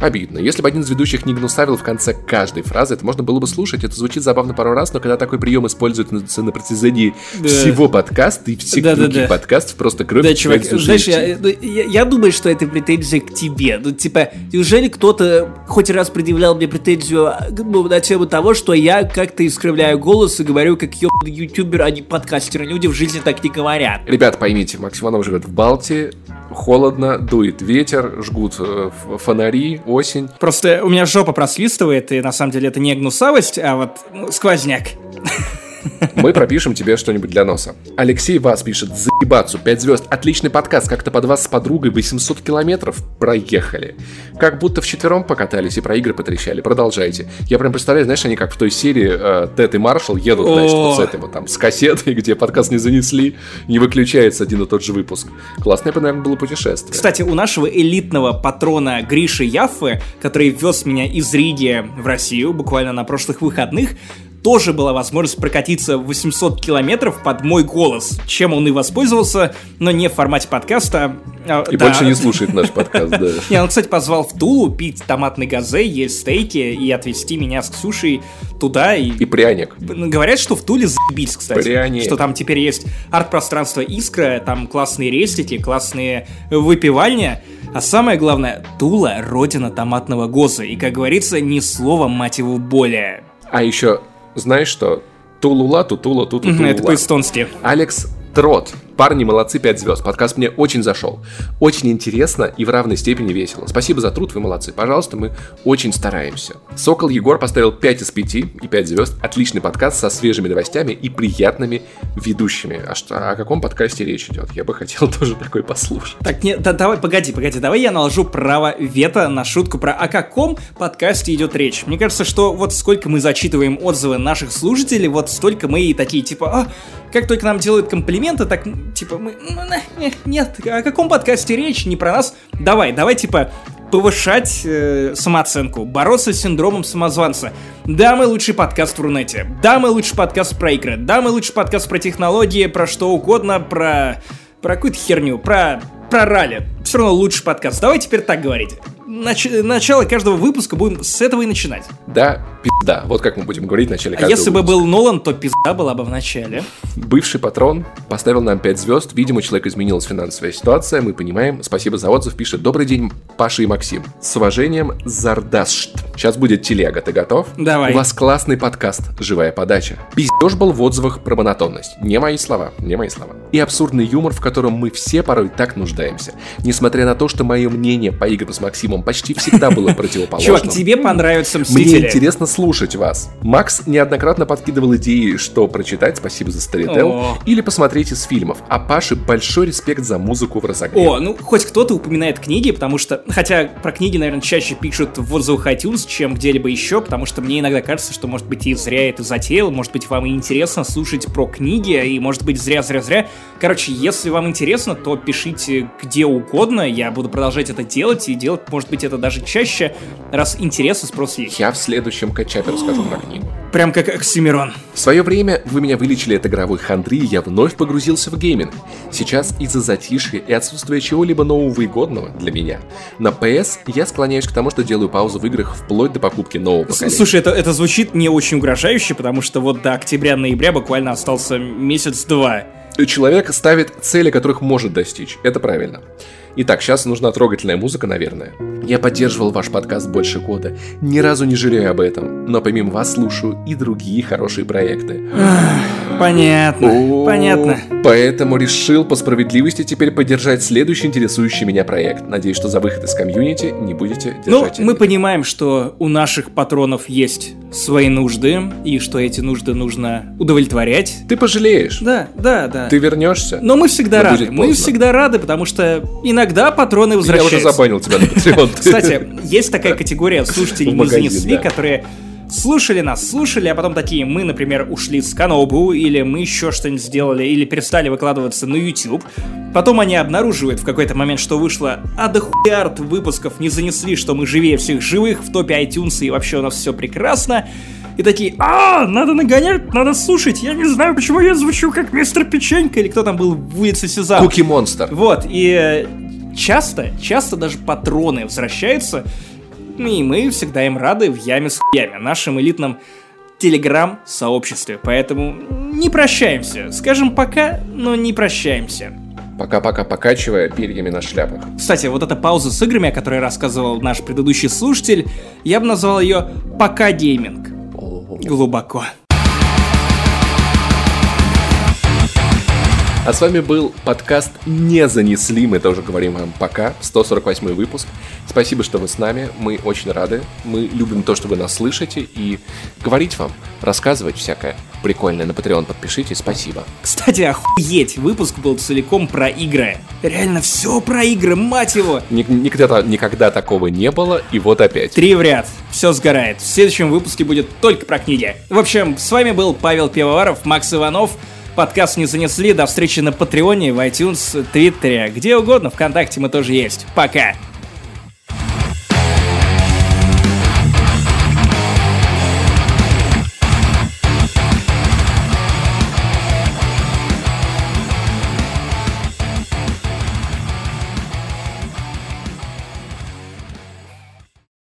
Обидно. Если бы один из ведущих не гнусавил в конце каждой фразы, это можно было бы слушать. Это звучит забавно пару раз, но когда такой прием используется на протяжении Да. всего подкаста и всех Да, да, других да. подкастов, просто кровь Да, чувак, знаешь, я, ну, я, я думаю, что это претензия к тебе. Ну, типа, неужели кто-то хоть раз предъявлял мне претензию а, ну, на тему того, что я как-то искривляю голос и говорю как ёбаный ютубер, а не подкастер. Люди в жизни так не говорят. Ребят, поймите, Максим Иванов живет в Балтии, холодно, дует ветер, жгут э, фонари, осень. Просто у меня жопа просвистывает, и на самом деле это не гнусавость, а вот ну, сквозняк. Мы пропишем тебе что-нибудь для носа. Алексей Вас пишет, заебаться, 5 звезд, отличный подкаст, как-то под вас с подругой 800 километров проехали. Как будто вчетвером покатались и про игры потрещали. Продолжайте. Я прям представляю, знаешь, они как в той серии э, Тед и Маршал едут, значит, вот с О. этой вот там, с кассетой, где подкаст не занесли, не выключается один и тот же выпуск. Классное, наверное, было путешествие. Кстати, у нашего элитного патрона Гриши Яффы, который вез меня из Риги в Россию буквально на прошлых выходных, тоже была возможность прокатиться 800 километров под мой голос, чем он и воспользовался, но не в формате подкаста. а, И да. больше не слушает наш подкаст, да. Не, он, кстати, позвал в Тулу пить томатный газе, есть стейки и отвезти меня с Ксюшей туда. И, И пряник. Ну, Говорят, что в Туле заебись, кстати. Пряник. Что там теперь есть арт-пространство Искра, там классные рестики, классные выпивальня. А самое главное, Тула — родина томатного гоза. И, как говорится, ни слова, мать его, более. А еще, знаешь что? Тулула, тутула, туту, Мгм, Это тулула. по-эстонски. Алекс Трот. Парни, молодцы, 5 звезд. Подкаст мне очень зашел. Очень интересно и в равной степени весело. Спасибо за труд, вы молодцы. Пожалуйста, мы очень стараемся. Сокол Егор поставил 5 из 5 и 5 звезд. Отличный подкаст со свежими новостями и приятными ведущими. А что, о каком подкасте речь идет? Я бы хотел тоже такой послушать. Так, не, да, давай, погоди, погоди, давай я наложу право вето на шутку про о каком подкасте идет речь. Мне кажется, что вот сколько мы зачитываем отзывы наших слушателей, вот столько мы и такие, типа, а, как только нам делают комплименты, так, типа, мы, ну, нет, о каком подкасте речь, не про нас. Давай, давай, типа, повышать э, самооценку, бороться с синдромом самозванца. Да, мы лучший подкаст в Рунете. Да, мы лучший подкаст про игры. Да, мы лучший подкаст про технологии, про что угодно, про про какую-то херню, про, про ралли. Все равно лучший подкаст. Давай теперь так говорить. Нач- начало каждого выпуска будем с этого и начинать. Да, пизда. Вот как мы будем говорить в начале А каждого если бы выпуска. был Нолан, то пизда была бы в начале. Бывший патрон поставил нам 5 звезд. Видимо, у человека изменилась финансовая ситуация. Мы понимаем. Спасибо за отзыв. Пишет Добрый день, Паша и Максим. С уважением, Зардашт. Сейчас будет телега. Ты готов? Давай. У вас классный подкаст. Живая подача. Пиздеж был в отзывах про монотонность. Не мои слова. Не мои слова. И абсурдный юмор, в котором мы все порой так нуждаемся. Несмотря на то, что мое мнение по играм с Максимом почти всегда было противоположным. Чувак, тебе понравятся Мне Мстители. интересно слушать вас. Макс неоднократно подкидывал идеи, что прочитать, спасибо за О. или посмотреть из фильмов. А Паше большой респект за музыку в разогреве. О, ну хоть кто-то упоминает книги, потому что, хотя про книги, наверное, чаще пишут в отзывах iTunes, чем где-либо еще, потому что мне иногда кажется, что, может быть, и зря это затеял, может быть, вам и интересно слушать про книги, и, может быть, зря-зря-зря. Короче, если вам интересно, то пишите где угодно, я буду продолжать это делать, и делать, может быть, это даже чаще, раз интерес и спрос есть. Я в следующем качапе расскажу про книгу. Прям как Оксимирон. В свое время вы меня вылечили от игровой хандры, и я вновь погрузился в гейминг. Сейчас из-за затишья и отсутствия чего-либо нового и годного для меня. На PS я склоняюсь к тому, что делаю паузу в играх вплоть до покупки нового поколения. Слушай, это, это звучит не очень угрожающе, потому что вот до октября-ноября буквально остался месяц-два. Человек ставит цели, которых может достичь. Это правильно. Итак, сейчас нужна трогательная музыка, наверное. Я поддерживал ваш подкаст больше года. Ни разу не жалею об этом. Но помимо вас слушаю и другие хорошие проекты. Понятно, О, понятно. Поэтому решил по справедливости теперь поддержать следующий интересующий меня проект. Надеюсь, что за выход из комьюнити не будете Ну, держать. мы обиды. понимаем, что у наших патронов есть свои нужды, и что эти нужды нужно удовлетворять. Ты пожалеешь. Да, да, да. Ты вернешься. Но мы всегда Но рады. Мы всегда рады, потому что иногда патроны Я уже возвращаются. забанил тебя на Patreon. Кстати, есть такая категория слушателей «Мы магазин, занесли», да. которые слушали нас, слушали, а потом такие, мы, например, ушли с Канобу, или мы еще что-нибудь сделали, или перестали выкладываться на YouTube. Потом они обнаруживают в какой-то момент, что вышло, а хуярд выпусков не занесли, что мы живее всех живых в топе iTunes, и вообще у нас все прекрасно. И такие, а, надо нагонять, надо слушать, я не знаю, почему я звучу как мистер Печенька, или кто там был в улице Сезам. Куки Монстр. Вот, и э, часто, часто даже патроны возвращаются, и мы всегда им рады в яме с хуями, нашем элитном телеграм-сообществе. Поэтому не прощаемся. Скажем пока, но не прощаемся. Пока-пока покачивая перьями на шляпах. Кстати, вот эта пауза с играми, о которой рассказывал наш предыдущий слушатель, я бы назвал ее «пока гейминг». Глубоко. А с вами был подкаст «Не занесли». Мы тоже говорим вам пока. 148 выпуск. Спасибо, что вы с нами. Мы очень рады. Мы любим то, что вы нас слышите. И говорить вам, рассказывать всякое прикольное на Patreon подпишитесь. Спасибо. Кстати, охуеть, выпуск был целиком про игры. Реально все про игры, мать его. Ник- Никогда, никогда такого не было. И вот опять. Три в ряд. Все сгорает. В следующем выпуске будет только про книги. В общем, с вами был Павел Пивоваров, Макс Иванов. Подкаст не занесли. До встречи на Патреоне, в iTunes, Твиттере, где угодно. Вконтакте мы тоже есть. Пока.